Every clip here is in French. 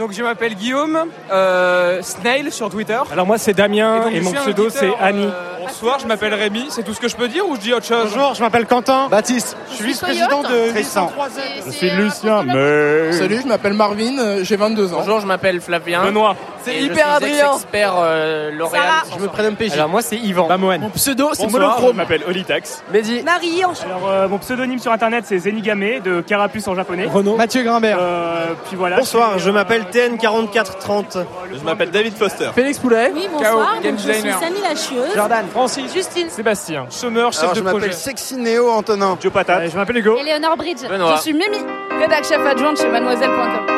Donc je m'appelle Guillaume, euh, Snail sur Twitter. Alors moi c'est Damien donc, et, mon pseudo c'est Annie. euh, bonsoir, je m'appelle Rémi, c'est tout ce que je peux dire ou je dis autre chose Bonjour, je m'appelle Quentin. Baptiste. je suis vice-président de Tristan. 803Z. Je suis Lucien, mais... Salut, je m'appelle Marvin, euh, j'ai 22 ans. Bonjour, je m'appelle Flavien. Benoît. C'est hyper Adrien. expert euh, L'Oréal. Je me prénomme PJ. Alors moi c'est Yvan. Bamoen. Mon pseudo, c'est Bonsoir, je Monochrome. m'appelle Olitax. Mehdi. Marie, en Alors euh, mon pseudonyme sur internet c'est Zenigame de Carapuce en japonais. Renaud. Mathieu Grimbert. Euh, puis voilà. Bonsoir, je euh, m'appelle TN4430. Je m'appelle David Foster. Félix Poulet. Oui, bonsoir. Donc, je suis designer. Samy la chieuse. Jordan. Francis. Justine. Sébastien. Chômeur, chef Alors, de je projet. m'appelle Sexy Néo Antonin. Joe Patate. je m'appelle Hugo. Eleonore Bridge. Benoît. Je suis Mimi. Rédac chef adjointe chez mademoiselle.com.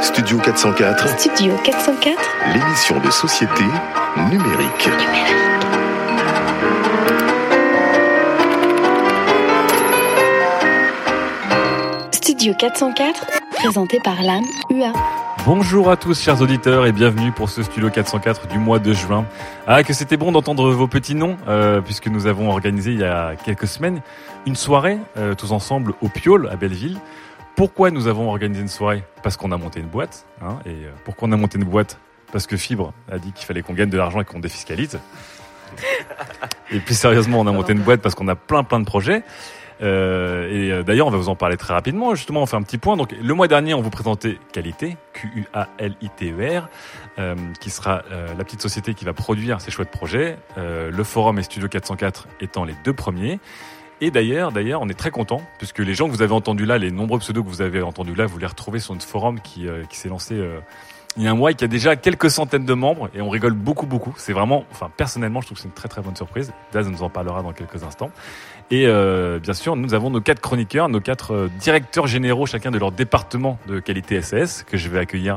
Studio 404, Studio 404 l'émission de société numérique. Studio 404 présenté par l'âme UA. Bonjour à tous chers auditeurs et bienvenue pour ce Studio 404 du mois de juin. Ah que c'était bon d'entendre vos petits noms euh, puisque nous avons organisé il y a quelques semaines une soirée euh, tous ensemble au Piole à Belleville. Pourquoi nous avons organisé une soirée? Parce qu'on a monté une boîte. Hein, et euh, pourquoi on a monté une boîte? Parce que Fibre a dit qu'il fallait qu'on gagne de l'argent et qu'on défiscalise. et plus sérieusement, on a monté une boîte parce qu'on a plein plein de projets. Euh, et euh, d'ailleurs, on va vous en parler très rapidement. Justement, on fait un petit point. Donc, le mois dernier, on vous présentait Qualité, Q-U-A-L-I-T-E-R, euh, qui sera la petite société qui va produire ces chouettes projets. Le Forum et Studio 404 étant les deux premiers. Et d'ailleurs, d'ailleurs, on est très content puisque les gens que vous avez entendus là, les nombreux pseudos que vous avez entendus là, vous les retrouvez sur notre forum qui, qui s'est lancé il y a un mois et qui a déjà quelques centaines de membres et on rigole beaucoup, beaucoup. C'est vraiment, enfin, personnellement, je trouve que c'est une très, très bonne surprise. Daz nous en parlera dans quelques instants. Et euh, bien sûr, nous avons nos quatre chroniqueurs, nos quatre euh, directeurs généraux, chacun de leur département de qualité SAS, que je vais accueillir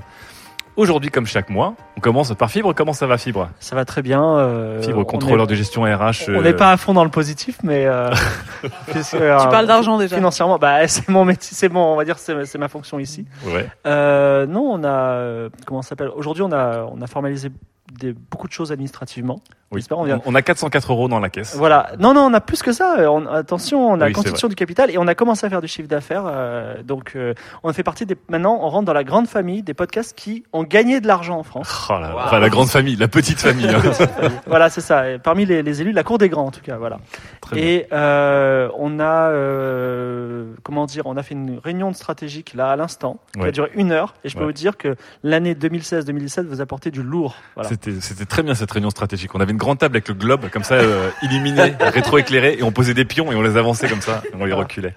aujourd'hui comme chaque mois. On commence par Fibre. Comment ça va, Fibre? Ça va très bien. euh, Fibre, on contrôleur est- de gestion RH. On euh, n'est pas à fond dans le positif, mais euh, puisque, euh, Tu parles d'argent déjà. Financièrement, bah c'est mon métier, c'est mon, on va dire, c'est c'est ma fonction ici. Ouais. Euh, non, on a comment ça s'appelle? Aujourd'hui, on a on a formalisé des, beaucoup de choses administrativement. Oui. On vient- On a 404 euros dans la caisse. Voilà. Non, non, on a plus que ça. On- attention, on a Oui, constitution du capital et on a commencé à faire du chiffre d'affaires. euh, donc, euh, on fait partie des. Maintenant, on rentre dans la grande famille des podcasts qui ont gagné de l'argent en France. Oh là là. Enfin, la grande famille, la petite famille. hein. voilà, c'est ça. Et Parmi les, les élus de la cour des grands, en tout cas, voilà. Très. Et euh, on a, euh, comment dire, on a fait une réunion stratégique là à l'instant qui a Ouais. duré une heure. Et je peux Ouais. vous dire que l'année 2016-2017 vous apportez du lourd. Voilà. C'était c'était très bien cette réunion stratégique. On avait une grande table avec le globe comme ça euh, illuminé, rétroéclairé, et on posait des pions et on les avançait comme ça, et on les reculait.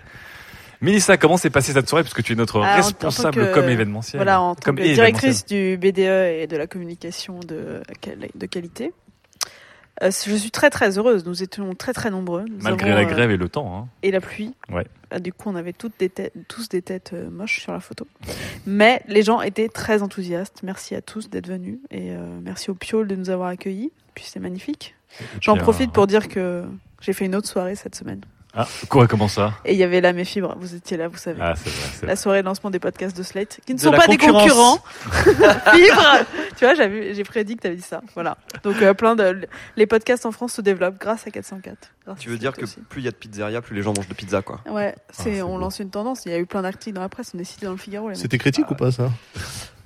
Mélissa, comment s'est passée cette soirée? Puisque tu es notre Ah, en- en tant responsable que- comme événementiel. Voilà, en tant comme que et directrice du BDE et de la communication de, de qualité. Euh, je suis très très heureuse. Nous étions très très nombreux. Nous Malgré avons, la euh, grève et le temps. Hein. et la pluie. Ouais. Ah, Du coup, on avait toutes des têtes, tous des têtes euh, moches sur la photo. Mais les gens étaient très enthousiastes. Merci à tous d'être venus et euh, merci au Piole de nous avoir accueillis. Puis c'est magnifique. J'en profite euh, pour dire que j'ai fait une autre soirée cette semaine. Ah, quoi, comment ça? Et il y avait là mes fibres. Vous étiez là, vous savez. Ah, c'est vrai. c'est La soirée de lancement des podcasts de Slate, qui ne De sont pas des concurrents. Fibres Tu vois, j'avais- j'ai prédit que tu avais dit ça. Voilà. Donc, euh, plein de. Les podcasts en France se développent grâce à 404. Grâce Tu veux dire que aussi. plus il y a de pizzeria, plus les gens mangent de pizza, quoi. Ouais, c'est, c'est on beau. lance une tendance. Il y a eu plein d'articles dans la presse. On est cité dans le Figaro. les mecs. C'était critique ou pas ça?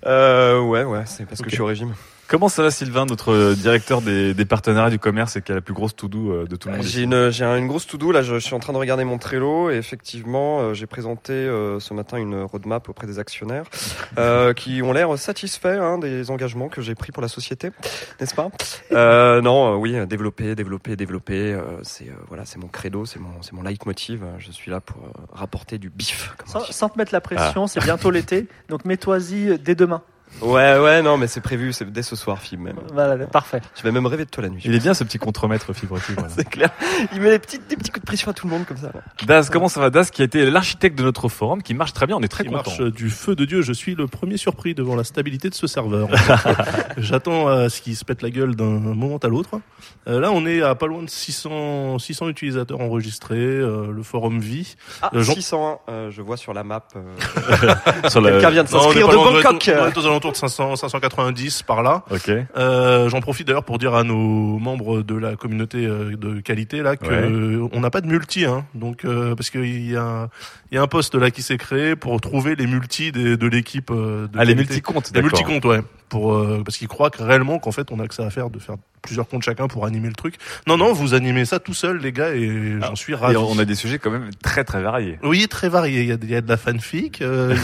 Euh, ouais, ouais, c'est parce que je suis au régime. Comment ça va, Sylvain, notre euh, directeur des, des partenariats du commerce et qui a la plus grosse to-do euh, de tout le monde J'ai une, j'ai une grosse to-do, là, je, je suis en train de regarder mon Trello, et effectivement, euh, j'ai présenté euh, ce matin une roadmap auprès des actionnaires, euh, qui ont l'air satisfaits hein, des engagements que j'ai pris pour la société, n'est-ce pas? Euh, Non, euh, oui, euh, développer, développer, développer, euh, c'est euh, voilà, c'est mon credo, c'est mon, c'est mon leitmotiv, euh, je suis là pour euh, rapporter du bif, Sans, sans te mettre la pression, c'est bientôt l'été. Donc mets-toi-y dès demain. Ouais, ouais, non, mais c'est prévu, c'est dès ce soir, film même. Voilà, parfait. Je vais même rêver de toi la nuit. Il est bien ce petit contremaître fibre voilà. C'est clair. Il met des petits, des petits coups de pression à tout le monde comme ça. Daz, comment ça va? Daz qui a été l'architecte de notre forum, qui marche très bien, on est très Il content. marche du feu de Dieu. Je suis le premier surpris devant la stabilité de ce serveur. J'attends à ce qu'il se pète la gueule d'un moment à l'autre. Euh, là, on est à pas loin de 600, 600 utilisateurs enregistrés. euh, le forum vit. Ah, Euh, Jean- 601, euh, je vois sur la map. euh, Quelqu'un vient de s'inscrire de Bangkok. Alentours de 500, 590 par là. Ok. Euh, J'en profite d'ailleurs pour dire à nos membres de la communauté euh, de qualité là que Ouais. on n'a pas de multi, hein, donc euh, parce qu'il y a il y a un poste là qui s'est créé pour trouver les multis des- de l'équipe. euh, de Ah, les multicomptes, Les multicomptes, ouais. Pour euh, parce qu'ils croient que réellement qu'en fait on a que ça à faire de faire plusieurs comptes chacun pour animer le truc. Non non, vous animez ça tout seul les gars et j'en suis ravi. Et on a des sujets quand même très très variés. Oui, très varié. Il y a, il y a de la fanfic, euh,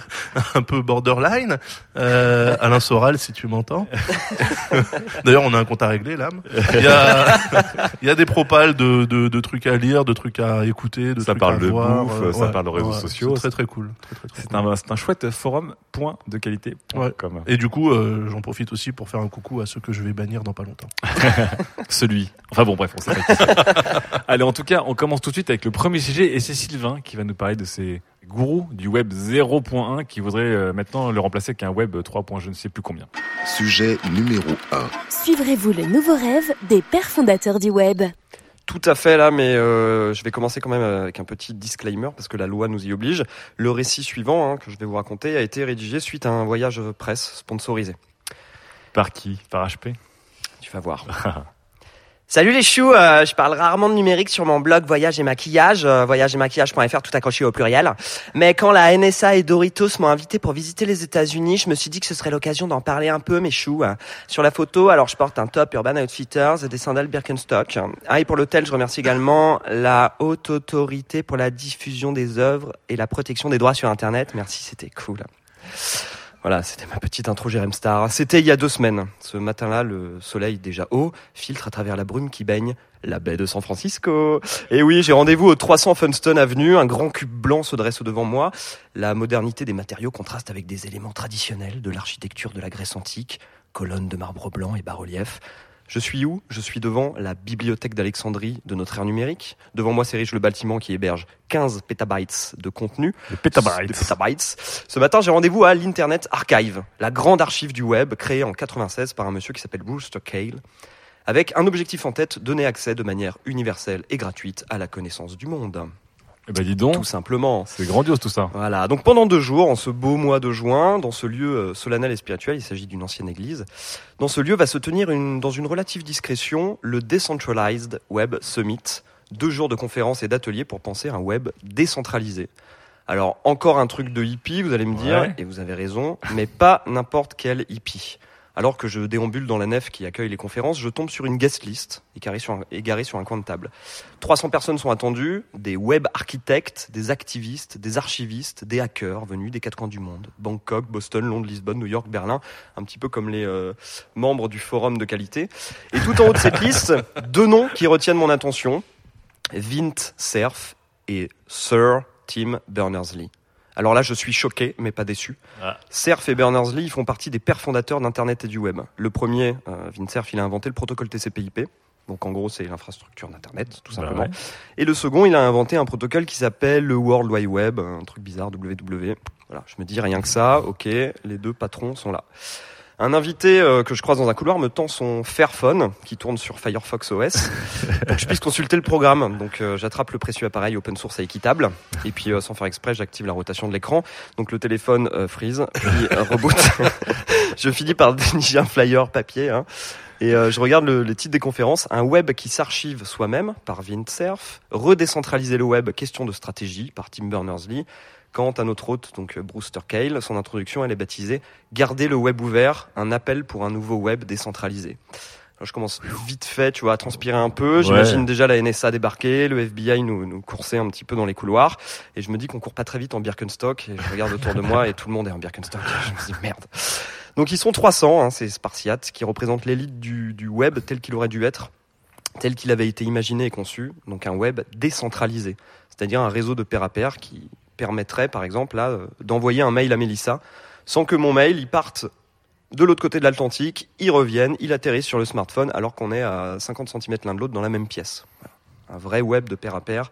un peu borderline. Euh, Alain Soral, si tu m'entends. D'ailleurs, on a un compte à régler, l'âme. Il y a, il y a des propales de, de, de trucs à lire, de trucs à écouter, de Ça trucs parle à de voir. bouffe, Euh, ça ouais, parle de réseaux ouais, sociaux. C'est très très cool. C'est cool. un, c'est un chouette forum point de qualité. Ouais. Comme Et du coup, euh, j'en profite aussi pour faire un coucou à ceux que je vais bannir dans pas longtemps. celui. Enfin bon, bref, on sait. Allez, en tout cas, on commence tout de suite avec le premier sujet et c'est Sylvain qui va nous parler de ces gourous du web 0.1 qui voudraient euh, maintenant le remplacer avec un web 3. je ne sais plus combien. Sujet numéro 1. Suivrez-vous le nouveau rêve des pères fondateurs du web? Tout à fait là, mais euh, je vais commencer quand même avec un petit disclaimer parce que la loi nous y oblige. Le récit suivant hein, que je vais vous raconter a été rédigé suite à un voyage presse sponsorisé. Par qui? Par HP Tu vas voir. Salut les choux, euh, je parle rarement de numérique sur mon blog Voyage et Maquillage, euh, voyage-et-maquillage.fr tout accroché au pluriel. Mais quand la NSA et Doritos m'ont invité pour visiter les États-Unis, je me suis dit que ce serait l'occasion d'en parler un peu, mes choux. Sur la photo, alors je porte un top Urban Outfitters et des sandales Birkenstock. Ah, et pour l'hôtel, je remercie également la Haute Autorité pour la diffusion des œuvres et la protection des droits sur Internet. Merci, c'était cool. Voilà, c'était ma petite intro Jérém Star. C'était il y a deux semaines. Ce matin-là, le soleil déjà haut filtre à travers la brume qui baigne la baie de San Francisco. Et oui, j'ai rendez-vous au 300 Funston Avenue. Un grand cube blanc se dresse devant moi. La modernité des matériaux contraste avec des éléments traditionnels de l'architecture de la Grèce antique, colonnes de marbre blanc et bas-reliefs. Je suis où? Je suis devant la bibliothèque d'Alexandrie de notre ère numérique. Devant moi s'érige le bâtiment qui héberge 15 pétabytes de contenu. Le pétabytes. De pétabytes. Ce matin, j'ai rendez-vous à l'Internet Archive, la grande archive du web créée en 96 par un monsieur qui s'appelle Brewster Cale, avec un objectif en tête, donner accès de manière universelle et gratuite à la connaissance du monde. Eh ben dis donc, Tout simplement. c'est grandiose tout ça. Voilà, donc pendant deux jours, en ce beau mois de juin, dans ce lieu euh, solennel et spirituel, il s'agit d'une ancienne église, dans ce lieu va se tenir une, dans une relative discrétion le Decentralized Web Summit, deux jours de conférences et d'ateliers pour penser un web décentralisé. Alors encore un truc de hippie, vous allez me dire, Ouais. et vous avez raison, mais pas n'importe quel hippie. Alors que je déambule dans la nef qui accueille les conférences, je tombe sur une guest list égarée sur un, égarée sur un coin de table. 300 personnes sont attendues, des web architectes, des activistes, des archivistes, des hackers venus des quatre coins du monde. Bangkok, Boston, Londres, Lisbonne, New York, Berlin, un petit peu comme les euh, membres du forum de qualité. Et tout en haut de cette liste, deux noms qui retiennent mon attention, Vint Cerf et Sir Tim Berners-Lee. Alors là, je suis choqué, mais pas déçu. Ah. Cerf et Berners-Lee ils font partie des pères fondateurs d'Internet et du web. Le premier, euh, Vint Cerf, il a inventé le protocole TCP/IP. Donc en gros, c'est l'infrastructure d'Internet, tout Bah simplement. ouais. Et le second, il a inventé un protocole qui s'appelle le World Wide Web, un truc bizarre, WW. Voilà, je me dis rien que ça, ok, les deux patrons sont là. Un invité euh, que je croise dans un couloir me tend son Fairphone qui tourne sur Firefox OS pour que je puisse consulter le programme. Donc euh, j'attrape le précieux appareil open source et équitable et puis euh, sans faire exprès j'active la rotation de l'écran. Donc le téléphone euh, freeze puis euh, reboot. je finis par dénicher un flyer papier hein, et euh, je regarde le, le titre des conférences un web qui s'archive soi-même par Windsurf, redécentraliser le web, question de stratégie par Tim Berners-Lee. Quant à notre hôte, donc euh, Brewster Cale, son introduction, elle est baptisée Garder le web ouvert, un appel pour un nouveau web décentralisé. Alors, je commence vite fait, tu vois, à transpirer un peu. J'imagine Ouais. déjà la NSA débarquer, le FBI nous, nous courser un petit peu dans les couloirs. Et je me dis qu'on court pas très vite en Birkenstock. Et je regarde autour de moi et tout le monde est en Birkenstock. Je me dis merde. Donc ils sont 300, hein, ces Spartiates, qui représentent l'élite du, du web tel qu'il aurait dû être, tel qu'il avait été imaginé et conçu. Donc un web décentralisé, c'est-à-dire un réseau de pair à pair qui permettrait, par exemple, euh, d'envoyer un mail à Mélissa sans que mon mail il parte de l'autre côté de l'Atlantique, il revienne, il atterrisse sur le smartphone alors qu'on est à 50 cm l'un de l'autre dans la même pièce. Un vrai web de pair à pair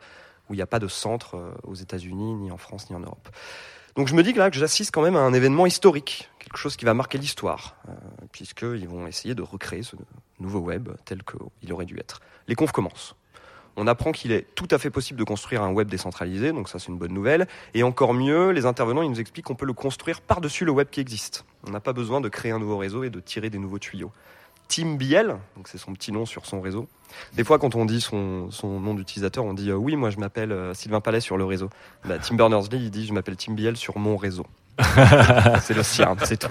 où il n'y a pas de centre euh, aux États-Unis, ni en France, ni en Europe. Donc je me dis que là que j'assiste quand même à un événement historique, quelque chose qui va marquer l'histoire, euh, puisqu'ils vont essayer de recréer ce nouveau web tel qu'il aurait dû être. Les confs commencent. On apprend qu'il est tout à fait possible de construire un web décentralisé, donc ça c'est une bonne nouvelle. Et encore mieux, les intervenants ils nous expliquent qu'on peut le construire par-dessus le web qui existe. On n'a pas besoin de créer un nouveau réseau et de tirer des nouveaux tuyaux. Tim Biel, donc c'est son petit nom sur son réseau. Des fois, quand on dit son, son nom d'utilisateur, on dit euh, oui, moi je m'appelle euh, Sylvain Palais sur le réseau. Bah, Tim Berners-Lee, il dit je m'appelle Tim Biel sur mon réseau. c'est le sien, c'est tout.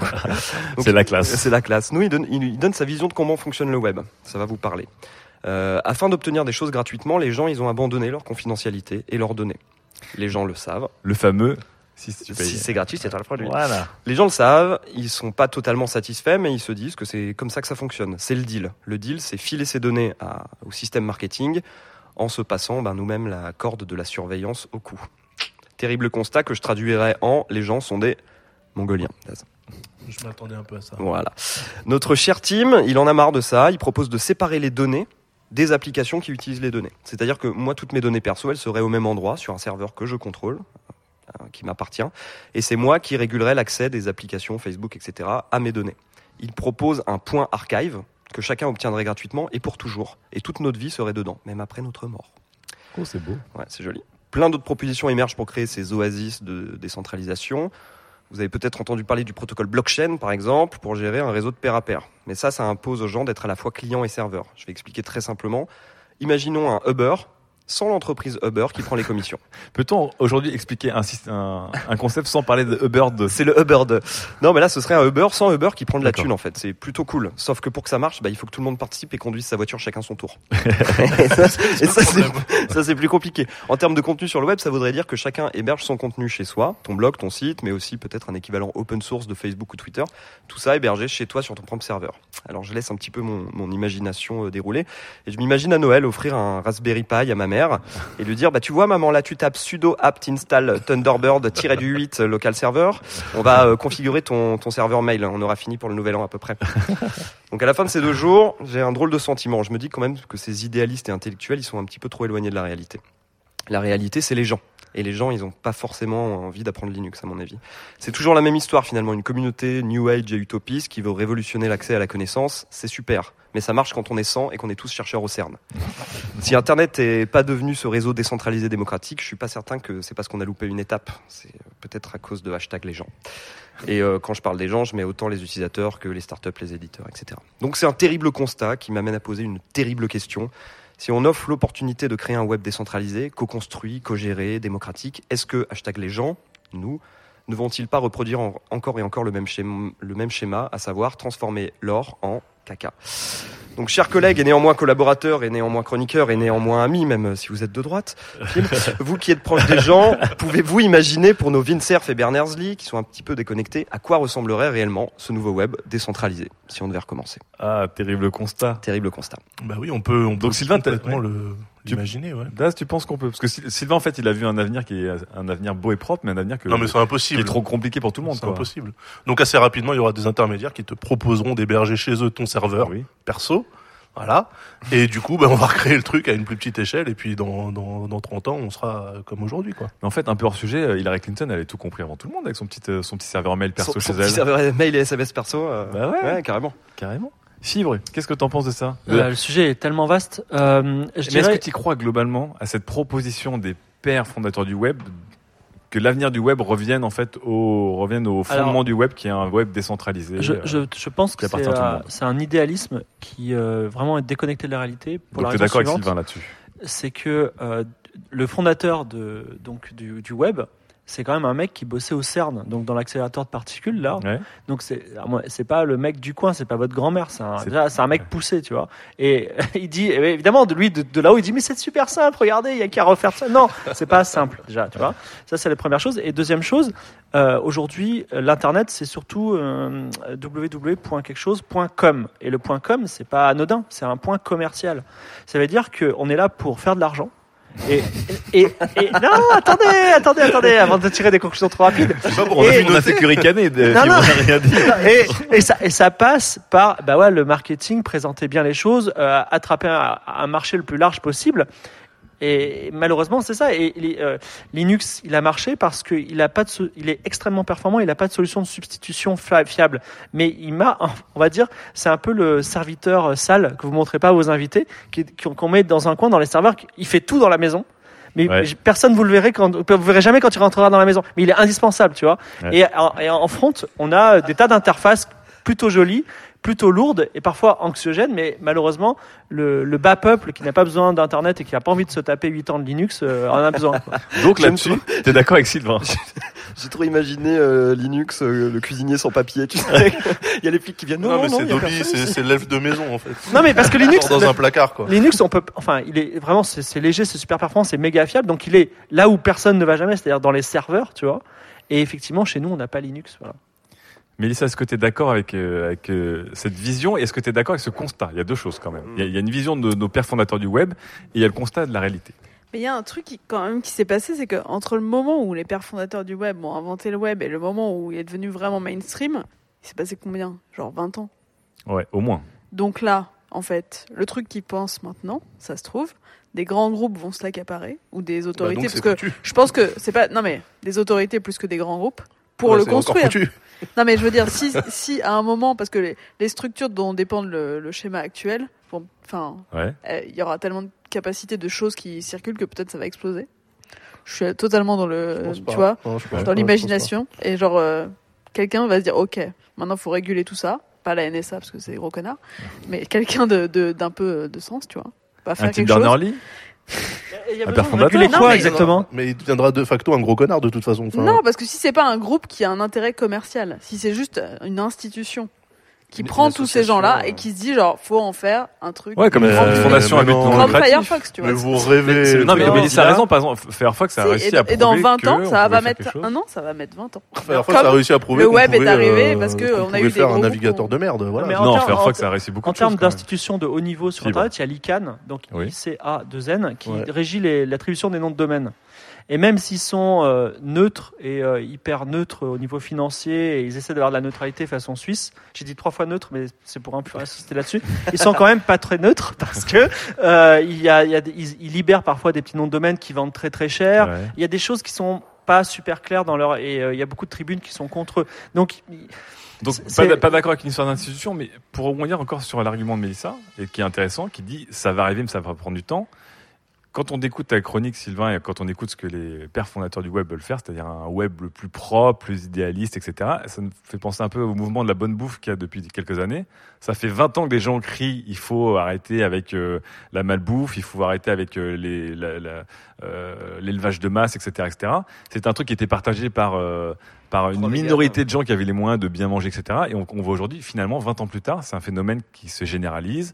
C'est la classe. C'est la classe. Nous, il donne, il donne sa vision de comment fonctionne le web. Ça va vous parler. Euh, afin d'obtenir des choses gratuitement, les gens, ils ont abandonné leur confidentialité et leurs données. Les gens le savent. Le fameux si c'est gratuit, c'est un produit. Voilà. Les gens le savent, ils sont pas totalement satisfaits, mais ils se disent que c'est comme ça que ça fonctionne. C'est le deal. Le deal, c'est filer ses données à- au système marketing en se passant ben, nous-mêmes la corde de la surveillance au cou. Terrible constat que je traduirais en les gens sont des mongoliens. Je m'attendais un peu à ça. Voilà. Notre cher team, il en a marre de ça. Il propose de séparer les données des applications qui utilisent les données. C'est-à-dire que moi, toutes mes données perso, elles seraient au même endroit sur un serveur que je contrôle, euh, qui m'appartient, et c'est moi qui régulerai l'accès des applications Facebook, etc. à mes données. Il propose un point archive que chacun obtiendrait gratuitement et pour toujours, et toute notre vie serait dedans, même après notre mort. Oh, c'est beau. Ouais, c'est joli. Plein d'autres propositions émergent pour créer ces oasis de décentralisation. Vous avez peut-être entendu parler du protocole blockchain, par exemple, pour gérer un réseau de pair à pair. Mais ça, ça impose aux gens d'être à la fois client et serveur. Je vais expliquer très simplement. Imaginons un Uber sans l'entreprise Uber qui prend les commissions. Peut-on aujourd'hui expliquer un, syst- un, un concept sans parler de Uber de C'est le Uber de. Non, mais là, ce serait un Uber sans Uber qui prend de la thune, en fait. C'est plutôt cool. Sauf que pour que ça marche, bah, il faut que tout le monde participe et conduise sa voiture chacun son tour. et ça, c'est- ça, c'est plus compliqué. En termes de contenu sur le web, ça voudrait dire que chacun héberge son contenu chez soi, ton blog, ton site, mais aussi peut-être un équivalent open source de Facebook ou Twitter. Tout ça hébergé chez toi sur ton propre serveur. Alors, je laisse un petit peu mon, mon imagination euh, dérouler. Et je m'imagine à Noël offrir un Raspberry Pi à ma mère et lui dire, bah, tu vois, maman, là, tu tapes sudo apt install thunderbird-du8 local server. On va euh, configurer ton, ton serveur mail. On aura fini pour le nouvel an à peu près. Donc à la fin de ces deux jours, j'ai un drôle de sentiment. Je me dis quand même que ces idéalistes et intellectuels, ils sont un petit peu trop éloignés de la réalité. La réalité, c'est les gens. Et les gens, ils n'ont pas forcément envie d'apprendre Linux, à mon avis. C'est toujours la même histoire, finalement. Une communauté New Age et utopiste qui veut révolutionner l'accès à la connaissance, c'est super. Mais ça marche quand on est 100 et qu'on est tous chercheurs au CERN. Si Internet n'est pas devenu ce réseau décentralisé démocratique, je suis pas certain que c'est parce qu'on a loupé une étape. C'est peut-être à cause de hashtag les gens. Et euh, quand je parle des gens, je mets autant les utilisateurs que les startups, les éditeurs, etc. Donc c'est un terrible constat qui m'amène à poser une terrible question. Si on offre l'opportunité de créer un web décentralisé, co-construit, co-géré, démocratique, est-ce que hashtag les gens, nous, ne vont-ils pas reproduire en- encore et encore le même schéma à savoir transformer l'or en caca donc, chers collègues et néanmoins collaborateurs et néanmoins chroniqueurs et néanmoins amis, même si vous êtes de droite, Phil, vous qui êtes proche des gens, pouvez-vous imaginer pour nos Vincerf et Berners-Lee, qui sont un petit peu déconnectés, à quoi ressemblerait réellement ce nouveau web décentralisé, si on devait recommencer? Ah, terrible constat. Terrible constat. Bah oui, on peut, on peut Donc Sylvain, t'as- complètement ouais. le l'imaginer, ouais. Daz, tu penses qu'on peut Parce que Syl- Sylvain, en fait, il a vu un avenir qui est un avenir beau et propre, mais un avenir que, Non, mais c'est qui impossible. est trop compliqué pour tout le monde. C'est impossible. Donc assez rapidement, il y aura des intermédiaires qui te proposeront d'héberger chez eux ton serveur Oui. perso. Voilà. Et du coup, ben, on va recréer le truc à une plus petite échelle. Et puis, dans, dans, dans 30 ans, on sera comme aujourd'hui, quoi. Mais en fait, un peu hors sujet, euh, Hillary Clinton, elle avait tout compris avant tout le monde avec son petit, euh, son petit serveur mail perso Son- chez son elle. petit serveur mail et SMS perso. euh, Bah ouais. carrément. Carrément. Fibre, qu'est-ce que t'en penses de ça Euh, le sujet est tellement vaste. Euh, je Mais est-ce que tu crois globalement à cette proposition des pères fondateurs du web que l'avenir du web revienne en fait au revienne au fondement Alors, du web qui est un web décentralisé je, euh, je, je pense que c'est un idéalisme qui euh, vraiment est déconnecté de la réalité. Pour Donc d'accord avec Sylvain là-dessus? C'est que euh, le fondateur de, donc, du, du web, c'est quand même un mec qui bossait au CERN, donc dans l'accélérateur de particules là. Ouais. Donc c'est c'est pas le mec du coin, c'est pas votre grand-mère, c'est un, un mec poussé, tu vois. Et il dit, et évidemment, de lui, de, de là-haut, il dit, mais c'est super simple, regardez, il y a qu'à refaire ça. Non, c'est pas simple déjà, tu vois. Ça, c'est la première chose. Et deuxième chose, euh, aujourd'hui, l'internet, c'est surtout euh, www.quelquechose.com. Et le point .com, c'est pas anodin, c'est un point commercial. Ça veut dire qu'on est là pour faire de l'argent Et, et, et- non, attendez, attendez, attendez, avant de tirer des conclusions trop rapides. On a vu une insécurité de- Non, non. rien dire. Et, et ça, et ça passe par bah ouais, le marketing, présenter bien les choses, euh, attraper un, un marché le plus large possible. Et malheureusement, c'est ça. Et euh, Linux, il a marché parce qu'il a pas de, il est extrêmement performant. Il n'a pas de solution de substitution fiable. Mais il m'a, on va dire, c'est un peu le serviteur sale que vous montrez pas à vos invités, qu'on qu'on met dans un coin dans les serveurs. Il fait tout dans la maison. Mais Ouais. personne vous le verrez quand vous verrez jamais quand il rentrera dans la maison. Mais il est indispensable, tu vois. Ouais. Et, en, et en front, on a des tas d'interfaces plutôt jolies, plutôt lourdes et parfois anxiogènes. Mais malheureusement, le, le bas peuple qui n'a pas besoin d'internet et qui n'a pas envie de se taper 8 ans de Linux euh, en a besoin. quoi. Donc là-dessus, trop. t'es d'accord avec Sylvain J'ai trop imaginé euh, Linux, euh, le cuisinier sans papier. Tu sais, il y a les flics qui viennent. Non, Non, non, mais c'est il y a Dolly, personne. c'est l'elfe de maison en fait. Non mais parce que Linux, dans un placard quoi. Linux, on peut, enfin, il est vraiment, c'est c'est léger, c'est super performant, c'est méga fiable, donc il est là où personne ne va jamais, c'est-à-dire dans les serveurs, tu vois. Et effectivement, chez nous, on n'a pas Linux. Voilà. Mélissa, est-ce que tu es d'accord avec, euh, avec euh, cette vision et est-ce que tu es d'accord avec ce constat? Il y a deux choses quand même. Il y a, il y a une vision de nos pères fondateurs du web et il y a le constat de la réalité. Mais il y a un truc qui, quand même qui s'est passé, c'est qu'entre le moment où les pères fondateurs du web ont inventé le web et le moment où il est devenu vraiment mainstream, il s'est passé combien? Genre 20 ans. Ouais, au moins. Donc là, en fait, le truc qu'ils pensent maintenant, ça se trouve, des grands groupes vont se l'accaparer ou des autorités, donc parce que foutu. je pense que c'est pas, non mais des autorités plus que des grands groupes pour Ouais, le construire. Non mais je veux dire, si, si à un moment, parce que les, les structures dont dépend le, le schéma actuel, bon, enfin, Ouais. euh, il y aura tellement de capacités de choses qui circulent que peut-être ça va exploser. Je suis totalement dans le, tu pas. vois, Non, dans pas, l'imagination et genre euh, quelqu'un va se dire ok, maintenant faut réguler tout ça, pas la NSA parce que c'est gros connards, mais quelqu'un de de- d'un peu de sens, tu vois, va faire Un type quelque chose. Il Non, quoi mais- exactement. Mais il deviendra de facto un gros connard de toute façon. Enfin, Non, parce que si c'est pas un groupe qui a un intérêt commercial, si c'est juste une institution qui Une- prend une tous ces gens-là euh. et qui se dit genre faut en faire un truc Ouais, comme Mais, une euh, fondation à but mais non comme. Firefox, tu vois. mais vous rêvez. Non, mais Non, Mélissa a raison. Par exemple, Firefox a Si, réussi et, à et dans prouver 20 que ans, on ça va mettre un an, ça va mettre 20 ans. Firefox Comme a réussi à prouver le qu'on web est arrivé euh, parce que qu'on on a eu des faire un navigateur qui de merde. Voilà. Mais Non, Firefox a réussi beaucoup En de choses. termes d'institutions de haut niveau sur. Internet, il y a l'ICANN, donc Oui. ICA2N, qui Ouais. régit les- l'attribution des noms de domaine. Et même s'ils sont euh, neutres et euh, hyper neutres au niveau financier, et ils essaient d'avoir de la neutralité façon suisse, j'ai dit trois fois neutre, mais c'est pour un peu insister là-dessus, ils sont quand même pas très neutres parce que euh, il y a, il y a des- ils, ils libèrent parfois des petits noms de domaine qui vendent très très cher. Ouais. Il y a des choses qui sont pas super claires dans leur et il y a beaucoup de tribunes qui sont contre eux. Donc pas d'accord avec une histoire d'institution, mais pour rebondir encore sur l'argument de Mélissa, et qui est intéressant, qui dit ça va arriver, mais ça va prendre du temps. Quand on écoute ta chronique, Sylvain, et quand on écoute ce que les pères fondateurs du web veulent faire, c'est-à-dire un web le plus propre, plus idéaliste, etc., ça nous fait penser un peu au mouvement de la bonne bouffe qu'il y a depuis quelques années. Ça fait 20 ans que les gens crient il faut arrêter avec euh, la malbouffe, il faut arrêter avec euh, euh, l'élevage de masse, etc., etc. C'est un truc qui était partagé par par une minorité de gens qui avaient les moyens de bien manger, etc. Et on, on voit aujourd'hui, finalement, 20 ans plus tard, c'est un phénomène qui se généralise.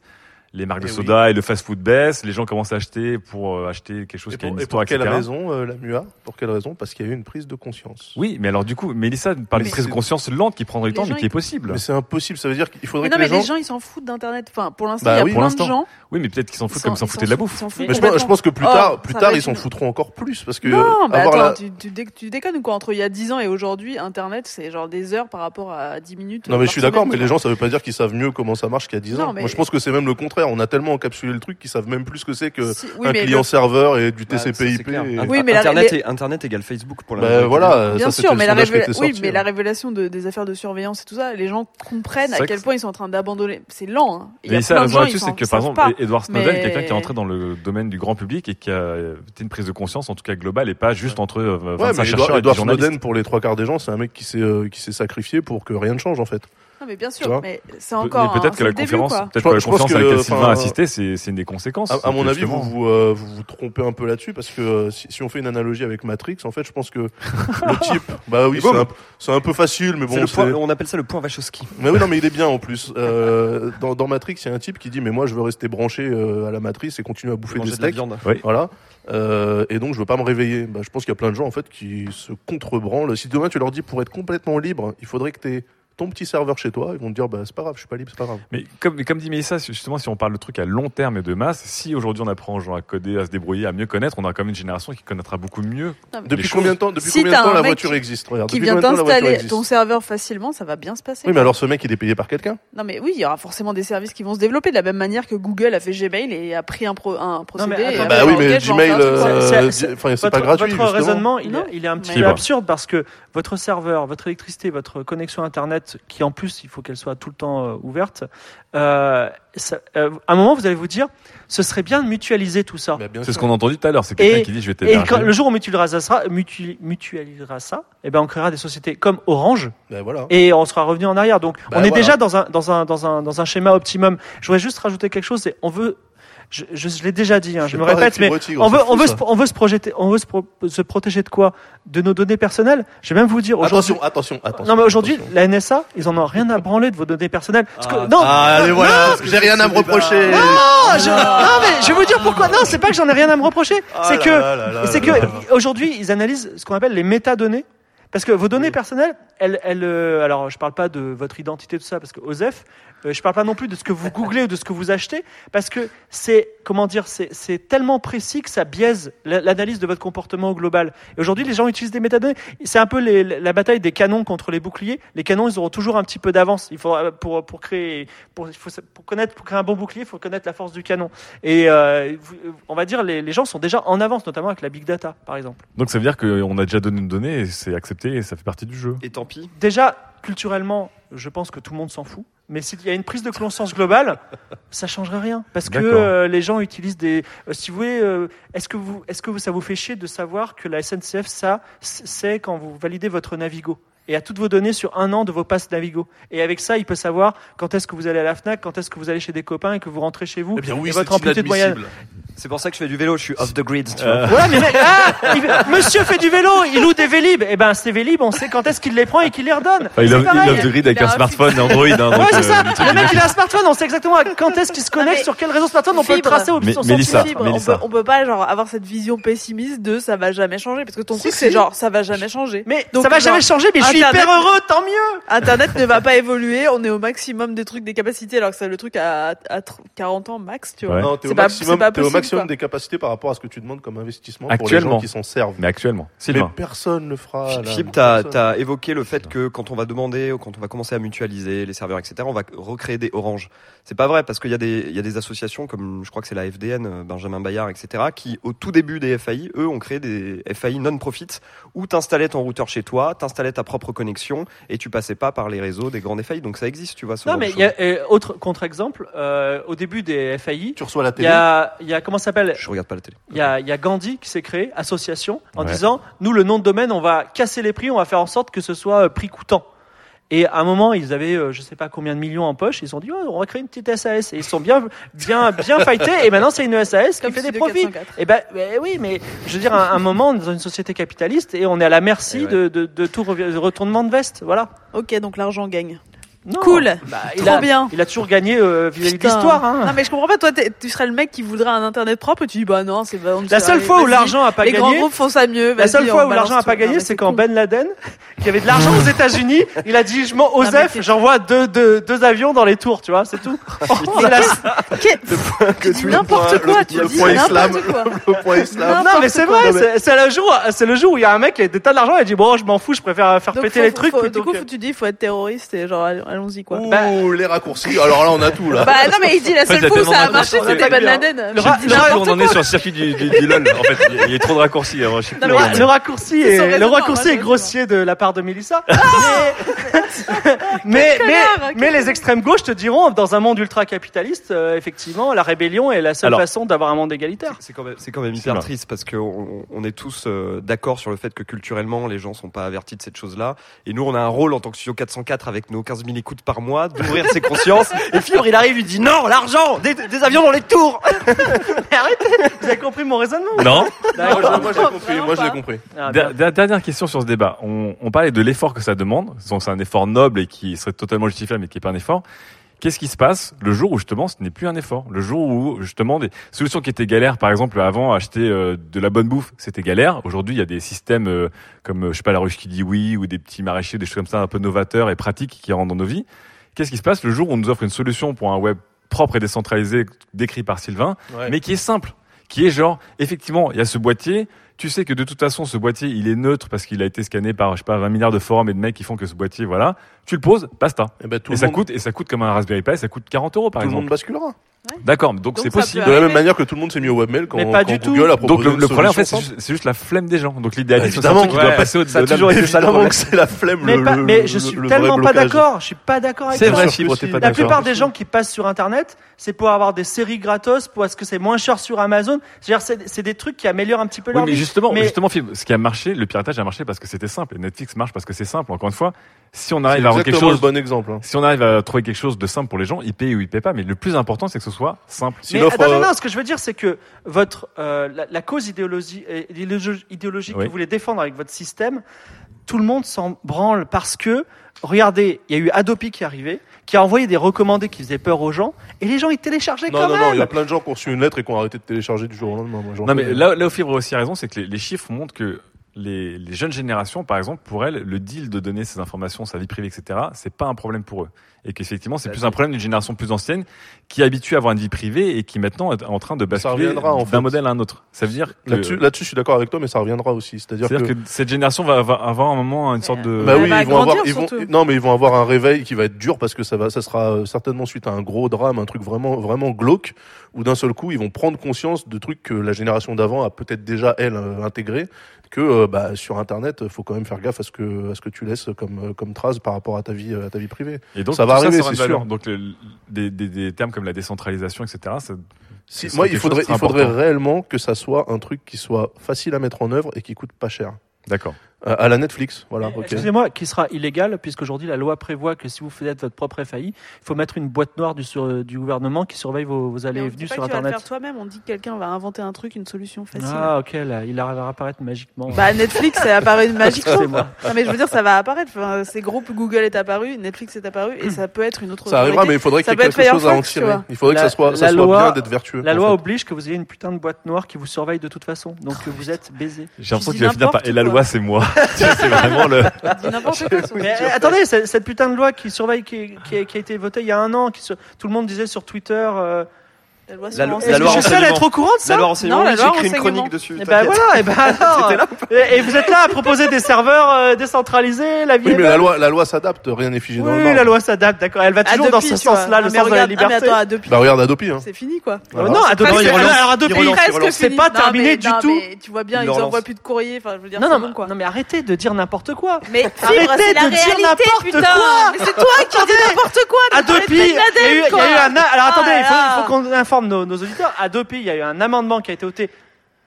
Les marques de Eh soda et le fast-food baissent. Les gens commencent à acheter pour euh, acheter quelque chose Et qui a une et histoire, pour quelle etc. raison, euh, la MUA? Pour quelle raison? Parce qu'il y a eu une prise de conscience. Oui, mais alors du coup, Mélissa parle Mais d'une prise de conscience lente qui prendrait du Les temps, gens, mais qui est possible. Mais c'est impossible. Ça veut dire qu'il Mais faudrait non, que mais les gens. les gens ils s'en foutent d'internet. Enfin, pour l'instant, Bah il y a oui. Plein de gens. Oui, mais peut-être qu'ils s'en foutent comme ils s'en foutaient de la bouffe. foutent, ils s'en foutent Mais je pense, que plus Oh, tard, plus tard, ils s'en foutront encore plus parce que Non, euh, mais attends, tu, tu, dé- tu déconnes ou quoi? Entre il y a 10 ans et aujourd'hui, Internet, c'est genre des heures par rapport à 10 minutes. Non euh, mais je suis d'accord, mais les gens ça veut pas dire qu'ils savent mieux comment ça marche qu'il y a 10 Non, ans. mais- Moi je pense que c'est même le contraire. On a tellement encapsulé le truc qu'ils savent même plus ce que c'est que Si- oui, un mais client le- serveur et du Bah, ça, TCP/IP. clair. et- Inter- Oui, mais la- Internet, les- et, Internet égale Facebook pour la Bah voilà, euh, Bien ça c'était sûr, le mais la, révéla- oui, mais la révélation de- des affaires de surveillance et tout ça, les gens comprennent à quel que- point ils sont en train d'abandonner. C'est lent. Hein. Il y a Mélissa, plein la de gens, ils c'est que par exemple. Edward Snowden, Mais- quelqu'un qui est entré dans le domaine du grand public et qui a fait une prise de conscience, en tout cas globale, et pas juste entre euh, 25 Ouais, mais chercheurs Edward, et. Snowden, pour les trois quarts des gens, c'est un mec qui s'est euh, qui s'est sacrifié pour que rien ne change en fait. Non, mais bien sûr, mais c'est encore. peut-être que la début, conférence, peut-être Je que la conférence à que, laquelle Sylvain a assisté, c'est c'est une des conséquences. À, mon avis, vous vous, euh, vous vous trompez un peu là-dessus parce que euh, si, si on fait une analogie avec Matrix, en fait, je pense que le type, bah oui, c'est un, c'est un peu facile, mais C'est bon, on appelle ça le point Wachowski. Mais oui, non, mais il est bien en plus. Euh, dans, dans Matrix, il y a un type qui dit, mais moi, je veux rester branché euh, à la matrice et continuer à bouffer des Manger de la steaks. viande. Oui. Voilà. Euh, et donc, je veux pas me réveiller. Bah, je pense qu'il y a plein de gens en fait qui se contrebranlent. Si demain tu leur dis pour être complètement libre, il faudrait que tu ton petit serveur chez toi, ils vont te dire bah c'est pas grave, je suis pas libre, c'est pas grave. Mais comme, comme dit Mélissa, justement, si on parle de trucs à long terme et de masse, si aujourd'hui on apprend aux gens à coder, à se débrouiller, à mieux connaître, on aura quand même une génération qui connaîtra beaucoup mieux. Non, Depuis combien de temps depuis Si combien de temps la voiture existe Regarde, Qui depuis vient combien de temps la voiture t'installer ton serveur facilement, ça va bien se passer. Oui, mais alors ce mec il est payé par quelqu'un Non mais oui, il y aura forcément des services qui vont se développer de la même manière que Google a fait Gmail et a pris un, pro- un procédé. mais et a Bah oui, mais Gmail, quoi. euh, C'est- pas gratuit. Votre raisonnement, il, est, il est un petit peu absurde parce que votre serveur, votre électricité, votre connexion Internet, qui en plus, il faut qu'elle soit tout le temps euh, ouverte, euh, ça- euh, à un moment, vous allez vous dire, ce serait bien de mutualiser tout ça. Bah, C'est ce qu'on a entendu tout à l'heure. C'est quelqu'un Et- qui dit je vais Et t'héberger. quand- le jour où on mutualisera ça, mutu- mutualisera ça, eh ben on créera des sociétés comme Orange voilà. et on sera revenu en arrière. Donc Bah, on est voilà. déjà dans un, dans, un, dans, un, dans un schéma optimum. Je voudrais juste rajouter quelque chose, c'est on veut, je, je, je l'ai déjà dit, hein, je me répète, mais Tigre, on veut, on veut, se, on veut se projeter, on veut se, pro- se protéger de quoi? De nos données personnelles? Je vais même vous dire aujourd'hui. Attention, attention, attention. Non mais aujourd'hui, la NSA, ils en ont rien à branler de vos données personnelles. Parce que, Ah, non, ah, allez, voilà, j'ai rien à me reprocher. non, je, non, mais je vais vous dire pourquoi. Non, c'est pas que j'en ai rien à me reprocher. Ah c'est que, c'est que aujourd'hui, ils analysent ce qu'on appelle les métadonnées. Parce que vos données personnelles, elles, elles, euh, alors je parle pas de votre identité tout ça, parce que OSEF, euh, je parle pas non plus de ce que vous googlez ou de ce que vous achetez, parce que c'est comment dire, c'est c'est tellement précis que ça biaise la- l'analyse de votre comportement au global. Et aujourd'hui, les gens utilisent des métadonnées. C'est un peu les- la bataille des canons contre les boucliers. Les canons, ils auront toujours un petit peu d'avance. Il faut pour pour créer, pour, faut, pour connaître, pour créer un bon bouclier, il faut connaître la force du canon. Et euh, on va dire les, les gens sont déjà en avance, notamment avec la big data, par exemple. Donc ça veut dire qu'on a déjà donné une donnée et c'est accepté et ça fait partie du jeu. Et tant pis. Déjà, culturellement, je pense que tout le monde s'en fout. Mais s'il y a une prise de conscience globale, ça changerait rien. Parce que euh, les gens utilisent des. euh, si vous voulez, euh, est-ce que, vous, est-ce que vous- ça vous fait chier de savoir que la SNCF, ça, c'est quand vous validez votre Navigo et à toutes vos données sur un an de vos passes Navigo. Et avec ça, il peut savoir quand est-ce que vous allez à la Fnac, quand est-ce que vous allez chez des copains et que vous rentrez chez vous. Eh bien oui, et votre amplitude moyenne. C'est pour ça que je fais du vélo, je suis off the grid. Tu Euh, vois. Voilà, mais mec, ah, il- monsieur fait du vélo, il loue des Vélib. Et ben, ces Vélib, on sait quand est-ce qu'il les prend et qu'il les redonne. Enfin, il pareil. il offre du grid avec un un smartphone Android. Hein, donc, Ouais, c'est ça. euh, le truc, Le mec, il a un smartphone, on sait exactement quand est-ce qu'il se connecte, mais- sur quel réseau smartphone, on peut le tracer au Mais- Mélissa, on Mélissa. peut, on peut pas genre avoir cette vision pessimiste de ça va jamais changer parce que ton Si, truc si. c'est genre ça va jamais changer. Mais Donc, ça va jamais changer, mais je suis Internet- hyper heureux, tant mieux. Internet ne va pas évoluer, on est au maximum des trucs des capacités alors que c'est le truc à, à tr- 40 ans max, tu vois. Ouais. Non, t'es C'est au pas- maximum, pas des capacités par rapport à ce que tu demandes comme investissement pour les Actuellement. gens qui s'en servent. Mais actuellement, Mais personne ne fera. Philippe, t'as personne. as évoqué le fait que quand on va demander, ou quand on va commencer à mutualiser les serveurs, etc., on va recréer des oranges. C'est pas vrai parce qu'il y a des il y a des associations comme je crois que c'est la FDN, Benjamin Bayard, etc., qui au tout début des FAI, eux, ont créé des FAI non-profit où t'installais ton routeur chez toi, t'installais ta propre connexion et tu passais pas par les réseaux des grandes FAI. Donc ça existe, tu vois. Ce Non, genre mais il y a, autre contre-exemple, euh, au début des FAI, Tu reçois la il y télé. a, il y a, comment ça s'appelle? Je regarde pas la télé. Il y a, il y a Gandhi qui s'est créé, association, en Ouais. disant, nous, le nom de domaine, on va casser les prix, on va faire en sorte que ce soit euh, prix coûtant. Et à un moment, ils avaient, euh, je sais pas combien de millions en poche. Ils se sont dit, oh, on va créer une petite SAS. Et ils sont bien, bien, bien fightés. Et maintenant, c'est une SAS qui fait des profits. 404. Et ben, ben oui, mais je veux dire, à un moment, on est dans une société capitaliste et on est à la merci ouais. de, de, de tout retournement de veste. Voilà. Ok, donc l'argent gagne. Non. Cool. Bah, Trop il a, bien. Il a toujours gagné euh, vis-à-vis de l'histoire. Hein. Non mais je comprends pas, toi tu serais le mec qui voudrait un internet propre et tu dis bah non, c'est pas. La seule fois où l'argent a pas les grands gagné, groupes font ça mieux. La seule fois où l'argent n'a tout. pas gagné, c'est quand. Ben Laden, qui avait de l'argent aux États-Unis, il a dit je m'en Osef, j'envoie deux, deux, deux avions dans les tours, tu vois, c'est tout. A- dis n'importe quoi, tu dis n'importe quoi. Le point islam. non mais c'est vrai, c'est- le jour, c'est le jour où il y a un mec qui a des tas d'argent et il dit bon je m'en fous, je préfère faire péter les trucs Du coup, tu dis il faut être terroriste et genre allons-y quoi. Ouh, Bah- les raccourcis. Alors là, on a tout là. Bah non mais il dit la seule fois où ça a marché c'était hein. Laden. Le ra- ra- on en est sur le circuit du, du, du LOL. En fait, il y a- trop de raccourcis. alors, je sais plus Le, raccourci est, le raccourci est je grossier de la part de Mélissa. mais, mais, mais les extrêmes gauches te diront, dans un monde ultra-capitaliste, euh, effectivement, la rébellion est la seule Alors- façon d'avoir un monde égalitaire. C'est quand même, quand même hyper triste parce qu'on on est tous euh, d'accord sur le fait que culturellement les gens sont pas avertis de cette chose-là. Et nous, on a un rôle en tant que studio 404 avec nos 15 000 écoutes par mois d'ouvrir ses consciences. Et Fibre, il arrive, il dit non, l'argent, des, des avions dans les tours. Mais arrêtez, vous avez compris mon raisonnement Non. Moi, je- moi, j'ai compris. Moi, je l'ai pas. compris. Ah, Dernière question sur ce débat. On, on parlait de l'effort que ça demande. Donc, C'est un effort noble et qui serait totalement justifiable, mais qui n'est pas un effort. Qu'est-ce qui se passe le jour où justement ce n'est plus un effort? Le jour où justement des solutions qui étaient galères, par exemple avant acheter euh, de la bonne bouffe, c'était galère. Aujourd'hui, il y a des systèmes euh, comme euh, je sais pas la ruche qui dit oui ou des petits maraîchers, des choses comme ça un peu novateurs et pratiques qui rentrent dans nos vies. Qu'est-ce qui se passe le jour où on nous offre une solution pour un web propre et décentralisé décrit par Sylvain, Ouais. mais qui est simple, qui est genre effectivement, il y a ce boîtier, tu sais que de toute façon ce boîtier, il est neutre parce qu'il a été scanné par je sais pas 20 milliards de forums et de mecs qui font que ce boîtier voilà, tu le poses, basta. Et, ben, tout Et le ça monde- coûte et ça coûte comme un Raspberry Pi, ça coûte 40 euros par tout le monde exemple. basculera. D'accord, donc Donc c'est ça possible. De la même manière que tout le monde s'est mis au webmail quand, Mais pas quand du tout. Google a Donc proposé le, une le problème en fait c'est juste, c'est juste la flemme des gens. Donc l'idéalisme c'est Évidemment, truc qui doit ouais, passer au ça a toujours de- été ça, le Évidemment problème. que c'est la flemme. Mais, le, pas- mais le- je suis tellement pas d'accord. Je suis pas d'accord avec C'est toi. vrai, si. pas La plupart des gens qui passent sur Internet, c'est pour avoir des séries gratos, parce que c'est moins cher sur Amazon. C'est-à-dire, c'est c'est des trucs qui améliorent un petit peu Oui, leur mais justement, Mais- justement, Fibre, ce qui a marché, le piratage a marché parce que c'était simple. Et Netflix marche parce que c'est simple. Encore une fois, si on arrive à avoir quelque chose, le bon exemple. hein. si on arrive à trouver quelque chose de simple pour les gens, ils payent ou ils payent pas. Mais le plus important, c'est que ce soit simple. Si Mais attends, non, euh, non, ce que je veux dire, c'est que votre euh, la, la cause idéologie, euh, idéologique Oui. que vous voulez défendre avec votre système, tout le monde s'en branle parce que regardez, il y a eu Adopi qui est arrivé, qui a envoyé des recommandés qui faisaient peur aux gens, et les gens ils téléchargeaient Non, quand non, même. non, il y a plein de gens qui ont reçu une lettre et qui ont arrêté de télécharger du jour au lendemain. Moi, Non, mais là, là où Fibre a aussi raison, c'est que les, les chiffres montrent que les, les jeunes générations, par exemple, pour elles, le deal de donner ses informations, sa vie privée, etc., c'est pas un problème pour eux. Et qu'effectivement, c'est plus un problème d'une génération plus ancienne qui est habituée à avoir une vie privée et qui maintenant est en train de basculer d'un fait. modèle à un autre. Ça veut dire que, Là-dessus, là-dessus, je suis d'accord avec toi, mais ça reviendra aussi. C'est-à-dire c'est-à-dire que, que cette génération va avoir, avoir un moment une sorte de. bah oui, va ils vont avoir, ils vont, non, mais ils vont avoir un réveil qui va être dur parce que ça va, ça sera euh, certainement suite à un gros drame, un truc vraiment, vraiment glauque, où d'un seul coup, ils vont prendre conscience de trucs que la génération d'avant a peut-être déjà elle euh, intégré, que euh, bah, sur Internet, faut quand même faire gaffe à ce que, à ce que tu laisses comme, euh, comme trace par rapport à ta vie, euh, à ta vie privée. Et donc, ça va arriver, c'est valeur. sûr. Donc, des, des, des termes comme la décentralisation, etc., ça, Si, Ce moi, il faudrait, il faudrait réellement que ça soit un truc qui soit facile à mettre en œuvre et qui coûte pas cher. d'accord. Euh, à la Netflix, voilà. ok. Excusez-moi, qui sera illégal, puisqu'aujourd'hui la loi prévoit que si vous faites votre propre FAI, il faut mettre une boîte noire du, sur- du gouvernement qui surveille vos, vos allées et venues sur que tu vas le Internet. faire toi-même, on dit que quelqu'un va inventer un truc, une solution facile. Ah, ok, là, il à apparaître magiquement. Bah Netflix c'est apparu magiquement. Excusez-moi. Non mais je veux dire ça va apparaître. Enfin, ces groupes Google est apparu, Netflix est apparu et ça peut être une autre. Ça arrivera, mais il faudrait Ça qu'il y ait quelque chose à en tu tirer. Il faudrait que ça soit, ça la soit loi- bien d'être vertueux. La loi fait. oblige que vous ayez une putain de boîte noire qui vous surveille de toute façon. Donc que vous êtes baisé. J'ai l'impression qu'il va finir par n'importe et la loi, c'est moi. Tu sais, c'est vraiment le. Dis n'importe quoi. sur- Mais euh, attendez, c'est- cette putain de loi qui surveille, qui, qui a, qui a été votée il y a un an, qui se- tout le monde disait sur Twitter. Euh, La loi sur La loi- l'enseignement. la loi je suis seul à être au courant de ça. La loi renseignement, Non, la oui, loi j'ai écrit une chronique dessus. Et ben voilà, et ben alors. et, et vous êtes là à proposer des serveurs euh, décentralisés, la vie Oui, mais la loi, la loi s'adapte, rien n'est figé dans le Oui, la loi s'adapte, d'accord. Elle va toujours Adopi, dans ce sens-là, le sens de la regarde- ah, mais liberté. attends, Adopi, Bah regarde Adopi, hein. c'est fini quoi. Voilà. Non, Adopi, presque- il relance- alors, Adopi, c'est pas terminé du tout. tu vois bien, Il ils envoient plus de courrier. Enfin, je veux dire, Non, c'est non, bon mais- quoi. non, mais arrêtez de dire n'importe quoi. Mais Arrêtez de dire n'importe quoi. Mais c'est toi qui dis n'importe quoi. Adopi, il y a eu, un. Alors Ah attendez, il faut, là il faut qu'on informe nos, nos auditeurs. Adopi, il y a eu un amendement qui a été voté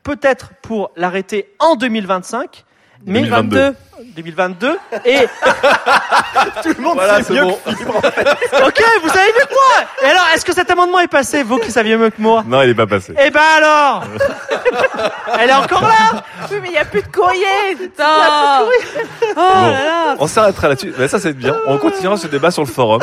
peut-être pour l'arrêter en 2025, mais 2022. 2022. Et Tout le monde Voilà, sait mieux bon. que Fibre, en fait. ok, vous savez mieux que moi. Et alors, est-ce que cet amendement est passé, vous qui saviez mieux que moi? Non, il est pas passé. Eh ben alors, elle est encore là. Oui, mais il n'y a plus de courrier, putain. Oh Bon. là là. On s'arrêtera là-dessus. Mais ça, c'est bien. On continuera ce débat sur le forum.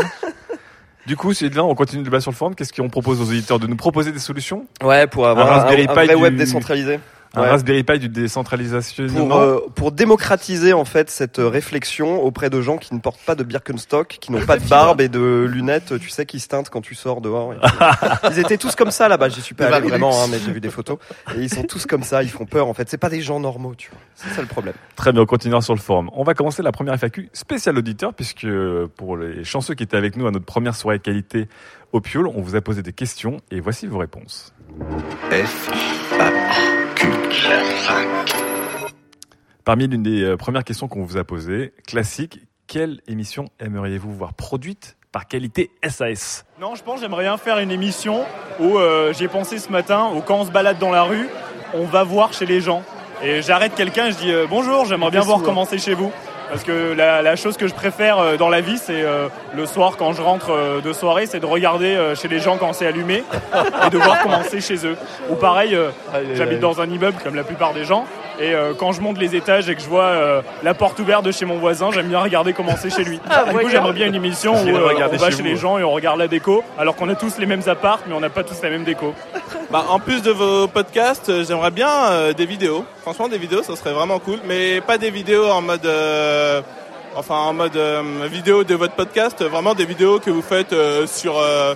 Du coup, Sylvain, on continue le débat sur le forum. Qu'est-ce qu'on propose aux auditeurs De nous proposer des solutions? Ouais, pour avoir Un un, un vrai web décentralisé. Un Ouais. Raspberry Pi du décentralisation Pour, euh, pour démocratiser en fait cette euh, réflexion auprès de gens qui ne portent pas de Birkenstock, qui n'ont pas de barbe et de lunettes, tu sais, qui se teintent quand tu sors dehors. tout. ils étaient tous comme ça là-bas. J'y suis pas allé vraiment, hein, mais j'ai vu des photos. Et ils sont tous comme ça. Ils font peur en fait. C'est pas des gens normaux, tu vois. C'est ça le problème. Très bien, on continuera sur le forum. On va commencer la première FAQ spéciale auditeur, puisque euh, pour les chanceux qui étaient avec nous à notre première soirée qualité au Piole, on vous a posé des questions et voici vos réponses. F, A, Q. Parmi l'une des euh, premières questions qu'on vous a posées, classique, quelle émission aimeriez-vous voir produite par qualité SAS Non, je pense que j'aimerais bien faire une émission où euh, j'ai pensé ce matin, où quand on se balade dans la rue, on va voir chez les gens. Et j'arrête quelqu'un, je dis euh, bonjour, j'aimerais bien voir comment c'est chez vous. Parce que la, la chose que je préfère euh, dans la vie, c'est euh, le soir quand je rentre euh, de soirée, c'est de regarder euh, chez les gens quand c'est allumé et de voir comment c'est chez eux. Ou pareil, aïe, j'habite dans un immeuble comme la plupart des gens. Et euh, quand je monte les étages et que je vois euh, la porte ouverte de chez mon voisin, j'aime bien regarder comment c'est chez lui. Ah, du coup, j'aimerais bien une émission où euh, on va chez les gens et on regarde la déco, alors qu'on a tous les mêmes apparts, mais on n'a pas tous la même déco. Bah, en plus de vos podcasts, j'aimerais bien euh, des vidéos. Franchement, des vidéos, ça serait vraiment cool. Mais pas des vidéos en mode, euh, enfin, en mode euh, vidéo de votre podcast. Vraiment des vidéos que vous faites euh, sur euh,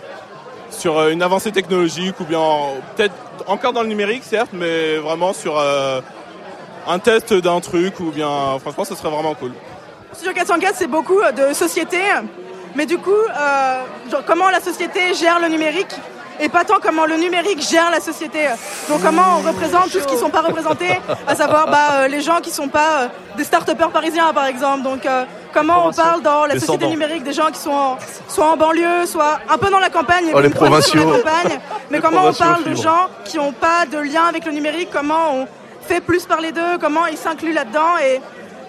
sur une avancée technologique ou bien en- peut-être encore dans le numérique, certes, mais vraiment sur euh, un test d'un truc ou bien. Franchement, ça serait vraiment cool. Studio 404, c'est beaucoup euh, de société, mais du coup, euh, genre, comment la société gère le numérique et pas tant comment le numérique gère la société. Donc comment on représente tous ceux qui sont pas représentés, à savoir bah, euh, les gens qui sont pas euh, des start-upers parisiens par exemple. Donc euh, comment on parle dans la société numérique des gens qui sont en- soit en banlieue, soit un peu dans la campagne, Oh, les la campagne. Mais Les comment on parle de gens qui n'ont pas de lien avec le numérique, comment on fait plus parler d'eux, comment ils s'incluent là-dedans et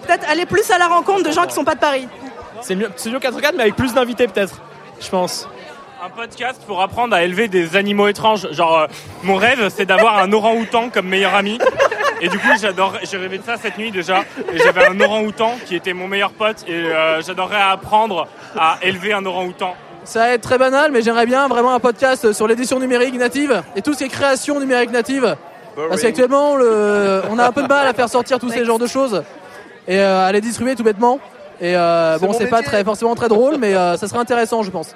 peut-être aller plus à la rencontre de gens qui sont pas de Paris. C'est mieux Studio 404, mais avec plus d'invités peut-être, je pense. Un podcast pour apprendre à élever des animaux étranges. Genre, euh, mon rêve, c'est d'avoir un orang-outan comme meilleur ami. Et du coup, j'adore, j'ai rêvé de ça cette nuit déjà. Et j'avais un orang-outan qui était mon meilleur pote. Et euh, j'adorerais apprendre à élever un orang-outan. Ça va être très banal, mais j'aimerais bien vraiment un podcast sur l'édition numérique native et tout ce qui est création numérique native. Parce qu'actuellement, le- on a un peu de mal à faire sortir tous ces genres de choses et euh, à les distribuer tout bêtement. Et euh, bon, c'est pas très, forcément très drôle, mais euh, ça serait intéressant, je pense.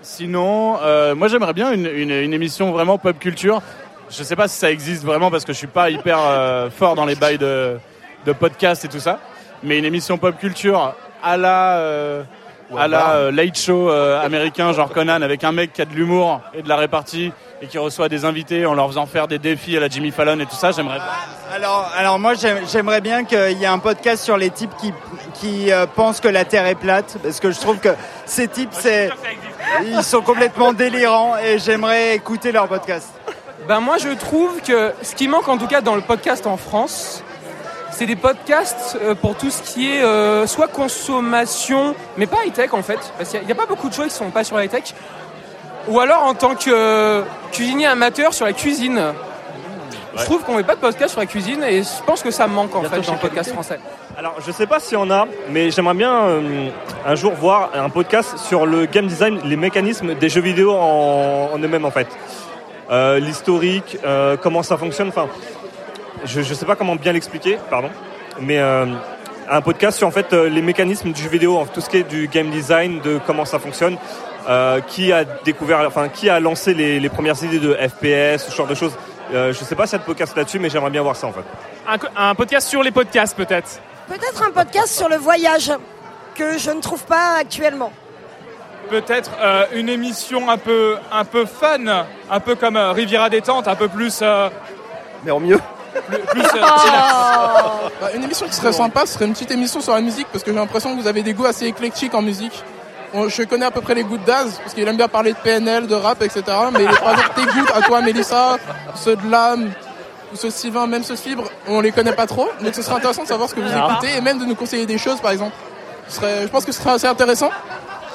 Sinon, euh, moi j'aimerais bien une, une- une émission vraiment pop culture. Je sais pas si ça existe vraiment parce que je suis pas hyper euh, fort dans les bails de, de podcast et tout ça. Mais une émission pop culture à la, euh, à la euh, late show euh, américain, genre Conan, avec un mec qui a de l'humour et de la répartie et qui reçoit des invités en leur faisant faire des défis à la Jimmy Fallon et tout ça, j'aimerais. Alors, alors moi j'aime- j'aimerais bien qu'il y ait un podcast sur les types qui, qui euh, pensent que la Terre est plate, parce que je trouve que ces types, c'est, ils sont complètement délirants et j'aimerais écouter leur podcast. Ben moi je trouve que ce qui manque en tout cas dans le podcast en France, c'est des podcasts euh, pour tout ce qui est euh, soit consommation, mais pas high-tech en fait, parce qu'il n'y a, pas beaucoup de choses qui sont pas sur la high-tech, ou alors en tant que euh, cuisinier amateur sur la cuisine. Je trouve qu'on met pas de podcast sur la cuisine et je pense que ça manque en fait dans le podcast français. Alors, je sais pas s'il y en a, mais j'aimerais bien euh, un jour voir un podcast sur le game design, les mécanismes des jeux vidéo en, en eux-mêmes en fait. Euh, L'historique, euh, comment ça fonctionne. Enfin, je, je sais pas comment bien l'expliquer, pardon, mais euh, un podcast sur en fait euh, les mécanismes du jeu vidéo, tout ce qui est du game design, de comment ça fonctionne, euh, qui a découvert, enfin qui a lancé les, les premières idées de FPS, ce genre de choses. Euh, je sais pas s'il y a de podcast là-dessus, mais j'aimerais bien voir ça en fait. Un, podcast sur les podcasts peut-être. Peut-être un podcast sur le voyage que je ne trouve pas actuellement. Peut-être euh, une émission un peu, un peu fun, un peu comme euh, Riviera détente, un peu plus. euh, Mais en mieux. Plus euh, chillax. Bah, une émission qui serait sympa, ce serait une petite émission sur la musique parce que j'ai l'impression que vous avez des goûts assez éclectiques en musique. Bon, je connais à peu près les goûts de Daz parce qu'il aime bien parler de PNL, de rap, etc. Mais les trois autres tes goûts, à toi Mélissa, ceux de l'âme, ou ceux de Sylvain, même ceux de Fibre, on les connaît pas trop. Donc ce serait intéressant de savoir ce que vous Ah. écoutez et même de nous conseiller des choses par exemple. Ce serait, je pense que ce serait assez intéressant.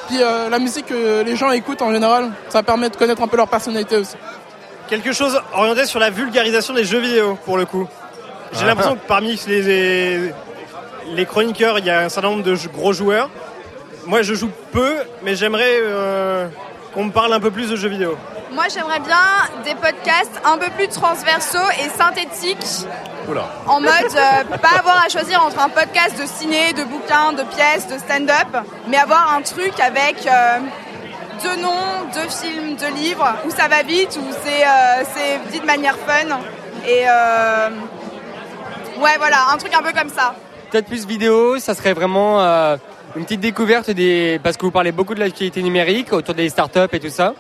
Puis euh, la musique que les gens écoutent en général, ça permet de connaître un peu leur personnalité aussi. Quelque chose orienté sur la vulgarisation des jeux vidéo, pour le coup. J'ai Ah. l'impression que parmi les, les chroniqueurs, il y a un certain nombre de gros joueurs. Moi, je joue peu, mais j'aimerais euh, qu'on me parle un peu plus de jeux vidéo. Moi, j'aimerais bien des podcasts un peu plus transversaux et synthétiques, en mode euh, pas avoir à choisir entre un podcast de ciné, de bouquins, de pièces, de stand-up, mais avoir un truc avec euh, deux noms, deux films, deux livres, où ça va vite, où c'est euh, dit de manière fun. Et euh, ouais, voilà, un truc un peu comme ça. Peut-être plus vidéo, ça serait vraiment euh, une petite découverte des. Parce que vous parlez beaucoup de l'actualité numérique autour des startups et tout ça.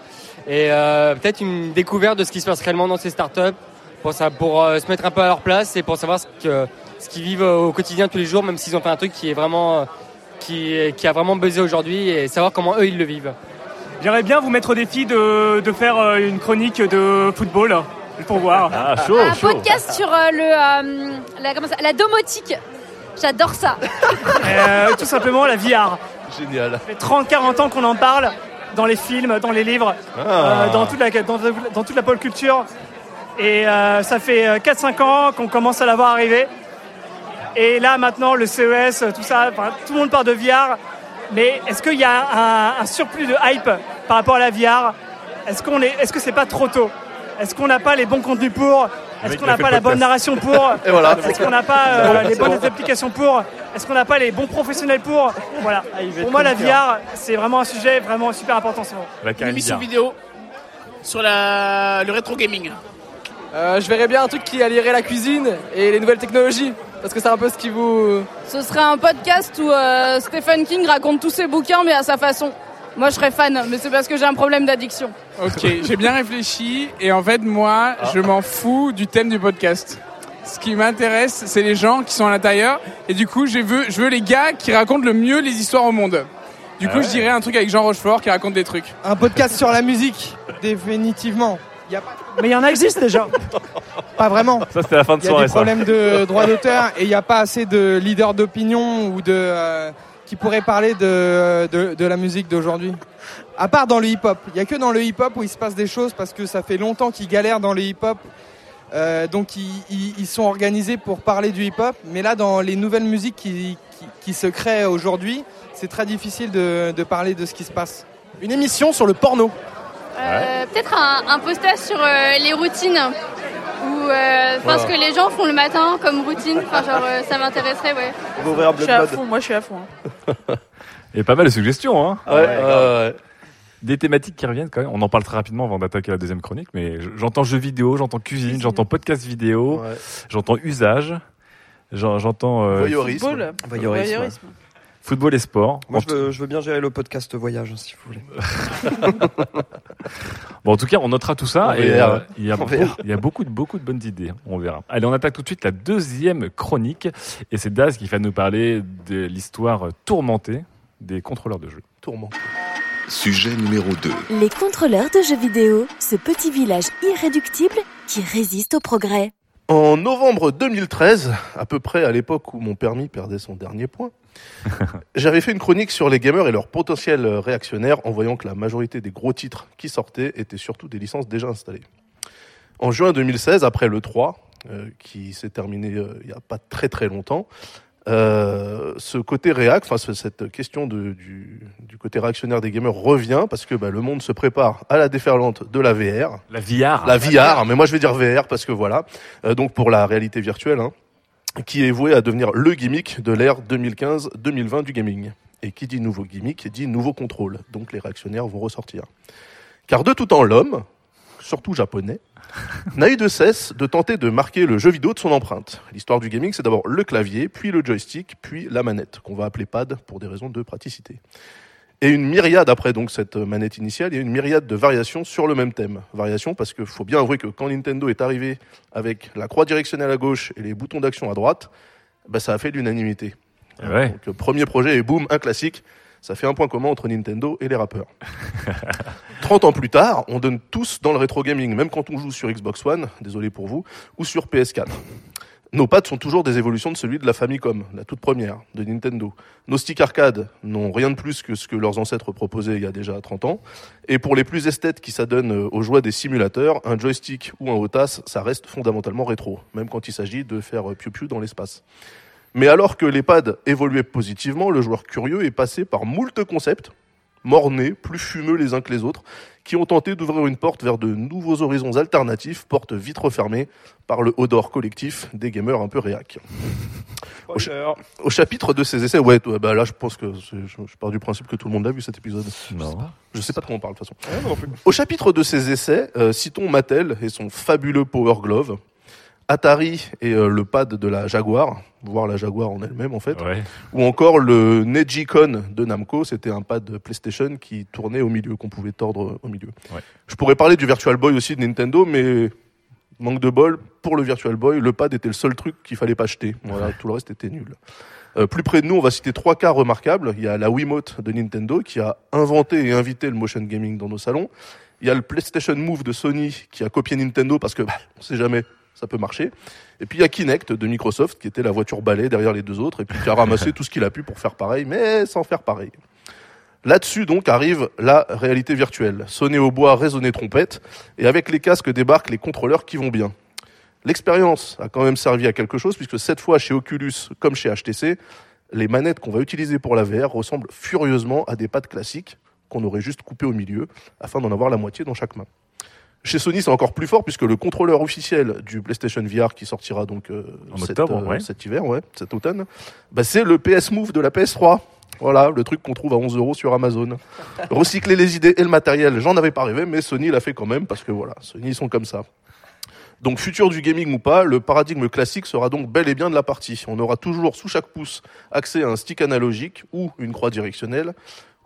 Et euh, peut-être une découverte de ce qui se passe réellement dans ces startups pour, ça, pour se mettre un peu à leur place et pour savoir ce que ce qu'ils vivent au quotidien tous les jours, même s'ils ont fait un truc qui est vraiment. qui, qui a vraiment buzzé aujourd'hui et savoir comment eux ils le vivent. J'aimerais bien vous mettre au défi de, de faire euh, une chronique de football pour voir. Ah, un podcast sur euh, le, euh, la, comment ça- la domotique. J'adore ça. Euh, tout simplement la VR. Génial. Ça fait 30-40 ans qu'on en parle dans les films, dans les livres, Ah. euh, dans, toute la, dans, dans toute la pop culture. Et euh, ça fait euh, 4-5 ans qu'on commence à la voir arriver. Et là, maintenant, le CES, tout ça, tout le monde parle de VR. Mais est-ce qu'il y a un, un surplus de hype par rapport à la VR Est-ce qu'on est, est-ce que c'est pas trop tôt Est-ce qu'on n'a pas les bons contenus pour Est-ce qu'on n'a pas la bonne narration pour Et voilà. Est-ce qu'on n'a pas euh, les bonnes bon. applications pour Est-ce qu'on n'a pas les bons professionnels pour Voilà. Ah, Pour moi, la VR, c'est vraiment un sujet vraiment super important en ce moment. La Une émission vidéo sur la, le rétro gaming. Euh, je verrais bien un truc qui allierait la cuisine et les nouvelles technologies. Parce que c'est un peu ce qui vous. Ce serait un podcast où euh, Stephen King raconte tous ses bouquins, mais à sa façon. Moi, je serais fan, mais c'est parce que j'ai un problème d'addiction. Ok, j'ai bien réfléchi et en fait moi je m'en fous du thème du podcast. Ce qui m'intéresse c'est les gens qui sont à l'intérieur et du coup je veux, je veux les gars qui racontent le mieux les histoires au monde. Du Ah coup ouais. je dirais un truc avec Jean Rochefort qui raconte des trucs. Un podcast sur la musique, définitivement. Y a pas... Mais il y en a existe déjà. Pas vraiment. Ça, c'était la fin de Il y a soirée, des problèmes de droit d'auteur et il n'y a pas assez de leaders d'opinion ou de euh, qui pourraient parler de, de, de la musique d'aujourd'hui. À part dans le hip-hop. Il n'y a que dans le hip-hop où il se passe des choses parce que ça fait longtemps qu'ils galèrent dans le hip-hop. Euh, donc ils, ils- ils sont organisés pour parler du hip-hop. Mais là, dans les nouvelles musiques qui, qui, qui se créent aujourd'hui, c'est très difficile de, de parler de ce qui se passe. Une émission sur le porno. Euh, Peut-être un, un postage sur euh, les routines ou euh, ce que les gens font le matin comme routine. Enfin, genre, euh, ça m'intéresserait, ouais. Je suis à fond, moi je suis à fond. hein. Et pas mal de suggestions, hein. Ouais. Des thématiques qui reviennent quand même. On en parle très rapidement avant d'attaquer la deuxième chronique, mais j'entends jeux vidéo, j'entends cuisine, j'entends podcast vidéo, j'entends usage, j'en- j'entends euh, Voyeurisme. Voyeurisme. Voyeurisme. Football et sport. Moi, je veux, je veux bien gérer le podcast voyage, si vous voulez. Bon, en tout cas, on notera tout ça et euh, il, y a beaucoup, VR. il y a beaucoup de beaucoup de bonnes idées. On verra. Allez, on attaque tout de suite la deuxième chronique et c'est Daz qui va nous parler de l'histoire tourmentée des contrôleurs de jeux. Tourment. Sujet numéro 2. Les contrôleurs de jeux vidéo, ce petit village irréductible qui résiste au progrès. En novembre 2013, à peu près à l'époque où mon permis perdait son dernier point, j'avais fait une chronique sur les gamers et leurs potentiels réactionnaires en voyant que la majorité des gros titres qui sortaient étaient surtout des licences déjà installées. En juin 2016, après le 3, euh, qui s'est terminé euh, il n'y a pas très très longtemps, euh, ce côté réac, enfin cette question de- du, du côté réactionnaire des gamers revient parce que bah, le monde se prépare à la déferlante de la VR. La VR. La VR, mais moi je vais dire VR parce que voilà. Euh, donc pour la réalité virtuelle, hein, qui est vouée à devenir le gimmick de l'ère 2015-2020 du gaming. Et qui dit nouveau gimmick dit nouveau contrôle. Donc les réactionnaires vont ressortir. Car de tout temps, l'homme, surtout japonais, n'a eu de cesse de tenter de marquer le jeu vidéo de son empreinte. L'histoire du gaming, c'est d'abord le clavier, puis le joystick, puis la manette, qu'on va appeler pad pour des raisons de praticité. Et une myriade après donc cette manette initiale, il y a une myriade de variations sur le même thème. Variations parce qu'il faut bien avouer que quand Nintendo est arrivé avec la croix directionnelle à gauche et les boutons d'action à droite, bah, ça a fait l'unanimité. Ouais. Donc, le premier projet et boum, un classique. Ça fait un point commun entre Nintendo et les rappeurs. 30 ans plus tard, on donne tous dans le rétro gaming, même quand on joue sur Xbox One, désolé pour vous, ou sur PS4. Nos pads sont toujours des évolutions de celui de la Famicom, la toute première, de Nintendo. Nos sticks arcade n'ont rien de plus que ce que leurs ancêtres proposaient il y a déjà 30 ans. Et pour les plus esthètes qui s'adonnent aux joies des simulateurs, un joystick ou un OTAS, ça reste fondamentalement rétro, même quand il s'agit de faire piou-piou dans l'espace. Mais alors que les pads évoluaient positivement, le joueur curieux est passé par moult concepts, mornés, plus fumeux les uns que les autres, qui ont tenté d'ouvrir une porte vers de nouveaux horizons alternatifs, porte vite refermée par le haut d'or collectif des gamers un peu réac. Au, cha- au chapitre de ces essais, ouais, ouais, bah là je pense que je pars du principe que tout le monde l'a vu cet épisode. Non. Je sais pas de quoi on parle de toute façon. Au chapitre de ces essais, euh, citons Mattel et son fabuleux Power Glove, Atari et euh, le pad de la Jaguar, voire la Jaguar en elle-même en fait, ou encore le Negicon de Namco, c'était un pad PlayStation qui tournait au milieu, qu'on pouvait tordre au milieu. Je pourrais parler du Virtual Boy aussi de Nintendo, mais manque de bol, pour le Virtual Boy, le pad était le seul truc qu'il fallait pas acheter. Voilà, tout le reste était nul. Euh, plus près de nous, on va citer trois cas remarquables. Il y a la Wiimote de Nintendo qui a inventé et invité le motion gaming dans nos salons. Il y a le PlayStation Move de Sony qui a copié Nintendo parce que bah, on sait jamais, ça peut marcher. Et puis il y a Kinect de Microsoft qui était la voiture balai derrière les deux autres et puis qui a ramassé tout ce qu'il a pu pour faire pareil, mais sans faire pareil. Là-dessus donc arrive la réalité virtuelle. Sonner au bois, résonner trompette, et avec les casques débarquent les contrôleurs qui vont bien. L'expérience a quand même servi à quelque chose puisque cette fois chez Oculus comme chez HTC, les manettes qu'on va utiliser pour la VR ressemblent furieusement à des pads classiques qu'on aurait juste coupées au milieu afin d'en avoir la moitié dans chaque main. Chez Sony, c'est encore plus fort puisque le contrôleur officiel du PlayStation VR qui sortira donc euh, En cet, octobre, euh, ouais. cet hiver, ouais, cet automne, bah, c'est le PS Move de la PS3. Voilà, le truc qu'on trouve à 11 euros sur Amazon. Recycler les idées et le matériel, j'en avais pas rêvé, mais Sony l'a fait quand même parce que voilà, Sony ils sont comme ça. Donc futur du gaming ou pas, le paradigme classique sera donc bel et bien de la partie. On aura toujours sous chaque pouce accès à un stick analogique ou une croix directionnelle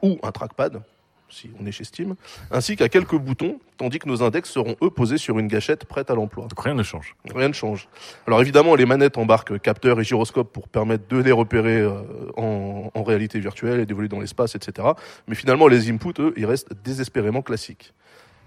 ou un trackpad, si on est chez Steam, ainsi qu'à quelques boutons, tandis que nos index seront eux posés sur une gâchette prête à l'emploi. Donc rien ne change. Rien ne change. Alors évidemment, les manettes embarquent capteurs et gyroscopes pour permettre de les repérer euh, en, en réalité virtuelle et d'évoluer dans l'espace, etc. Mais finalement, les inputs, eux, ils restent désespérément classiques.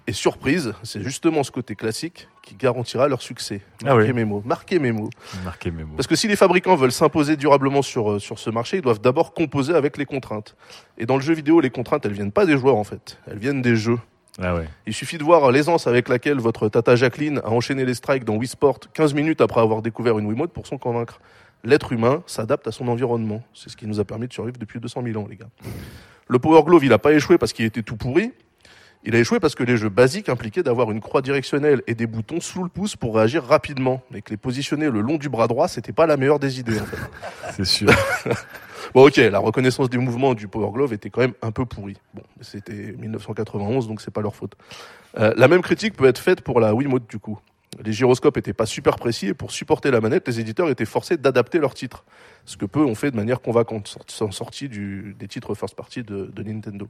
Et surprise, c'est justement ce côté classique qui garantira leur succès. Ah Marquez oui. mes mots. Marquez mes mots. Marquez mes mots. Parce que si les fabricants veulent s'imposer durablement sur, euh, sur ce marché, ils doivent d'abord composer avec les contraintes. Et dans le jeu vidéo, les contraintes, elles viennent pas des joueurs en fait, elles viennent des jeux. Ah ouais. Il suffit de voir l'aisance avec laquelle votre tata Jacqueline a enchaîné les strikes dans Wii Sport 15 minutes après avoir découvert une Wiimote pour s'en convaincre. L'être humain s'adapte à son environnement. C'est ce qui nous a permis de survivre depuis 200 000 ans, les gars. Le Power Glove, il a pas échoué parce qu'il était tout pourri. Il a échoué parce que les jeux basiques impliquaient d'avoir une croix directionnelle et des boutons sous le pouce pour réagir rapidement. Et que les positionner le long du bras droit, c'était pas la meilleure des idées, en fait. C'est sûr. Bon, ok, la reconnaissance des mouvements du Power Glove était quand même un peu pourrie. Bon, c'était 1991, donc c'est pas leur faute. Euh, la même critique peut être faite pour la Wiimote, du coup. Les gyroscopes étaient pas super précis et pour supporter la manette, les éditeurs étaient forcés d'adapter leurs titres. Ce que peu ont fait de manière convaincante, sort- sortis du, des titres first party de, de Nintendo.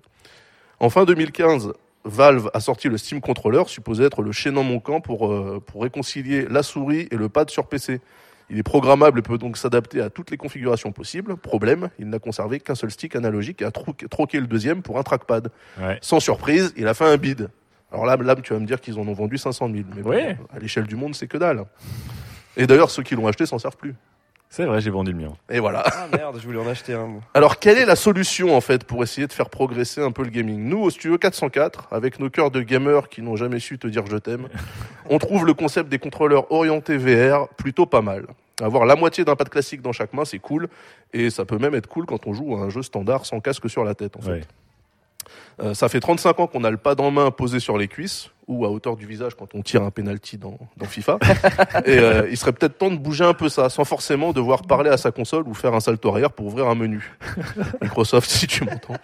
En fin 2015, Valve a sorti le Steam Controller, supposé être le chaînon manquant pour, euh, pour réconcilier la souris et le pad sur PC. Il est programmable et peut donc s'adapter à toutes les configurations possibles. Problème, il n'a conservé qu'un seul stick analogique et a tro- troqué le deuxième pour un trackpad. Ouais. Sans surprise, il a fait un bid. Alors là, là tu vas me dire qu'ils en ont vendu 500 000. Mais bon, à l'échelle du monde, c'est que dalle. Et d'ailleurs, ceux qui l'ont acheté s'en servent plus. C'est vrai, j'ai vendu le mien. Et voilà. Ah merde, je voulais en acheter un. moi. Alors, quelle est la solution en fait pour essayer de faire progresser un peu le gaming? Nous, au Studio 404, avec nos cœurs de gamers qui n'ont jamais su te dire je t'aime, on trouve le concept des contrôleurs orientés VR plutôt pas mal. Avoir la moitié d'un pad classique dans chaque main, c'est cool, et ça peut même être cool quand on joue à un jeu standard sans casque sur la tête en fait. Ouais. Euh, ça fait 35 ans qu'on a le pad en main posé sur les cuisses ou à hauteur du visage quand on tire un penalty dans, dans FIFA. Et euh, il serait peut-être temps de bouger un peu ça, sans forcément devoir parler à sa console ou faire un salto arrière pour ouvrir un menu. Microsoft, si tu m'entends.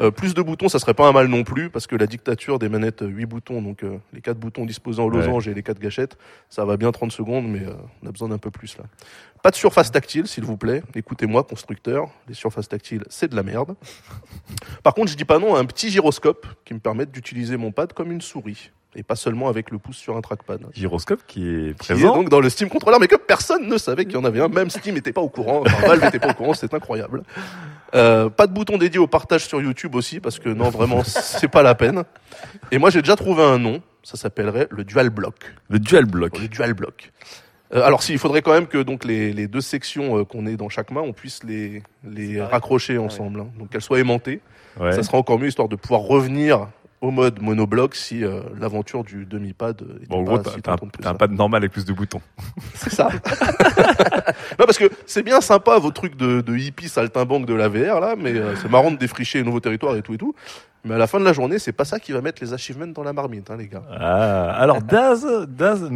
Euh, plus de boutons, ça serait pas un mal non plus, parce que la dictature des manettes 8 boutons, donc les 4 boutons disposés en losange et les 4 gâchettes, ça va bien 30 secondes, mais on a besoin d'un peu plus là. Pas de surface tactile, s'il vous plaît. Écoutez-moi, constructeur, les surfaces tactiles, c'est de la merde. Par contre, je dis pas non à un petit gyroscope qui me permette d'utiliser mon pad comme une souris. Et pas seulement avec le pouce sur un trackpad. Gyroscope qui est Qui est présent. donc dans le Steam Controller, mais que personne ne savait qu'il y en avait un. Même Steam n'était pas au courant. Enfin, Valve n'était pas au courant. C'est incroyable. Euh, pas de bouton dédié au partage sur YouTube aussi, parce que non, vraiment, c'est pas la peine. Et moi, j'ai déjà trouvé un nom. Ça s'appellerait le Dual Block. Le Dual Block. Le Dual Block. Euh, alors, s'il faudrait quand même que donc les, les deux sections euh, qu'on ait dans chaque main, on puisse les, les raccrocher ensemble, hein. donc qu'elles soient aimantées. Ouais. Ça sera encore mieux histoire de pouvoir revenir au mode monobloc si euh, l'aventure du demi-pad était Bon, en gros, t'as si t'as un, un pad normal avec plus de boutons. C'est ça. non, parce que c'est bien sympa vos trucs de, de hippie saltimbanque de la VR là, mais euh, c'est marrant de défricher les nouveaux territoires et tout et tout. Mais à la fin de la journée, c'est pas ça qui va mettre les achievements dans la marmite, hein, les gars. Ah, alors Daz, Daz,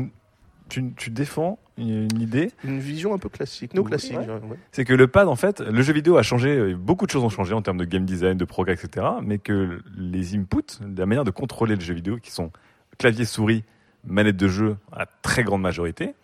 tu, tu défends une, une idée Une vision un peu classique. Ouais. dirais, ouais. C'est que le pad, en fait, le jeu vidéo a changé, euh, beaucoup de choses ont changé en termes de game design, de progrès, etc. Mais que les inputs, la manière de contrôler le jeu vidéo, qui sont clavier, souris, manette de jeu, à très grande majorité,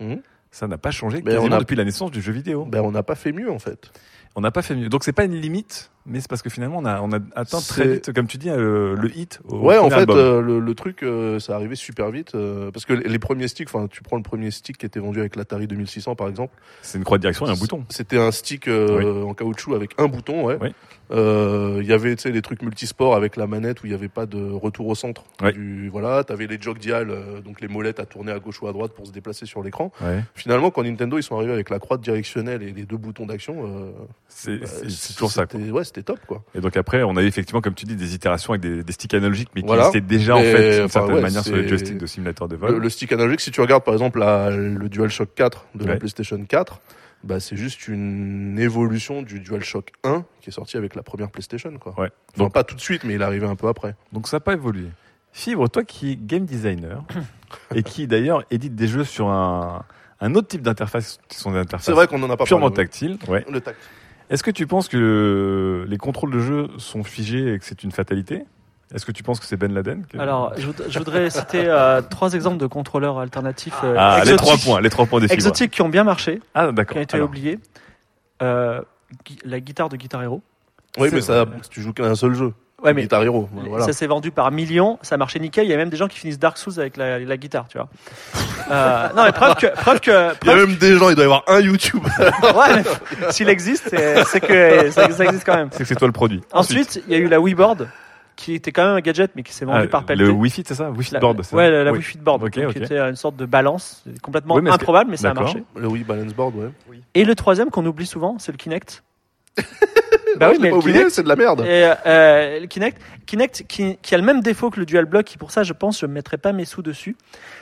ça n'a pas changé Ben, on quasiment a- depuis la naissance du jeu vidéo. Ben, on n'a pas fait mieux en fait. On n'a pas fait mieux. Donc c'est pas une limite, mais c'est parce que finalement on a, on a atteint très vite, comme tu dis, euh, le hit. Au Ouais, en fait, euh, le, le truc, euh, ça arrivait super vite euh, parce que les les premiers sticks, enfin, tu prends le premier stick qui était vendu avec l'Atari 2600 par exemple. C'est une croix de direction et un bouton. C'était un stick en caoutchouc avec un bouton, ouais. Il y avait, tu sais, les trucs multisports avec la manette où il n'y avait pas de retour au centre. Ouais. Du, voilà, t'avais les jog dial, euh, donc les molettes à tourner à gauche ou à droite pour se déplacer sur l'écran. Ouais. Finalement, quand Nintendo ils sont arrivés avec la croix directionnelle et les deux boutons d'action, euh, C'est- bah, toujours ça, Ouais, c'était c'était top quoi. Et donc après, on a eu effectivement, comme tu dis, des itérations avec des, des sticks analogiques, mais qui existaient déjà en fait d'une enfin, certaine ouais, manière sur les joysticks de simulateur de vol. Le, le stick analogique, si tu regardes par exemple la- le DualShock 4 de la. PlayStation 4, bah c'est juste une évolution du DualShock 1 qui est sorti avec la première PlayStation quoi. Ouais. Donc pas tout de suite, mais il est arrivé un peu après. Donc ça n'a pas évolué. Fibre, toi qui es game designer et qui d'ailleurs édite des jeux sur un, un autre type d'interface, qui sont des interfaces vrai qu'on en a pas purement parlé, tactiles. Ouais. Le tact. Est-ce que tu penses que les contrôles de jeu sont figés et que c'est une fatalité? Est-ce que tu penses que c'est Ben Laden que- Alors, je, voud- je voudrais citer euh, trois exemples de contrôleurs alternatifs. euh, Ah, les exotiques. trois points, les trois points des fibres. Exotiques qui ont bien marché. Ah, d'accord. Qui ont été Alors. oubliés. Euh, gui- la guitare de Guitar Hero. Oui, mais ça, tu joues qu'à un seul jeu. Ouais, mais Guitar Hero. Voilà. ça s'est vendu par millions, ça marchait nickel. Il y a même des gens qui finissent Dark Souls avec la, la guitare, tu vois. Euh, non, mais preuve que, preuve que, Il y a même des gens, il doit y avoir un YouTube. ouais, mais s'il existe, c'est que ça, ça existe quand même. C'est que c'est toi le produit. Ensuite, il y a eu la Wii Board, qui était quand même un gadget, mais qui s'est vendu Ah, par pelleté. le Wi-Fi, c'est ça? Wi-Fi La- board, c'est ça? Ouais, la, la Oui. Wi-Fi board, Ok, donc, ok. qui était une sorte de balance, complètement Oui, mais improbable, mais ça a marché. Le Wii Balance Board, ouais. Et le troisième qu'on oublie souvent, c'est le Kinect. Non, je l'ai pas oublié, c'est de la merde. Et, euh, le Kinect, Kinect qui, qui a le même défaut que le Dual Block, qui pour ça, je pense, je ne mettrai pas mes sous dessus.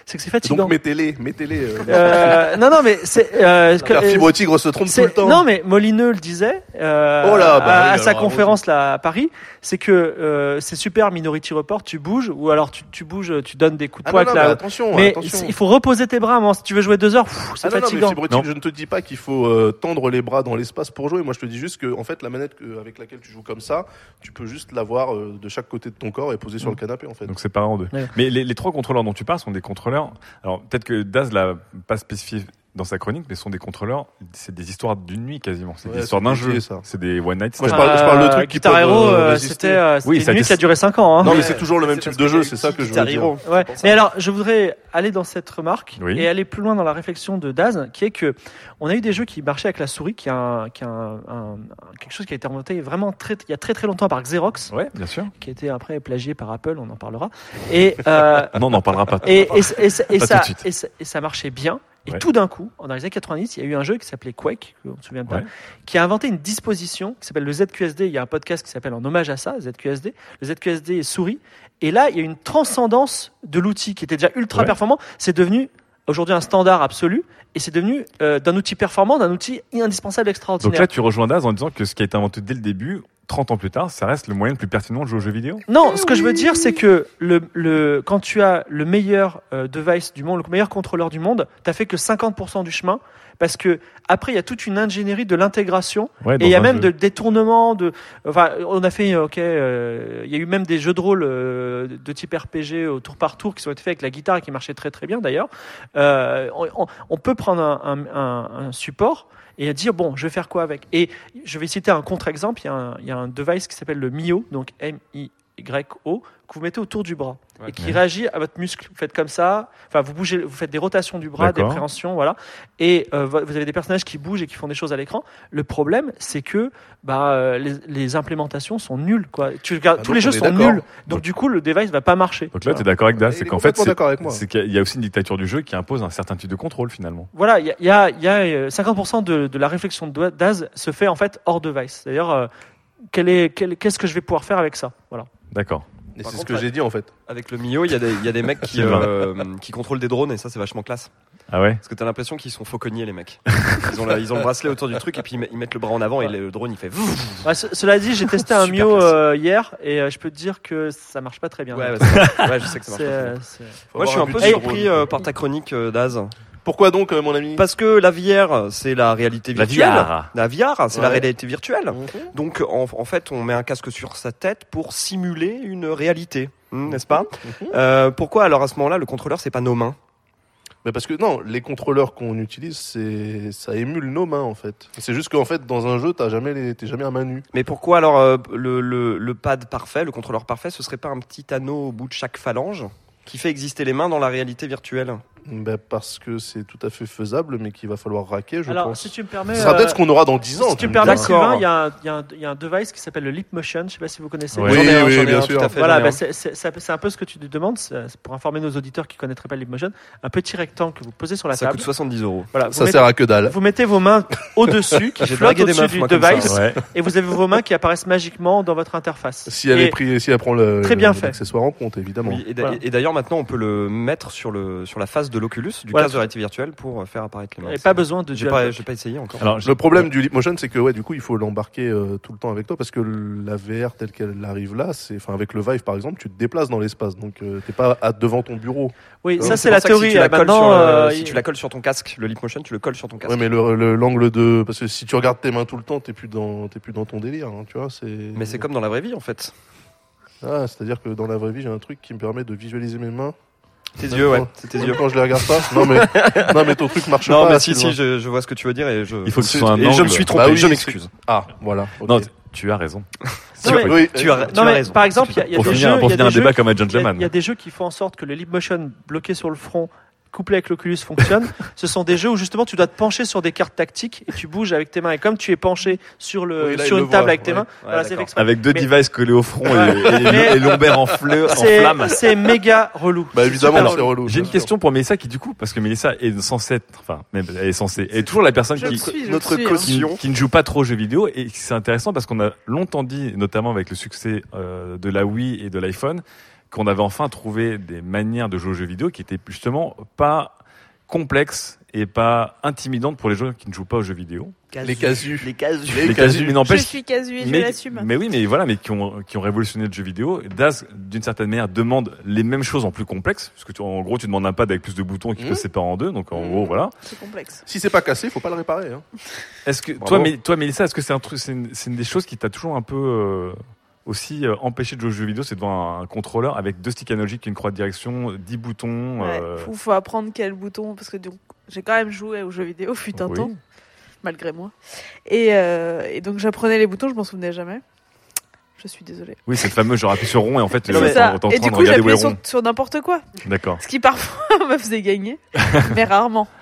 C'est que c'est fatigant. Donc mettez-les, mettez-les. euh, Euh, non, non, mais c'est. Euh, que- Fibre Tigre se trompe tout le temps. Non, mais Molineux le disait euh, Oh là, bah à, oui, à sa alors, conférence là à Paris, c'est que euh, c'est super Minority Report, tu bouges ou alors tu, tu bouges, tu donnes des coups de Ah poing non, avec non, la. mais attention, mais attention. il faut reposer tes bras. moi. Si tu veux jouer deux heures, c'est Ah non, non, mais fatigant. Fibre Tigre, je ne te dis pas qu'il faut euh, tendre les bras dans l'espace pour jouer. Moi, je te dis juste que, en fait, la manette avec laquelle tu joues comme ça, tu peux juste l'avoir euh, de chaque côté de ton corps et poser sur le canapé, en fait. Donc c'est pas en deux. Ouais. Mais les, les trois contrôleurs dont tu parles sont des contrôleurs. Alors peut-être que Daz l'a pas spécifié dans sa chronique, mais ce sont des contrôleurs. C'est des histoires d'une nuit quasiment. C'est Ouais, des histoires d'un jeu. ça. C'est des one night. Moi, je parle- je parle de trucs qui Guitar Hero, euh, euh, c'était euh, Oui, c'était ça une nuit qui a duré 5 ans. Hein. Non, mais c'est toujours le même type de jeu, c'est ça que je veux dire. Ouais. Mais alors, je voudrais aller dans cette remarque Oui. et aller plus loin dans la réflexion de Daz, qui est que on a eu des jeux qui marchaient avec la souris, qui est un, qui est un- un- quelque chose qui a été inventé vraiment très, il y a très très longtemps par Xerox, Ouais, bien sûr. qui a été après plagié par Apple, on en parlera. Et euh, Non, on n'en parlera pas. Et, et, et, et Pas ça, tout de suite. et, ça, et ça marchait bien. Et Ouais. tout d'un coup, dans les années 90, il y a eu un jeu qui s'appelait Quake, on se souvient pas, Ouais. qui a inventé une disposition qui s'appelle le ZQSD. Il y a un podcast qui s'appelle en hommage à ça, ZQSD. Le ZQSD est souris. Et là, il y a une transcendance de l'outil qui était déjà ultra Ouais. performant. C'est devenu aujourd'hui un standard absolu. Et c'est devenu euh, d'un outil performant, d'un outil indispensable extraordinaire. Donc là, tu rejoins Daz en disant que ce qui a été inventé dès le début, 30 ans plus tard, ça reste le moyen le plus pertinent de jouer aux jeux vidéo. Non, ce que je veux dire, c'est que le, le, quand tu as le meilleur euh, device du monde, le meilleur contrôleur du monde, t'as fait que 50% du chemin, parce que après il y a toute une ingénierie de l'intégration, Ouais, et il y a même jeu. de détournements, de, enfin, on a fait, ok, euh, il y a eu même des jeux de rôle euh, de type RPG au tour par tour qui sont été faits avec la guitare et qui marchaient très très bien d'ailleurs. On, on- on peut prendre un, un- un- un support et dire bon, je vais faire quoi avec? Et je vais citer un contre-exemple. Il y, a un- device qui s'appelle le Mio, donc M-I-Y-O, que vous mettez autour du bras et qui Ouais. réagit à votre muscle. Vous faites comme ça, enfin vous bougez, vous faites des rotations du bras, des préhensions, voilà. Et euh, vo- vous avez des personnages qui bougent et qui font des choses à l'écran. Le problème, c'est que bah, euh, les, les implémentations sont nulles. Quoi. Tu regardes, Ah, tous les jeux sont nuls. Donc du coup, le device va pas marcher. Donc là, tu es d'accord avec Daz, Il c'est est qu'en fait, c'est qu'il y a aussi une dictature du jeu qui impose un certain type de contrôle finalement. Voilà, il y a, il y a- il y a, euh, 50% de, de la réflexion de Daz se fait en fait hors device. C'est-à-dire, euh, quel est- quel- qu'est-ce que je vais pouvoir faire avec ça? Voilà. D'accord. Et c'est ce que j'ai dit, en fait. Avec le Mio, il y, a des- il y a des mecs qui, euh, qui contrôlent des drones et ça, c'est vachement classe. Ah ouais Parce que t'as l'impression qu'ils sont fauconniers, les mecs. Ils ont, la- ils ont le bracelet autour du truc et puis ils met- ils mettent le bras en avant et le drone il fait. Ouais, ce- cela dit, j'ai testé un Super Mio classe. euh, hier et euh, je peux te dire que ça marche pas très bien. Ouais, bah, ça- ouais, je sais que ça marche C'est, pas très euh, bien. c'est- Moi, je suis un peu surpris euh, par ta chronique, euh, Daz. Pourquoi donc, euh, mon ami Parce que la VR, c'est la réalité La virtuelle. VR. La VR, c'est la réalité virtuelle. Donc, en, en fait, on met un casque sur sa tête pour simuler une réalité, Hmm, n'est-ce pas Euh, Pourquoi alors à ce moment-là, le contrôleur, c'est pas nos mains? Mais parce que non, les contrôleurs qu'on utilise, c'est ça émule nos mains en fait. C'est juste qu'en fait, dans un jeu, t'as jamais les... t'es jamais à main nue. Mais pourquoi alors euh, le, le, le pad parfait, le contrôleur parfait, ce serait pas un petit anneau au bout de chaque phalange qui fait exister les mains dans la réalité virtuelle? Ben, parce que c'est tout à fait faisable, mais qu'il va falloir raquer, je Alors, pense. si tu me permets. Ce sera euh, peut-être ce qu'on aura dans 10 ans. Si tu me me permets. Sylvain, il y, a un- il y a un- il y a un- device qui s'appelle le Leap Motion. Je ne sais pas si vous connaissez. Oui, J'en ai un, oui, j'en ai bien un, sûr. tout à fait, Voilà, j'en ai bah, un. c'est c'est- c'est un peu- c'est un peu ce que tu demandes. c'est- c'est Pour informer nos auditeurs qui ne connaîtraient pas le Leap Motion, un petit rectangle que vous posez sur la Ça table. coûte 70 Voilà, Ça mettez- sert à que dalle. Vous mettez vos mains au-dessus, qui J'ai flottent dragué des au-dessus meufs, du moi, comme ça. device, Ouais. et vous avez vos mains qui apparaissent magiquement dans votre interface. Si elle, Et- est pris, si elle prend le, Très bien le- fait. l'accessoire en compte, évidemment. Oui, et d'a- Voilà. et d'ailleurs maintenant on peut le mettre sur le sur la face de l'Oculus du Voilà. casque de réalité virtuelle pour euh, faire apparaître les mains. Et pas besoin de J'ai pas pas essayé encore. Alors, le problème du Leap Motion, c'est que ouais, du coup, il faut l'embarquer euh, tout le temps avec toi parce que la VR telle qu'elle arrive là, c'est, enfin, avec le Vive par exemple, tu te déplaces dans l'espace, donc euh, t'es pas à- devant ton bureau. Oui, Euh, ça, c'est la théorie. Si tu, la euh, colles sur, euh, euh, si tu la colles sur ton casque, le Leap Motion, tu le colles sur ton casque. Ouais, mais le- le- l'angle de, parce que si tu regardes tes mains tout le temps, t'es plus dans, t'es plus dans ton délire, hein, tu vois. C'est. Mais c'est comme dans la vraie vie en fait. Ah, c'est-à-dire que dans la vraie vie, j'ai un truc qui me permet de visualiser mes mains. Tes yeux, ouais, quand- c'est tes yeux. Quand je les regarde pas. Non mais, non mais ton truc marche Non pas. mais si si, je, je vois ce que tu veux dire et je. Il faut que ce soit un et je angle. me suis trompé, Bah oui, je m'excuse. Ah, voilà. ok. Non, tu as raison. Non, mais- Oui, Tu as, Non, tu as mais raison. Par exemple, il y a, y des finir- jeux, pour il y a finir des un débat comme un il y a- gentleman. Il y, a des jeux qui font en sorte que le Leap Motion bloqué sur le front, couplé avec l'Oculus, fonctionne. Ce sont des jeux où justement tu dois te pencher sur des cartes tactiques et tu bouges avec tes mains. Et comme tu es penché sur, le, Oui, là, sur une le table voit, avec tes ouais. mains, Ouais, voilà, c'est. Avec deux Mais- devices collés au front et, et, lombaire en, fleu, en C'est- flamme. C'est méga relou. Bah évidemment, c'est relou. J'ai une question pour Mélissa qui du coup, parce que Mélissa est censée être, enfin, même elle est censée, est toujours la personne qui, suis, notre suis, hein. caution. qui, qui ne joue pas trop aux jeux vidéo et c'est intéressant parce qu'on a longtemps dit, notamment avec le succès euh, de la Wii et de l'iPhone, qu'on avait enfin trouvé des manières de jouer aux jeux vidéo qui étaient justement pas complexes et pas intimidantes pour les joueurs qui ne jouent pas aux jeux vidéo. Les casus. Les casus. Les Les casus, casus. mais Je n'empêche. suis casu et je mais, l'assume. mais oui, mais voilà, mais qui ont, qui ont révolutionné le jeu vidéo. Daz, d'une certaine manière, demande les mêmes choses en plus complexe, parce que tu, en gros, tu demandes un pad avec plus de boutons qui Mmh. peut se séparer en deux, donc en Mmh. gros, voilà. C'est complexe. Si c'est pas cassé, faut pas le réparer. Hein. Est-ce que Bravo. toi, Mél- toi, Mélissa, est-ce que c'est un truc, c'est une, c'est une des choses qui t'a toujours un peu euh, aussi euh, empêché de jouer aux jeux vidéo, c'est devant un, un contrôleur avec deux sticks analogiques, une croix de direction, 10 boutons. Ouais, euh, faut, faut apprendre quel bouton parce que j'ai quand même joué aux jeux vidéo fut un Oui. temps malgré moi et, euh, et donc j'apprenais les boutons je m'en souvenais jamais je suis désolée Oui, c'est le fameux genre appuie sur rond et en fait, euh, ça. en et du coup j'appuyais sur, sur n'importe quoi D'accord. ce qui parfois me faisait gagner mais rarement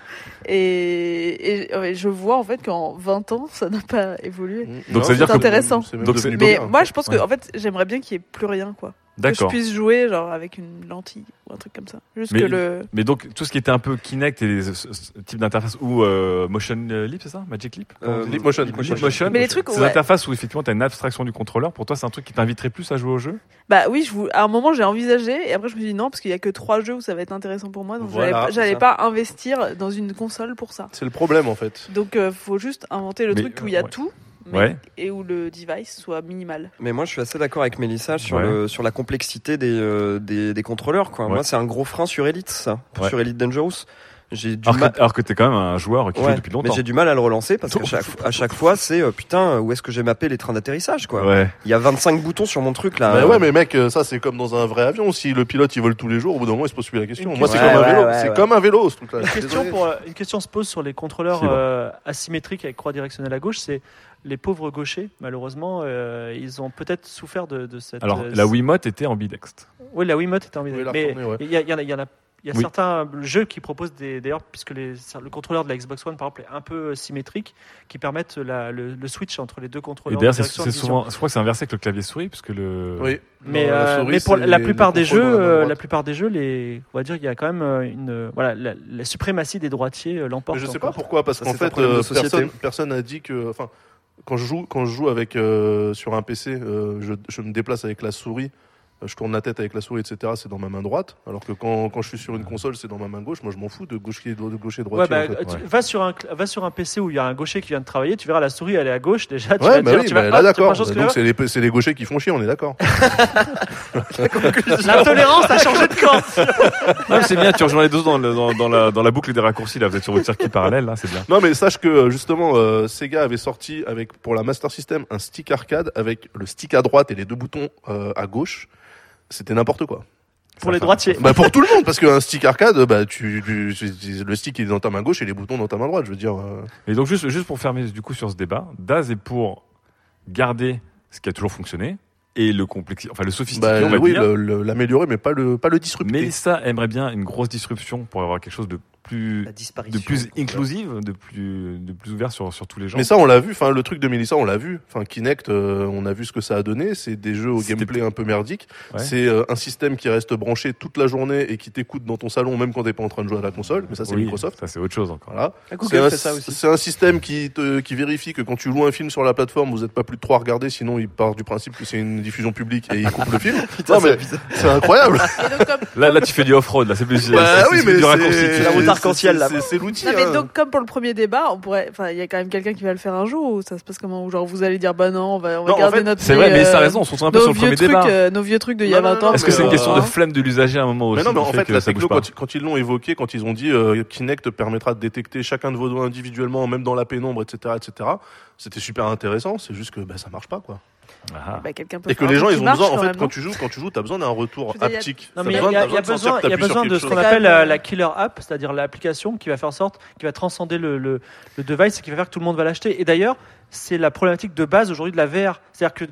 et, je vois en fait qu'en 20 ans ça n'a pas évolué. Donc, ça veut c'est dire que- intéressant. c'est même Donc, mais moi je pense que Ouais. en fait j'aimerais bien qu'il y ait plus rien quoi que je puisse jouer genre avec une lentille ou un truc comme ça juste Mais- que le Mais donc, tout ce qui était un peu Kinect et ce- type d'interface ou euh, Motion Leap, c'est ça? Magic Leap? Euh, Leap Motion. Leap Leap Motion. Mais les trucs, Ces ouais. interfaces où effectivement tu as une abstraction du contrôleur, pour toi, c'est un truc qui t'inviterait plus à jouer au jeu? Bah oui, je vous... à un moment j'ai envisagé et après je me suis dit non parce qu'il y a que trois jeux où ça va être intéressant pour moi donc Voilà, j'allais pas- investir dans une console pour ça. C'est le problème en fait. Donc euh, faut juste inventer le Mais, truc où il y a euh, ouais. tout mais- Ouais. et où le device soit minimal. Mais moi, je suis assez d'accord avec Mélissa sur, Ouais. le, sur la complexité des, euh, des, des contrôleurs. Quoi. Ouais. Moi, c'est un gros frein sur Elite, ça. Ouais. Sur Elite Dangerous. J'ai du alors, mal. que, alors que t'es quand même un joueur qui joue Ouais, depuis mais longtemps. j'ai du mal à le relancer parce qu'à chaque, à chaque fois, c'est euh, putain, où est-ce que j'ai mappé les trains d'atterrissage quoi? Ouais. Il y a 25 boutons sur mon truc là. Bah ouais, mais mec, euh, ça c'est comme dans un vrai avion. Si le pilote il vole tous les jours, au bout d'un moment il se pose plus la question. Une Moi c'est comme un Ouais, vélo. ouais, c'est ouais. comme un vélo ce truc-là. Une question, pour, euh, une question se pose sur les contrôleurs bon. euh, asymétriques avec croix directionnelle à gauche. C'est les pauvres gauchers, malheureusement, euh, ils ont peut-être souffert de, de cette. Alors, euh, la Wiimote était ambidextre. Oui, la Wiimote était Oui, la Mais ouais. il y, a- en a, il y en a- il y a Oui. certains jeux qui proposent des. D'ailleurs, puisque les, le contrôleur de la Xbox One, par exemple, est un peu symétrique, qui permettent la- le, le switch entre les deux Et contrôleurs. d'ailleurs, c'est souvent, je crois que c'est inversé avec le clavier souris, puisque le. Oui. Mais, Non, la euh, souris, mais pour la plupart des jeux, la euh, plupart des jeux, les, on va dire, il y a quand même euh, une, voilà, la, la suprématie des droitiers euh, l'emporte. Mais je sais pas pourquoi, parce Ça, qu'en fait, euh, personne, personne n'a dit que, enfin, quand je joue, quand je joue avec euh, sur un PC, euh, je, me déplace avec la souris, je tourne la tête avec la souris, etc. C'est dans ma main droite, alors que quand, quand je suis sur une console, c'est dans ma main gauche. Moi, je m'en fous de gaucher, de gaucher, Ouais, droitier. bah, en fait. tu- Ouais. va, sur un, va sur un PC où il y a un gaucher qui vient de travailler, tu verras la souris, elle est à gauche déjà. Tu Ouais, vas bah dire, oui, tu bah vas, là hop, d'accord. tu vas Donc c'est les, c'est les gauchers qui font chier, on est d'accord. L'intolérance a changé de camp. Non, c'est bien, tu rejoins les deux dans, le- dans, dans la, dans la boucle des raccourcis, là. Vous êtes sur votre circuit parallèle, là, c'est bien. Non, mais sache que euh, justement, euh, Sega avait sorti avec pour la Master System un stick arcade avec le stick à droite et les deux boutons euh, à gauche. C'était n'importe quoi. Pour les droitiers. Bah pour tout le monde, parce qu'un stick arcade, bah tu, tu- tu- le stick est dans ta main gauche et les boutons dans ta main droite. Je veux dire. euh, Et donc, juste, juste pour fermer du coup sur ce débat, Daz est pour garder ce qui a toujours fonctionné et le complexe, enfin le sophistiquer, Bah, on va oui, l'améliorer, mais pas le, pas le disrupter. Mélissa aimerait bien une grosse disruption pour avoir quelque chose de plus, de plus inclusive, de plus, de plus ouvert sur, sur tous les gens. Mais ça, on l'a vu. Enfin, le truc de Melissa, on l'a vu. Enfin, Kinect, euh, on a vu ce que ça a donné. C'est des jeux au gameplay un peu merdique. Ouais. C'est euh, un système qui reste branché toute la journée et qui t'écoute dans ton salon, même quand t'es pas en train de jouer à la console. Mais ça, c'est Oui, Microsoft. Ça, c'est autre chose encore. Voilà. Ah, C'est un, système qui, te, qui vérifie que quand tu joues un film sur la plateforme, vous n'êtes pas plus de trois à regarder, sinon il part du principe que c'est une diffusion publique et il coupe le film. Putain, Non, mais c'est incroyable. Là, là, tu fais du off-road. Là, c'est plus. Bah c'est- oui, c'est mais du c'est- raccourci. C'est arc-en-ciel, là. l'outil. Non, mais hein. donc, comme pour le premier débat, on pourrait, enfin, il y a quand même quelqu'un qui va le faire un jour ou ça se passe comment? Ou genre vous allez dire bah non, on va, on va Non, en garder fait, notre. c'est vrai, mais ça a euh, raison, on se retrouve un peu sur le premier trucs, débat. euh, nos vieux trucs d'il y a 20 ans. Est-ce que c'est une euh, question de flemme de l'usager à un moment aussi non, mais en fait la techno, quand ils l'ont évoqué, quand ils ont dit euh, Kinect permettra de détecter chacun de vos doigts individuellement, même dans la pénombre, etc., etc., c'était super intéressant. C'est juste que bah, ça marche pas, quoi. Bah, quelqu'un peut Et que les gens, ils ont marche besoin, en quand fait, quand tu joues, quand tu joues, t'as besoin d'un retour haptique. il il y a, besoin- il y a- t'as il y a besoin de besoin, il y a besoin ce qu'on appelle la, la killer app, c'est-à-dire l'application qui va faire en sorte, qui va transcender le, le, le device et qui va faire que tout le monde va l'acheter. Et d'ailleurs, c'est la problématique de base aujourd'hui de la VR. C'est-à-dire que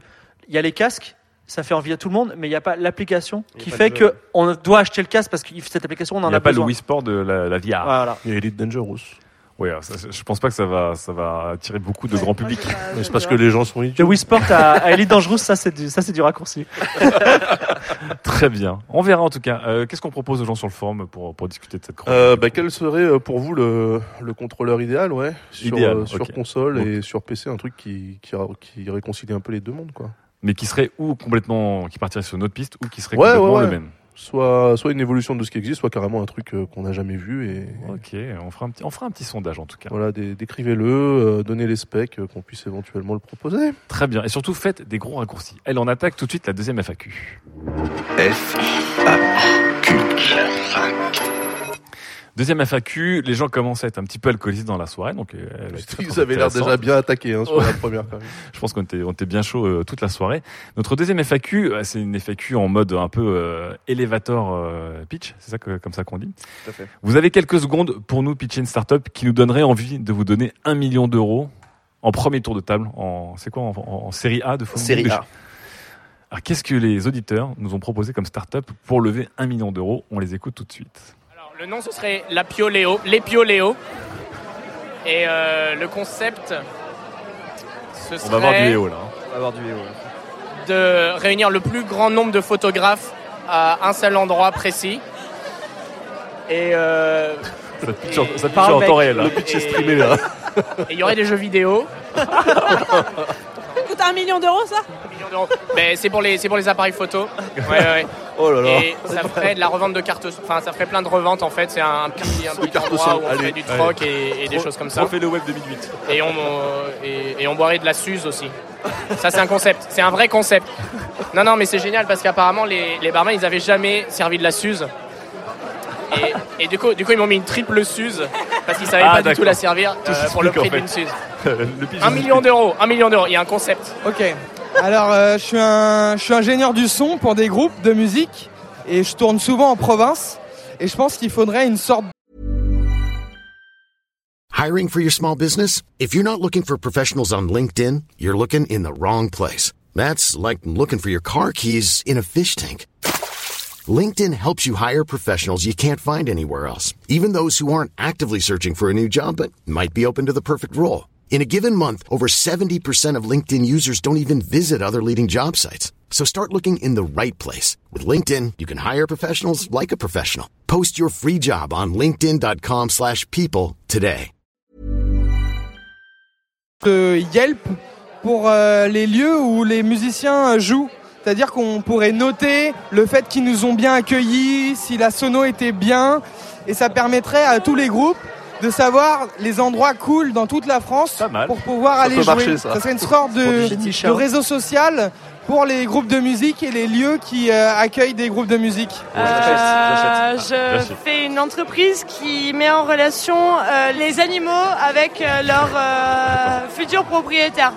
il y a les casques, ça fait envie à tout le monde, mais il n'y a pas l'application Il a qui pas fait que on doit acheter le casque parce que cette application, on Il en n'y a, a pas le besoin. Wii Sport de la, la VR. Voilà. Il y a Elite Dangerous. Oui, je pense pas que ça va, ça va attirer beaucoup de grand public. Mais c'est parce que les gens sont Le idiots. Wii Sport à, à Elite Dangerous, ça c'est du, ça c'est du raccourci. Très bien. On verra en tout cas. Euh, Qu'est-ce qu'on propose aux gens sur le forum pour, pour discuter de cette chronique Euh, bah, quel serait euh, pour vous le, le contrôleur idéal, ouais, sur, Idéal, euh, sur console Donc- et sur PC, un truc qui, qui, qui réconcilie un peu les deux mondes, quoi. Mais qui serait ou complètement, qui partirait sur une autre piste ou qui serait Ouais, complètement ouais, le ouais. même. Soit, soit une évolution de ce qui existe, soit carrément un truc euh, qu'on n'a jamais vu. Et Ok, on fera un petit, on fera un petit sondage en tout cas. voilà, dé- décrivez-le, euh, donnez les specs, euh, qu'on puisse éventuellement le proposer. Très bien. Et surtout, faites des gros raccourcis. Elle en attaque tout de suite la deuxième FAQ. F Deuxième FAQ, les gens commencent à être un petit peu alcoolisés dans la soirée, donc euh, Ils avaient l'air déjà bien attaqués hein, sur la première. Je pense qu'on était, on était bien chaud euh, toute la soirée. Notre deuxième FAQ, euh, c'est une FAQ en mode un peu euh, elevator euh, pitch, c'est ça que, comme ça qu'on dit. Tout à fait. Vous avez quelques secondes pour nous pitcher une startup qui nous donnerait envie de vous donner un million d'euros en premier tour de table. En c'est quoi en, en- en série A de football Série A. Alors qu'est-ce que les auditeurs nous ont proposé comme startup pour lever un million d'euros? On les écoute tout de suite. Le nom, ce serait la Pioléo, les Pioléo. Et euh, le concept, ce serait On va voir du Léo là. hein. On va avoir du Léo. de réunir le plus grand nombre de photographes à un seul endroit précis. Et euh, Ça pitch en- et- ça pitch en temps réel, là. Et- Le pitch est streamé, là. Et il y aurait des jeux vidéo. Ça coûte un million d'euros, ça? millions d'euros. Mais c'est pour les c'est pour les appareils photo. Ouais, ouais, ouais. Oh là là. Et ça ferait de la revente de cartes. Enfin, ça ferait plein de reventes en fait. C'est un petit, un petit endroit où on Allez. ferait du troc et, et des choses comme ça. Trophée le web 2008. Et on euh, et, et on boirait de la Suze aussi. Ça c'est un concept. C'est un vrai concept. Non non mais c'est génial parce qu'apparemment les, les barman ils avaient jamais servi de la Suze. Et, et du coup, du coup, ils m'ont mis une triple Suze parce qu'ils savaient Ah, pas du tout la servir Tout euh, pour le prix en fait. d'une Suze. Un million d'euros, un million d'euros. Il y a un concept. Ok. Alors, euh, je suis un, je suis ingénieur du son pour des groupes de musique et je tourne souvent en province. Et je pense qu'il faudrait une sorte Hiring for your small business? If you're not looking for professionals on LinkedIn, you're looking in the wrong place. That's like looking for your car keys in a fish tank. LinkedIn helps you hire professionals you can't find anywhere else, even those who aren't actively searching for a new job but might be open to the perfect role. In a given month, over 70% of LinkedIn users don't even visit other leading job sites. So start looking in the right place. With LinkedIn, you can hire professionals like a professional. Post your free job on linkedin.com/people slash people today. de Yelp pour euh, les lieux où les musiciens euh, jouent. C'est-à-dire qu'on pourrait noter le fait qu'ils nous ont bien accueillis, si la sono était bien, et ça permettrait à tous les groupes de savoir les endroits cool dans toute la France pour pouvoir Ça aller jouer. marcher, ça. serait une sorte de, réseau social pour les groupes de musique et les lieux qui euh, accueillent des groupes de musique. Euh, je fais une entreprise qui met en relation euh, les animaux avec euh, leurs euh, futurs propriétaires.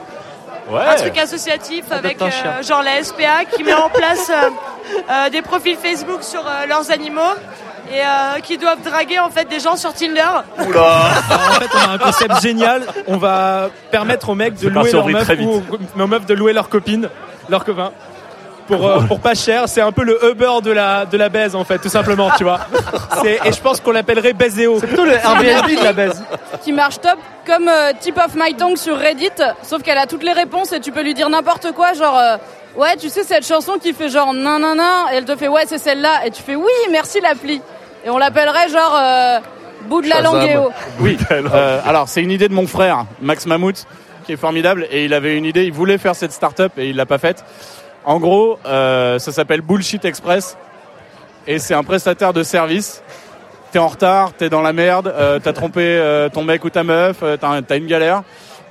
Ouais. Un truc associatif avec euh, genre la SPA qui met en place euh, euh, des profils Facebook sur euh, leurs animaux et euh, qui doivent draguer en fait des gens sur Tinder. Alors, en fait, on a un concept génial. On va permettre aux mecs de louer leurs meufs ou aux, meufs de louer leurs copines, leurs copains. pour, euh, pour pas cher. C'est un peu le Uber de la, de la baise, en fait, tout simplement, tu vois. C'est- Et je pense qu'on l'appellerait Baiseo. C'est plutôt le Airbnb de la baise. qui marche top, comme euh, Tip of My Tongue sur Reddit, sauf qu'elle a toutes les réponses et tu peux lui dire n'importe quoi, genre euh, ouais tu sais cette chanson qui fait genre nan nan nan, et elle te fait ouais c'est celle-là, et tu fais oui merci l'appli, et on l'appellerait genre euh, bout de la languéo. Oui, euh, alors c'est une idée de mon frère, Max Mammouth, qui est formidable, et il avait une idée, il voulait faire cette start-up et il l'a pas faite. En gros, euh, ça s'appelle Bullshit Express, et c'est un prestataire de service. T'es en retard, t'es dans la merde, t'as trompé ton mec ou ta meuf, t'as une galère.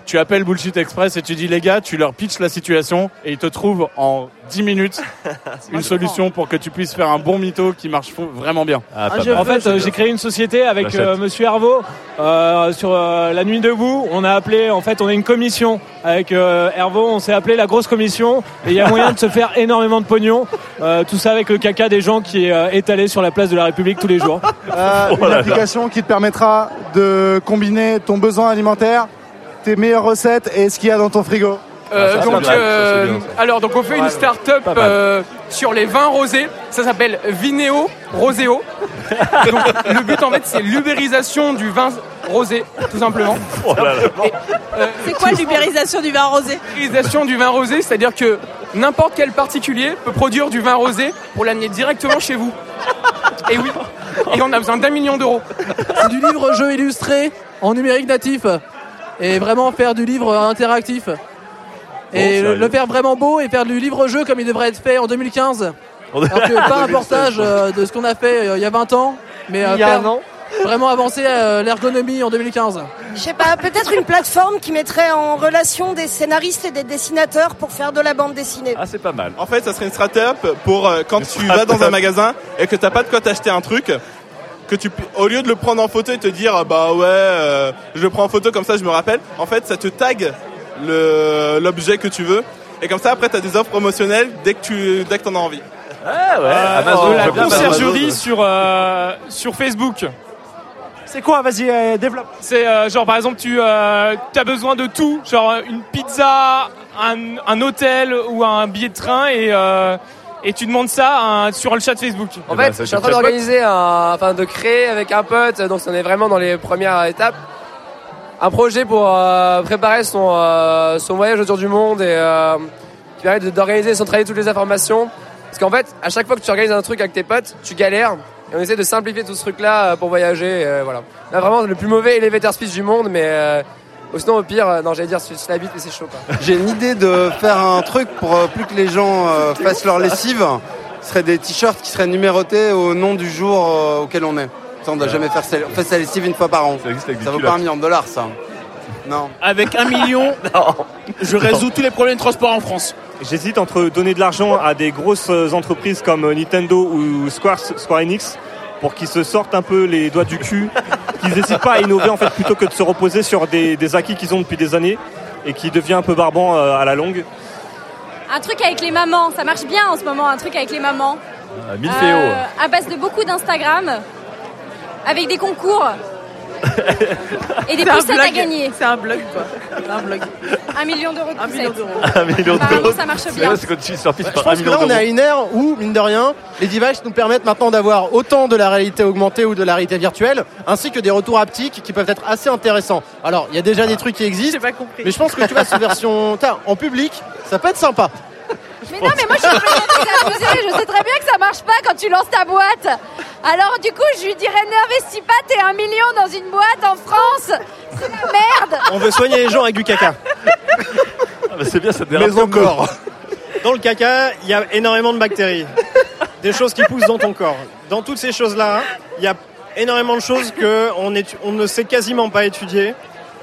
Tu appelles Bullshit Express et tu dis les gars, tu leur pitches la situation et ils te trouvent en 10 minutes une solution pour que tu puisses faire un bon mytho qui marche vraiment bien. Ah, en fait, euh, j'ai créé une société avec euh, Monsieur Hervaux euh, sur euh, la nuit debout. On a appelé, en fait, on a une commission avec euh, Hervaux. On s'est appelé la grosse commission et il y a moyen de se faire énormément de pognon. Euh, tout ça avec le caca des gens qui est étalé sur la place de la République tous les jours. Euh, une application qui te permettra de combiner ton besoin alimentaire, tes meilleures recettes et ce qu'il y a dans ton frigo. Euh, Ah, ça, donc, euh, c'est bien, ça. alors, donc on fait une start-up euh, sur les vins rosés. Ça s'appelle Vineo Roseo. donc, le but en fait, c'est l'ubérisation du vin rosé, tout simplement. C'est quoi l'ubérisation du vin rosé? L'ubérisation du vin rosé, c'est-à-dire que n'importe quel particulier peut produire du vin rosé pour l'amener directement chez vous. Et oui. Et on a besoin d'un million d'euros. C'est du livre-jeu illustré en numérique natif. Et vraiment faire du livre interactif. Et le, le faire vraiment beau et faire du livre-jeu comme il devrait être fait en 2015. Alors que pas un portage euh, de ce qu'on a fait euh, il y a 20 ans, mais euh, Il y a faire un an. vraiment avancer l'ergonomie en 2015. Je sais pas, peut-être une plateforme qui mettrait en relation des scénaristes et des dessinateurs pour faire de la bande dessinée. Ah, c'est pas mal. En fait, ça serait une start-up pour quand tu vas dans un magasin et que t'as pas de quoi t'acheter un truc, que tu, au lieu de le prendre en photo et te dire ah bah ouais, euh, je le prends en photo comme ça, je me rappelle. En fait, ça te tag le l'objet que tu veux et comme ça après t'as des offres promotionnelles dès que tu dès que t'en as envie. Ah ouais, Euh, Amazon, la je veux bien conciergerie sur, euh, sur Facebook. C'est quoi? Vas-y, euh, développe. C'est euh, genre par exemple tu as besoin de tout, genre euh, une pizza, un, un hôtel ou un billet de train et, euh, et tu demandes ça hein, sur le chat Facebook. En fait, je suis en train d'organiser, un, enfin de créer avec un pote, donc on est vraiment dans les premières étapes, un projet pour euh, préparer son, euh, son voyage autour du monde et euh, qui permet de- d'organiser et de centraliser toutes les informations. Parce qu'en fait, à chaque fois que tu organises un truc avec tes potes, tu galères. Et on essaie de simplifier tout ce truc-là pour voyager. et, voilà. Là, vraiment, le plus mauvais elevator speech du monde, mais sinon, au pire, euh, non, j'allais dire, sur la bite, mais c'est chaud. Quoi. J'ai une idée de faire un truc pour euh, plus que les gens euh, fassent leur lessive. Ce serait des t-shirts qui seraient numérotés au nom du jour euh, auquel on est. Ça, on doit jamais faire sa, on fait sa lessive une fois par an. Ça, des vaut culottes. pas un million de dollars, ça. Non. Avec un million, je résous tous les problèmes de transport en France. J'hésite entre donner de l'argent à des grosses entreprises comme Nintendo ou Square, Square Enix pour qu'ils se sortent un peu les doigts du cul, qu'ils n'hésitent pas à innover en fait plutôt que de se reposer sur des, des acquis qu'ils ont depuis des années et qui devient un peu barbant euh, à la longue. Un truc avec les mamans, ça marche bien en ce moment, un truc avec les mamans. Milfeo. Euh, à base de beaucoup d'Instagram, avec des concours et des poussettes à blog. gagner. C'est un blog, quoi. Un blog. Un million d'euros de Un million poussettes. d'euros. Un million d'euros. ça marche bien. c'est quand tu par pense que là, on est à une ère où, mine de rien, les devices nous permettent maintenant d'avoir autant de la réalité augmentée ou de la réalité virtuelle, ainsi que des retours haptiques qui peuvent être assez intéressants. Alors, il y a déjà des trucs qui existent, mais je pense que tu vois, sous version t'as, en public, ça peut être sympa. Mais non, mais moi je suis. Je sais très bien que ça marche pas quand tu lances ta boîte. Alors du coup, je lui dirais n'investis pas tes 1 million dans une boîte en France. C'est la merde. On veut soigner les gens avec du caca. Ah, bah, c'est bien, ça dérape Mais un encore. Dans le caca, il y a énormément de bactéries. Des choses qui poussent dans ton corps. Dans toutes ces choses-là, il y a énormément de choses que on, étu- on ne sait quasiment pas étudier,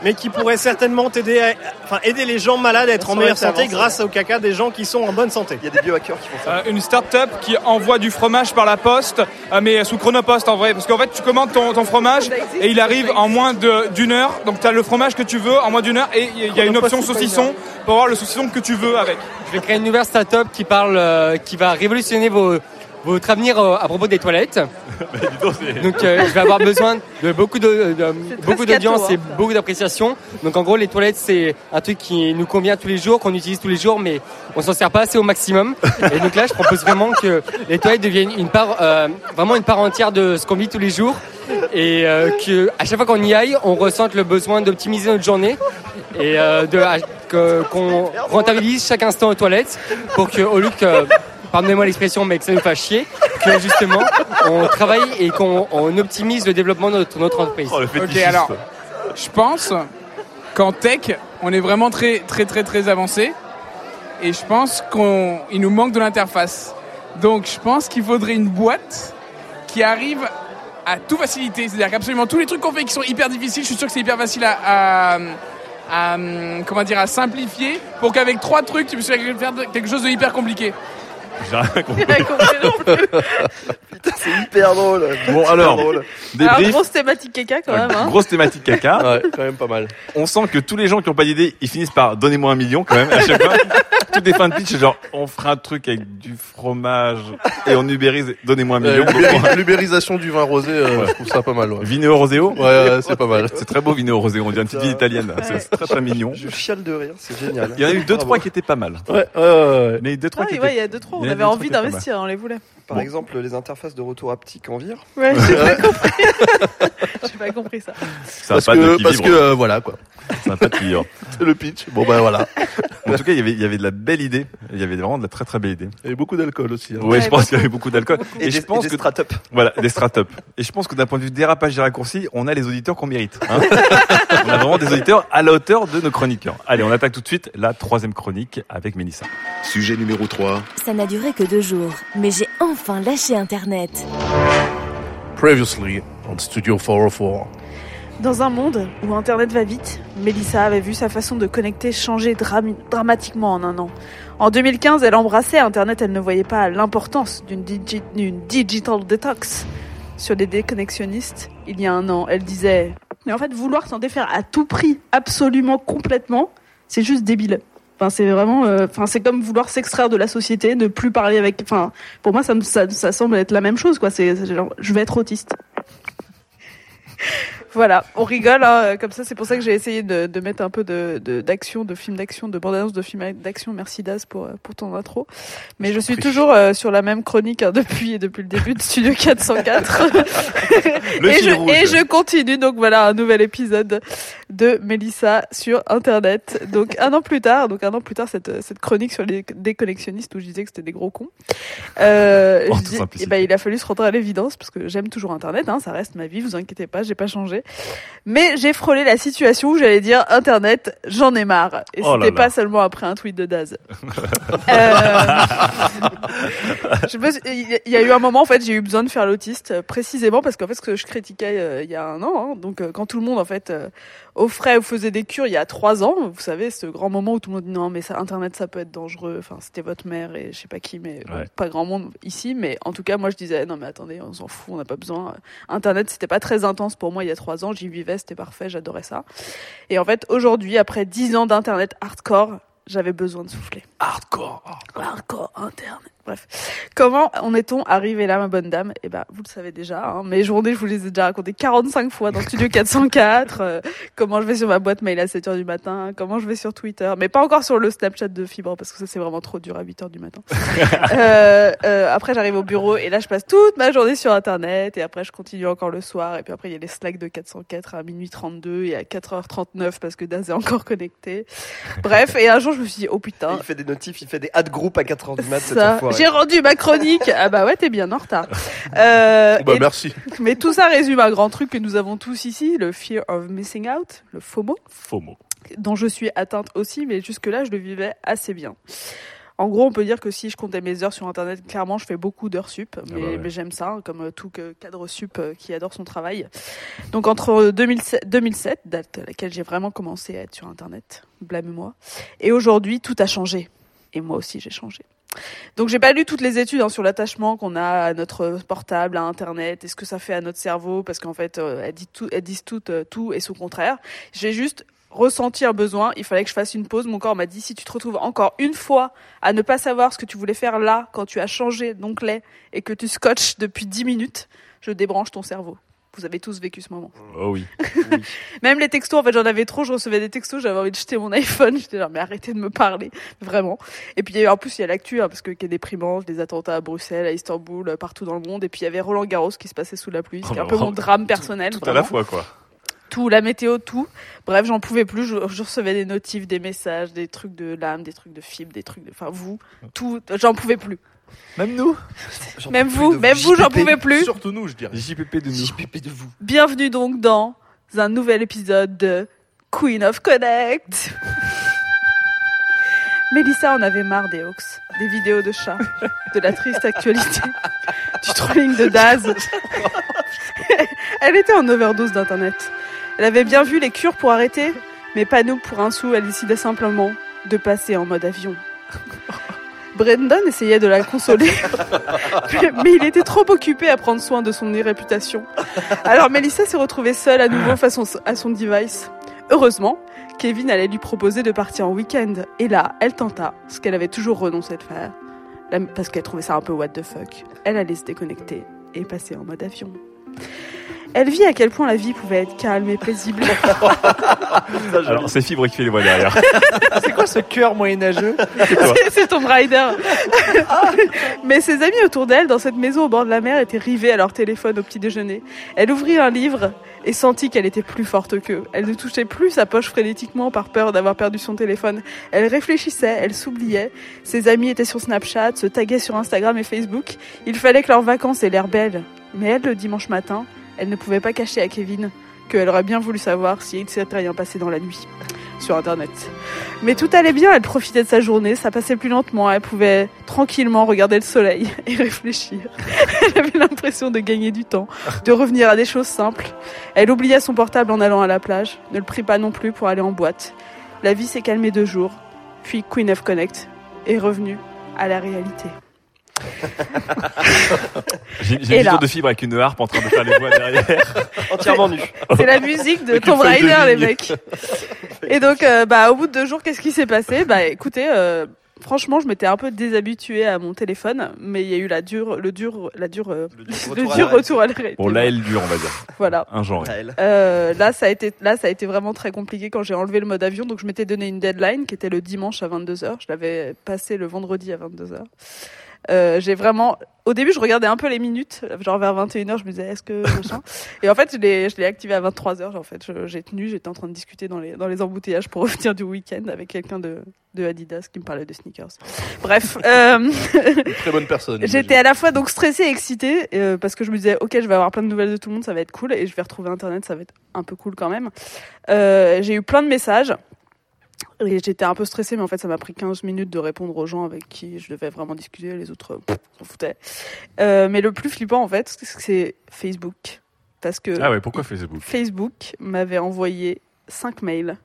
mais qui pourraient certainement t'aider à, enfin, aider les gens malades à être en Ça meilleure santé grâce au caca des gens qui sont en bonne santé. Il y a des biohackers qui font Euh, une start-up qui envoie du fromage par la poste, euh, mais sous chronopost en vrai. Parce qu'en fait, tu commandes ton, ton fromage et il arrive en moins de- d'une heure. Donc, tu as le fromage que tu veux en moins d'une heure et il y a une option saucisson pour avoir le saucisson que tu veux avec. Je vais créer une nouvelle startup qui parle, euh, qui va révolutionner vos, votre avenir euh, à propos des toilettes. Donc euh, je vais avoir besoin de beaucoup de, de- beaucoup d'audience scato, et hein. beaucoup d'appréciation. Donc en gros les toilettes c'est un truc qui nous convient tous les jours, qu'on utilise tous les jours, mais on s'en sert pas assez au maximum. Et donc là je propose vraiment que les toilettes deviennent une part euh, vraiment une part entière de ce qu'on vit tous les jours et euh, que à chaque fois qu'on y aille on ressente le besoin d'optimiser notre journée et euh, de à- que- qu'on rentabilise chaque instant aux toilettes pour que au lieu que pardonnez-moi l'expression mais que ça nous fasse chier que justement on travaille et qu'on on optimise le développement de notre, notre entreprise. Ok, alors, je pense qu'en tech, on est vraiment très, très, très, très avancé. Et je pense qu'il nous manque de l'interface. Donc, je pense qu'il faudrait une boîte qui arrive à tout faciliter. C'est-à-dire qu'absolument tous les trucs qu'on fait qui sont hyper difficiles, je suis sûr que c'est hyper facile à, à, à, comment dire, à simplifier pour qu'avec trois trucs, tu puisses faire quelque chose de hyper compliqué. J'ai rien compris. C'est hyper drôle. Bon, alors, grosse thématique caca quand même. Hein. Grosse thématique caca. Ouais, quand même pas mal. On sent que tous les gens qui n'ont pas d'idée, ils finissent par donnez-moi un million quand même à chaque fois. Toutes les fins de pitch, c'est genre on fera un truc avec du fromage et on ubérise, donnez-moi un Euh, million. l'ubéri- L'ubérisation du vin rosé, euh, je trouve ça pas mal. Ouais. Vineo Roseo Ouais, ouais, c'est pas mal. C'est très beau Vineo Roseo, on dirait une petite ville italienne. C'est très très mignon. Je chiale de rire, c'est génial. Il y en a eu deux trois qui étaient pas mal. Ouais, ouais, ouais. Mais deux trois Ah, qui étaient. ouais, il y a deux trois. On avait envie d'investir, on les voulait. Par exemple, les interfaces de retour haptique en vire. Ouais, j'ai pas compris. j'ai pas compris ça. Ça a Parce pas de que, qui parce vibre. que euh, voilà quoi. Ça pas de pire. C'est le pitch. Bon ben voilà. En tout cas, il y avait, il y avait de la belle idée. Il y avait vraiment de la très très belle idée. Il y avait beaucoup d'alcool aussi. hein. Ouais, je pense qu'il y avait beaucoup d'alcool. Et je des- pense et des que strat-up. Voilà, des strat-up. Et je pense que d'un point de vue dérapage des raccourcis, on a les auditeurs qu'on mérite. hein. on a vraiment des auditeurs à la hauteur de nos chroniqueurs. Allez, on attaque tout de suite la troisième chronique avec Mélissa. Sujet numéro 3. Ça n'a duré que deux jours, mais j'ai enfin lâché Internet. Previously on Studio 404. Dans un monde où Internet va vite, Mélissa avait vu sa façon de connecter changer dramatiquement en un an. En 2015, elle embrassait Internet, elle ne voyait pas l'importance d'une digi- d'une digital detox. Sur les déconnexionnistes, il y a un an, elle disait Mais en fait, vouloir s'en défaire à tout prix, absolument, complètement, c'est juste débile. Enfin, c'est vraiment, euh, enfin, c'est comme vouloir s'extraire de la société, ne plus parler avec. Enfin, pour moi, ça, ça, ça semble être la même chose, quoi. C'est, je vais être autiste. Voilà, on rigole, hein, comme ça, c'est pour ça que j'ai essayé de, de mettre un peu de, de- d'action, de, film d'action, de bande-annonce de film d'action. Merci Daz pour, euh, pour ton intro. Mais je suis toujours euh, sur la même chronique hein, depuis, depuis le début de Studio 404. Le et, je, rouge. et je continue, donc voilà, un nouvel épisode de Mélissa sur Internet. Donc un an plus tard, donc un an plus tard, cette, cette chronique sur les déconnexionnistes où je disais que c'était des gros cons. Euh, En je dis- eh ben, il a fallu se rendre à l'évidence parce que j'aime toujours Internet, hein, ça reste ma vie, vous inquiétez pas, j'ai pas changé. Mais j'ai frôlé la situation où j'allais dire Internet, j'en ai marre. Et Oh c'était pas seulement après un tweet de Daz. Euh, je me suis- il y a eu un moment en fait j'ai eu besoin de faire l'autiste euh, précisément parce qu'en fait ce que je critiquais euh, il y a un an hein, donc euh, quand tout le monde en fait offrait ou faisait des cures il y a trois ans vous savez ce grand moment où tout le monde dit non mais ça internet ça peut être dangereux enfin c'était votre mère et je sais pas qui mais Ouais. pas grand monde ici mais en tout cas moi je disais non mais attendez on s'en fout on n'a pas besoin internet c'était pas très intense pour moi il y a trois ans j'y vivais c'était parfait j'adorais ça et en fait aujourd'hui après dix ans d'internet hardcore j'avais besoin de souffler Hardcore. hardcore internet. Bref, comment en est-on arrivé là, ma bonne dame? Eh ben, vous le savez déjà. Hein, mes journées, je vous les ai déjà racontées 45 fois dans Studio 404. euh, comment je vais sur ma boîte mail à 7 heures du matin. Comment je vais sur Twitter, mais pas encore sur le Snapchat de Fibre parce que ça c'est vraiment trop dur à 8 heures du matin. Euh, euh, après, j'arrive au bureau et là, je passe toute ma journée sur Internet et après, je continue encore le soir. Et puis après, il y a les Slack de 404 à minuit 32 et à 4h39 parce que Daz est encore connecté. Bref, et un jour, je me suis dit, oh putain. Il fait des notifs, il fait des ad group à 4h du mat cet Ça, j'ai rendu ma chronique. Ah bah ouais, t'es bien en retard. Euh, Bah, et- merci. Mais tout ça résume un grand truc que nous avons tous ici, le fear of missing out, le FOMO, FOMO. dont je suis atteinte aussi, mais jusque-là, je le vivais assez bien. En gros, on peut dire que si je comptais mes heures sur Internet, clairement, je fais beaucoup d'heures sup, mais, bah ouais. mais j'aime ça, hein, comme euh, tout cadre sup euh, qui adore son travail. Donc entre 2007, 2007 date à laquelle j'ai vraiment commencé à être sur Internet, blâme-moi, et aujourd'hui, tout a changé. Et moi aussi, j'ai changé. Donc j'ai pas lu toutes les études hein, sur l'attachement qu'on a à notre portable, à Internet, et ce que ça fait à notre cerveau, parce qu'en fait, euh, elles, disent tout, euh, tout et son contraire. J'ai juste ressenti un besoin, il fallait que je fasse une pause. Mon corps m'a dit si tu te retrouves encore une fois à ne pas savoir ce que tu voulais faire là quand tu as changé d'onglet et que tu scotches depuis 10 minutes, je débranche ton cerveau. Vous avez tous vécu ce moment. Oh oui. Même les textos, en fait, j'en avais trop, je recevais des textos, j'avais envie de jeter mon iPhone, j'étais genre, mais arrêtez de me parler, vraiment. Et puis, en plus, il y a l'actu, hein, parce que qui est déprimant, des attentats à Bruxelles, à Istanbul, euh, partout dans le monde. Et puis, il y avait Roland Garros qui se passait sous la pluie, Oh, c'est un peu mon drame personnel. Tout à la fois, quoi. Tout, la météo, tout. Bref, j'en pouvais plus, je, je recevais des notifs, des messages, des trucs de l'âme, des trucs de fibres, des trucs de, enfin, vous, tout, j'en pouvais plus. Même nous Même vous, même vous, j'en pouvais plus. Surtout nous, je dirais. JPP de nous. JPP de vous. Bienvenue donc dans un nouvel épisode de Queen of Connect. Mélissa en avait marre des hoax, des vidéos de chats, de la triste actualité, du trolling de Daz. Elle était en overdose d'internet. Elle avait bien vu les cures pour arrêter, mais pas nous pour un sou, elle décidait simplement de passer en mode avion. Brendan essayait de la consoler, mais il était trop occupé à prendre soin de son réputation. Alors Melissa s'est retrouvée seule à nouveau face à son device. Heureusement, Kevin allait lui proposer de partir en week-end. Et là, elle tenta ce qu'elle avait toujours renoncé de faire. Parce qu'elle trouvait ça un peu what the fuck. Elle allait se déconnecter et passer en mode avion. Elle vit à quel point la vie pouvait être calme et paisible. Alors, c'est Fibre qui fait les voix derrière. C'est quoi ce cœur moyenâgeux? C'est Tomb Raider. Mais ses amis autour d'elle, dans cette maison au bord de la mer, étaient rivés à leur téléphone au petit déjeuner. Elle ouvrit un livre et sentit qu'elle était plus forte qu'eux. Elle ne touchait plus sa poche frénétiquement par peur d'avoir perdu son téléphone. Elle réfléchissait, elle s'oubliait. Ses amis étaient sur Snapchat, se taguaient sur Instagram et Facebook. Il fallait que leurs vacances aient l'air belles. Mais elle, le dimanche matin, elle ne pouvait pas cacher à Kevin qu'elle aurait bien voulu savoir s'il ne s'était rien passé dans la nuit sur Internet. Mais tout allait bien, elle profitait de sa journée, ça passait plus lentement, elle pouvait tranquillement regarder le soleil et réfléchir. Elle avait l'impression de gagner du temps, de revenir à des choses simples. Elle oublia son portable en allant à la plage, ne le prit pas non plus pour aller en boîte. La vie s'est calmée deux jours, puis Queen of Connect est revenue à la réalité. J'ai une vidéo de Fibre avec une harpe en train de faire les voix derrière. Entièrement nu. C'est la musique de Tomb Raider, les mecs. Et donc, euh, bah, au bout de deux jours, qu'est-ce qui s'est passé? Bah, écoutez, euh, franchement, je m'étais un peu déshabituée à mon téléphone, mais il y a eu la dure, le dur, la dure, euh, le retour à dur retour à la réalité. Bon, là, elle dure, on va dire. Voilà. Un genre. Euh, là, ça a été, là, ça a été vraiment très compliqué quand j'ai enlevé le mode avion. Donc, je m'étais donné une deadline qui était le dimanche à 22h. Je l'avais passé le vendredi à 22h. Euh, j'ai vraiment, au début, je regardais un peu les minutes, genre vers 21h, je me disais, est-ce que, machin. Et en fait, je l'ai, je l'ai activé à 23h, en fait. J'ai tenu, j'étais en train de discuter dans les, dans les embouteillages pour revenir du week-end avec quelqu'un de, de Adidas qui me parlait de sneakers. Bref, euh, Très bonne personne. J'étais à la fois donc stressée et excitée euh, parce que je me disais ok je vais avoir plein de nouvelles de tout le monde ça va être cool et je vais retrouver internet ça va être un peu cool quand même. Euh, j'ai eu plein de messages et j'étais un peu stressée mais en fait ça m'a pris 15 minutes de répondre aux gens avec qui je devais vraiment discuter. Les autres pff, s'en foutaient. Euh, mais le plus flippant en fait c'est Facebook. Parce que Ah ouais, pourquoi Facebook? Facebook m'avait envoyé 5 mails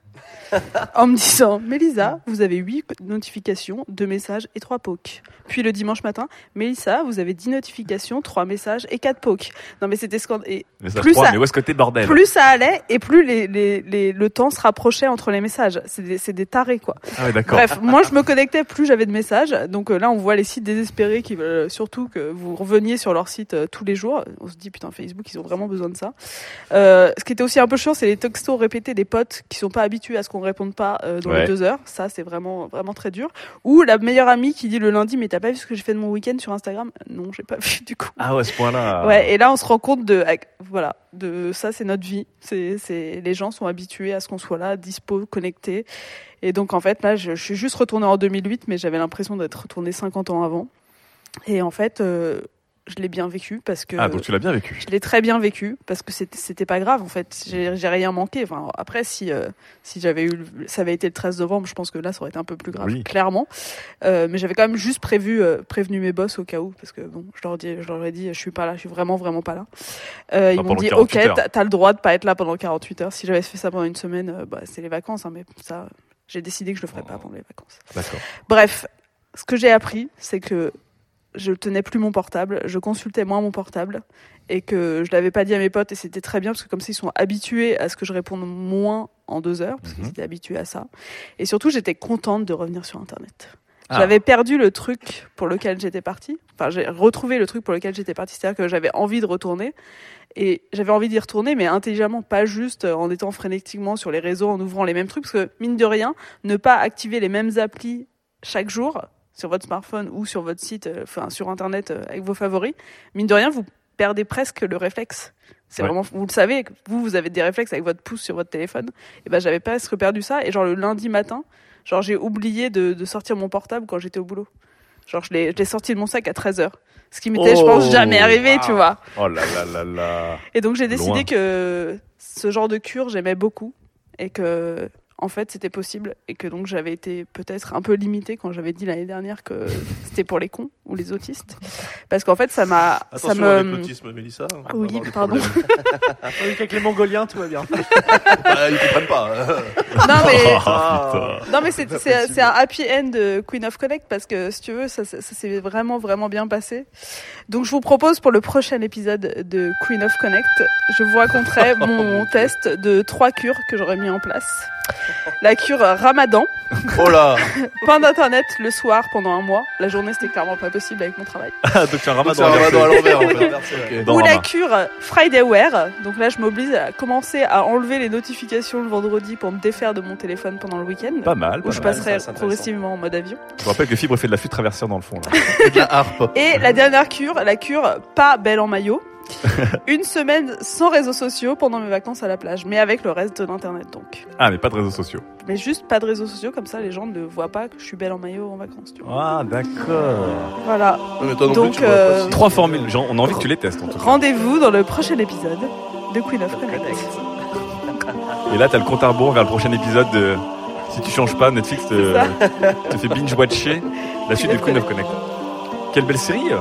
en me disant Mélisa, vous avez 8 notifications, 2 messages et 3 pokes. Puis le dimanche matin, Mélissa, vous avez 10 notifications, 3 messages et 4 pokes. Non mais c'était scandaleux. Message plus 3, ça- mais où est-ce que t'es, bordel plus ça allait et plus les, les, les- le temps se rapprochait entre les messages. C'est des, tarés quoi. Ah ouais. Bref, moi je me connectais, plus j'avais de messages. Donc euh, là on voit les sites désespérés qui veulent euh, surtout que vous reveniez sur leur site euh, tous les jours. On se dit putain Facebook ils ont vraiment besoin de ça. Euh, ce qui était aussi un peu chiant c'est les textos répétés des potes qui sont pas habitués à ce qu'on réponde pas euh, dans Ouais. les deux heures. Ça c'est vraiment vraiment très dur. Ou la meilleure amie qui dit le lundi mais t'as pas vu ce que j'ai fait de mon week-end sur Instagram? Non j'ai pas vu du coup. Ah ouais, ce point-là. Ouais, et là on se rend compte de voilà, de ça c'est notre vie. C'est c'est les gens sont habitués à ce qu'on soit là, dispo, connecté. Et donc en fait là je, je suis juste retournée en 2008 mais j'avais l'impression d'être retournée 50 ans avant. Et en fait euh, je l'ai bien vécu parce que Ah, donc tu l'as bien vécu. je l'ai très bien vécu parce que c'était pas grave en fait. J'ai rien manqué. Enfin après si euh, si j'avais eu ça avait été le 13 novembre, je pense que là ça aurait été un peu plus grave Oui. clairement. Euh, mais j'avais quand même juste prévu euh, prévenu mes boss au cas où parce que bon, je leur dis je leur ai dit je suis pas là, je suis vraiment vraiment pas là. Ils m'ont dit 48 OK, t'as le droit de pas être là pendant 48 heures. Si j'avais fait ça pendant une semaine, bah c'est les vacances hein, mais ça j'ai décidé que je le ferais pas pendant les vacances. D'accord. Bref, ce que j'ai appris, c'est que je tenais plus mon portable, je consultais moins mon portable et que je l'avais pas dit à mes potes et c'était très bien parce que comme ça ils sont habitués à ce que je réponde moins en deux heures, parce qu'ils Mhm. étaient habitués à ça. Et surtout, j'étais contente de revenir sur Internet. Ah. J'avais perdu le truc pour lequel j'étais partie. Enfin, j'ai retrouvé le truc pour lequel j'étais partie. C'est-à-dire que j'avais envie de retourner. Et j'avais envie d'y retourner, mais intelligemment, pas juste en étant frénétiquement sur les réseaux, en ouvrant les mêmes trucs. Parce que, mine de rien, ne pas activer les mêmes applis chaque jour sur votre smartphone ou sur votre site, euh, enfin sur Internet euh, avec vos favoris, mine de rien, vous perdez presque le réflexe. C'est Ouais. vraiment, vous le savez, vous, vous avez des réflexes avec votre pouce sur votre téléphone. Et ben, j'avais presque perdu ça. Et genre, le lundi matin, genre, j'ai oublié de, de sortir mon portable quand j'étais au boulot. Genre, je l'ai sorti de mon sac à 13h. Ce qui m'était, je pense, jamais arrivé, tu vois. Oh là là là là. Et donc j'ai décidé Loin. que ce genre de cure j'aimais beaucoup et que en fait c'était possible et que donc j'avais été peut-être un peu limitée quand j'avais dit l'année dernière que c'était pour les cons ou les autistes parce qu'en fait ça m'a ça me avec l'autisme, Mélissa. va oui pardon qu'avec les Mongoliens, tout va bien. Ah, ils comprennent pas. non mais Ah. non mais c'est c'est c'est un happy end de Queen of Connect parce que si tu veux ça, ça, ça s'est vraiment vraiment bien passé donc je vous propose pour le prochain épisode de Queen of Connect je vous raconterai mon test de trois cures que j'aurais mis en place la cure Ramadan Oh là Pas d'internet le soir pendant un mois. La journée c'était clairement pas possible avec mon travail. Ah, donc tu as un Donc, ramadan, c'est un ramadan à l'envers, en Oui. fait. Ok, dans Ou la Rama. cure Fridaywear. Donc là je m'oblige à commencer à enlever les notifications le vendredi pour me défaire de mon téléphone pendant le week-end. Pas mal, Où pas je mal, passerai ça, c'est intéressant. progressivement en mode avion. Je vous rappelle que Fibre fait de la flûte traversière dans le fond. Là. de la harpe. Et la dernière cure, la cure pas belle en maillot. Une semaine sans réseaux sociaux pendant mes vacances à la plage, mais avec le reste de l'internet donc. Ah, mais pas de réseaux sociaux. Mais juste pas de réseaux sociaux comme ça, les gens ne voient pas que je suis belle en maillot en vacances. Tu vois. Ah, d'accord. Voilà. mais toi non plus, donc tu vois pas euh, Trois formules. Genre, on a envie que tu les testes en tout cas. rendez-vous dans le prochain épisode de Queen of Connect. Et là, t'as le compte à rebours vers le prochain épisode de. Si tu changes pas, Netflix te, te fait binge-watcher la suite de Queen of Connect. Quelle belle série euh.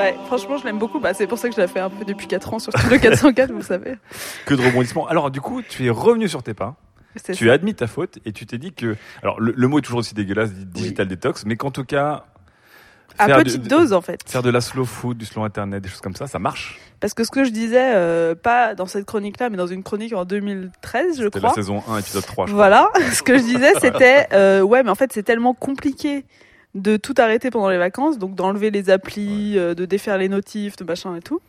Ouais, franchement, je l'aime beaucoup. Bah, c'est pour ça que je la fais un peu depuis 4 ans sur Studio 404, vous savez. Que de rebondissements. Alors, du coup, tu es revenu sur tes pas. Tu ça. as admis ta faute et tu t'es dit que. Alors, le, le mot est toujours aussi dégueulasse, digital detox, mais qu'en tout cas. À petite de- dose, en fait. Faire de la slow food, du slow internet, des choses comme ça, ça marche. Parce que ce que je disais, euh, pas dans cette chronique-là, mais dans une chronique en 2013, je C'était crois. la saison 1, épisode 3, je crois. Voilà, ce que je disais, c'était euh, ouais, mais en fait, c'est tellement compliqué de tout arrêter pendant les vacances, donc d'enlever les applis, euh, de défaire les notifs, de machin et tout,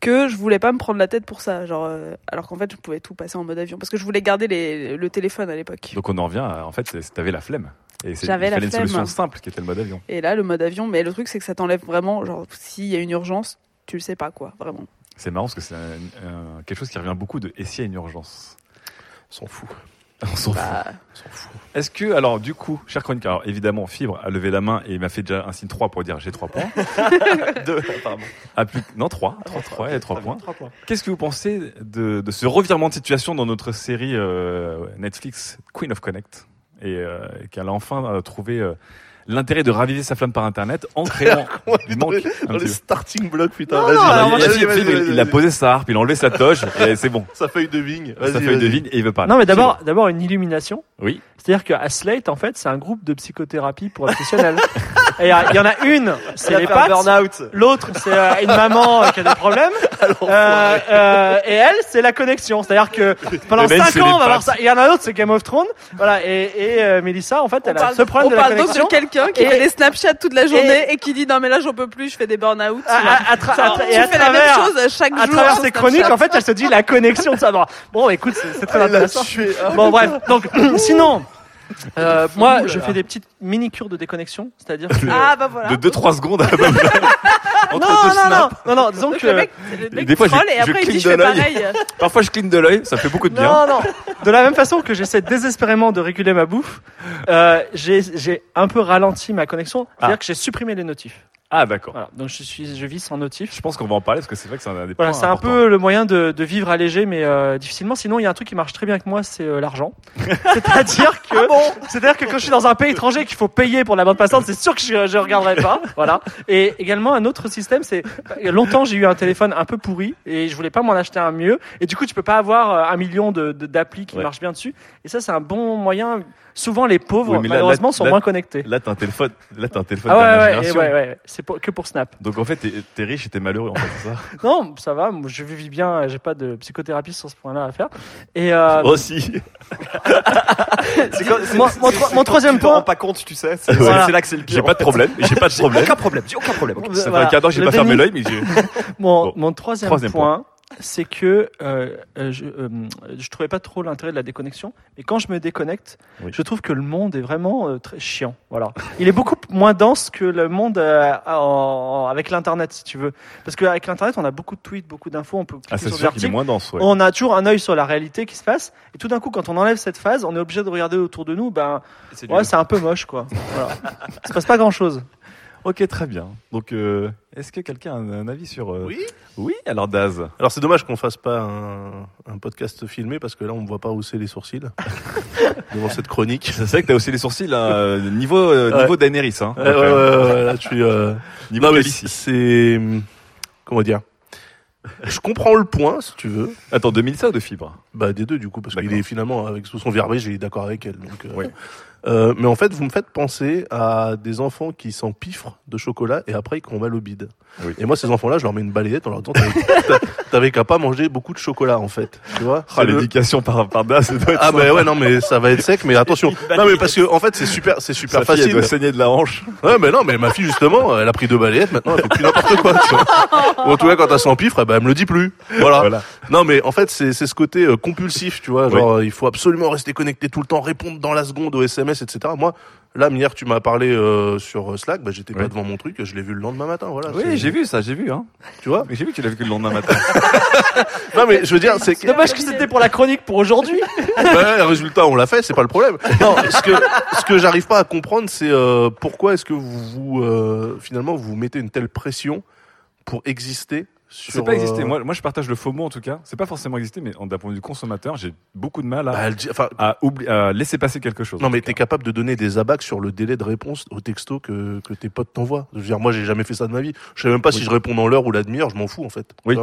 que je voulais pas me prendre la tête pour ça. Genre, euh, alors qu'en fait, je pouvais tout passer en mode avion, parce que je voulais garder les, le téléphone à l'époque. Donc, on en revient à. En fait, c'est- t'avais la flemme. Et c'est- J'avais la fallait une flemme. solution simple qui était le mode avion. Et là, le mode avion, mais le truc, c'est que ça t'enlève vraiment, genre, s'il y a une urgence, tu le sais pas quoi, vraiment. C'est marrant parce que c'est quelque chose qui revient beaucoup de et s'il y a une urgence? On s'en fout. On s'en Bah. fout. Est-ce que, alors, du coup, cher chroniqueur, alors évidemment, Fibre a levé la main et il m'a fait déjà un signe 3 pour dire j'ai 3 points. Deux, apparemment. Ah, plus, non, 3. 3, 3, et 3 points. Trois points. Qu'est-ce que vous pensez de, de ce revirement de situation dans notre série euh, Netflix Queen of Connect et euh, qu'elle a enfin euh, trouvé euh, l'intérêt de raviver sa flamme par Internet en créant du manque. un Dans les starting blocks, putain. Non, vas-y, non, vas-y, alors, vas-y, il, a- vas-y, Fibre, vas-y, il a vas-y. posé sa harpe, il a enlevé sa toge et c'est bon. Sa feuille de vigne. Sa feuille de vigne et il veut parler. Non, mais d'abord, d'abord une illumination. Oui. C'est-à-dire qu'à Slate, en fait, c'est un groupe de psychothérapie pour obsessionnels. Et il y, a- il y en a une, c'est les pattes. burn-out. L'autre, c'est euh, une maman euh, qui a des problèmes. Euh, euh, et elle, c'est la connexion. C'est-à-dire que pendant Le mec, 5 c'est ans, on va voir pattes. ça. Il y en a un autre, c'est Game of Thrones. Voilà. Et, et euh, Mélissa, en fait, elle a ce problème on de la parle donc connexion. de quelqu'un qui Et- fait des Snapchat toute la journée et, qui dit non mais là j'en peux plus, je fais des burn-out. à, à- à tra- Genre, à tra- tu et à fais la même travers, chose chaque à jour. travers sur ces Snapchat. chroniques, en fait, elle se dit la connexion de ça. Bon, bon écoute, c'est c'est très Elle l'a intéressant. tué. Ah, Bon, bref. Donc, sinon, euh, moi, je là. fais des petites mini-cures de déconnexion. C'est-à-dire que. Ah bah voilà. De 2-3 secondes à peu près. non, Entre non, deux non, non, snaps. non, non, disons Donc que. le mec, le mec Des fois, je, troll et je après il dit cligne je de fais l'œil. pareil. Parfois, je cligne de l'œil, ça fait beaucoup de bien. Non, non. De la même façon que j'essaie désespérément de réguler ma bouffe, euh, j'ai j'ai un peu ralenti ma connexion. C'est-à-dire Ah. que j'ai supprimé les notifs. Ah, d'accord. Voilà. Donc je suis, je vis sans notifs. Je pense qu'on va en parler parce que c'est vrai que c'est un des Voilà, c'est un peu le moyen de, de vivre allégé, mais euh, difficilement. Sinon, il y a un truc qui marche très bien avec moi, c'est euh, l'argent. C'est-à-dire que, c'est-à-dire que quand je suis dans un pays étranger qu'il faut payer pour la bande passante, c'est sûr que je, je regarderai pas. Voilà. Et également un autre système, c'est a longtemps j'ai eu un téléphone un peu pourri et je voulais pas m'en acheter un mieux. Et du coup, tu peux pas avoir euh, un million de de- d'applis qui Ouais. marchent bien dessus. Et ça, c'est un bon moyen. Souvent, les pauvres Oui, mais là- malheureusement là- sont là- moins connectés. Là, t'as un téléphone. Là, t'as un téléphone. Ah ouais, ouais, génération. ouais, ouais, ouais. C'est pour- que pour Snap. Donc en fait, t'es t'es riche et t'es malheureux, en fait, c'est ça Non, ça va, moi, je vis bien, j'ai pas de psychothérapie sur ce point-là à faire. Et euh, Aussi. c'est mon, mon tro- mon troisième Tu te rends point. pas compte, tu sais. C'est Voilà. là que c'est le pire. J'ai pas de problème, j'ai pas de J'ai problème. Aucun problème, j'ai aucun problème. Ça fait un quart d'heure que j'ai pas fermé l'œil, mais j'ai. Mon, Troisième point, c'est que euh, euh, je, euh, je trouvais pas trop l'intérêt de la déconnexion, mais quand je me déconnecte, je trouve que le monde est vraiment euh, très chiant. Voilà, il est beaucoup moins dense que le monde euh, en- avec l'internet, si tu veux, parce qu'avec l'internet, on a beaucoup de tweets, beaucoup d'infos, on peut cliquer Ah, c'est sur des sûr qu'il est articles. moins dense, ouais. On a toujours un œil sur la réalité qui se passe, et tout d'un coup, quand on enlève cette phase, on est obligé de regarder autour de nous. Ben, c'est ouais, nul. c'est un peu moche, quoi. Voilà. Il se passe pas grand chose. Ok, très bien. Donc, euh, est-ce que quelqu'un a un, avis sur. euh, Oui Oui, alors Daz. Alors c'est dommage qu'on fasse pas un, un podcast filmé parce que là on ne voit pas hausser les sourcils devant cette chronique. C'est vrai que t'as haussé les sourcils, là, euh, niveau, euh, Ouais. niveau Daenerys, hein. Ouais, ouais, ouais, ouais, là, suis. Euh... Niveau c'est comment dire? Je comprends le point, si tu veux. Attends, de Milsa ou de Fibre Bah des deux du coup, parce qu'il est finalement avec sous son il est d'accord avec elle. Donc, euh, Ouais. Euh, mais en fait, vous me faites penser à des enfants qui s'empiffrent de chocolat et après qui ont mal au bide. Oui. Et moi, ces enfants-là, je leur mets une balayette en leur disant t'avais- t'a- t'avais qu'à pas manger beaucoup de chocolat en fait, tu vois. Ah, C'est le- l'éducation par, par Daz, ça doit être Ah sympa. bah ouais non mais ça va être sec mais attention non mais parce que en fait c'est super c'est super Sa fille, facile elle doit saigner de la hanche. ouais mais non mais ma fille justement elle a pris deux balayettes maintenant elle fait plus n'importe quoi tu vois. ou en tout cas quand elle s'empiffre eh ben, elle me le dit plus voilà, Voilà. non mais en fait c'est ce côté euh, compulsif tu vois genre euh, il faut absolument rester connecté tout le temps répondre dans la seconde aux SMS etc moi là hier tu m'as parlé euh, sur Slack bah j'étais pas devant mon truc je l'ai vu le lendemain matin voilà Oui, j'ai vu ça, j'ai vu, hein. tu vois Mais j'ai vu que tu l'as vu que le lendemain matin. non mais je veux dire c'est dommage que c'était pour la chronique pour aujourd'hui. ouais, résultat, on l'a fait, c'est pas le problème. Non, ce que ce que j'arrive pas à comprendre, c'est euh, pourquoi est-ce que vous, vous euh, finalement vous mettez une telle pression pour exister. C'est pas exister. euh, Moi, moi, je partage le FOMO en tout cas. C'est pas forcément exister, mais d'un point de vue consommateur, j'ai beaucoup de mal à, bah, enfin, à, oubli- à laisser passer quelque chose. non mais t'es capable de donner des abacs sur le délai de réponse au texto que, que tes potes t'envoient. Je veux dire, moi j'ai jamais fait ça de ma vie. Je sais même pas Oui. si je réponds dans l'heure ou la demi-heure, je m'en fous en fait. Oui.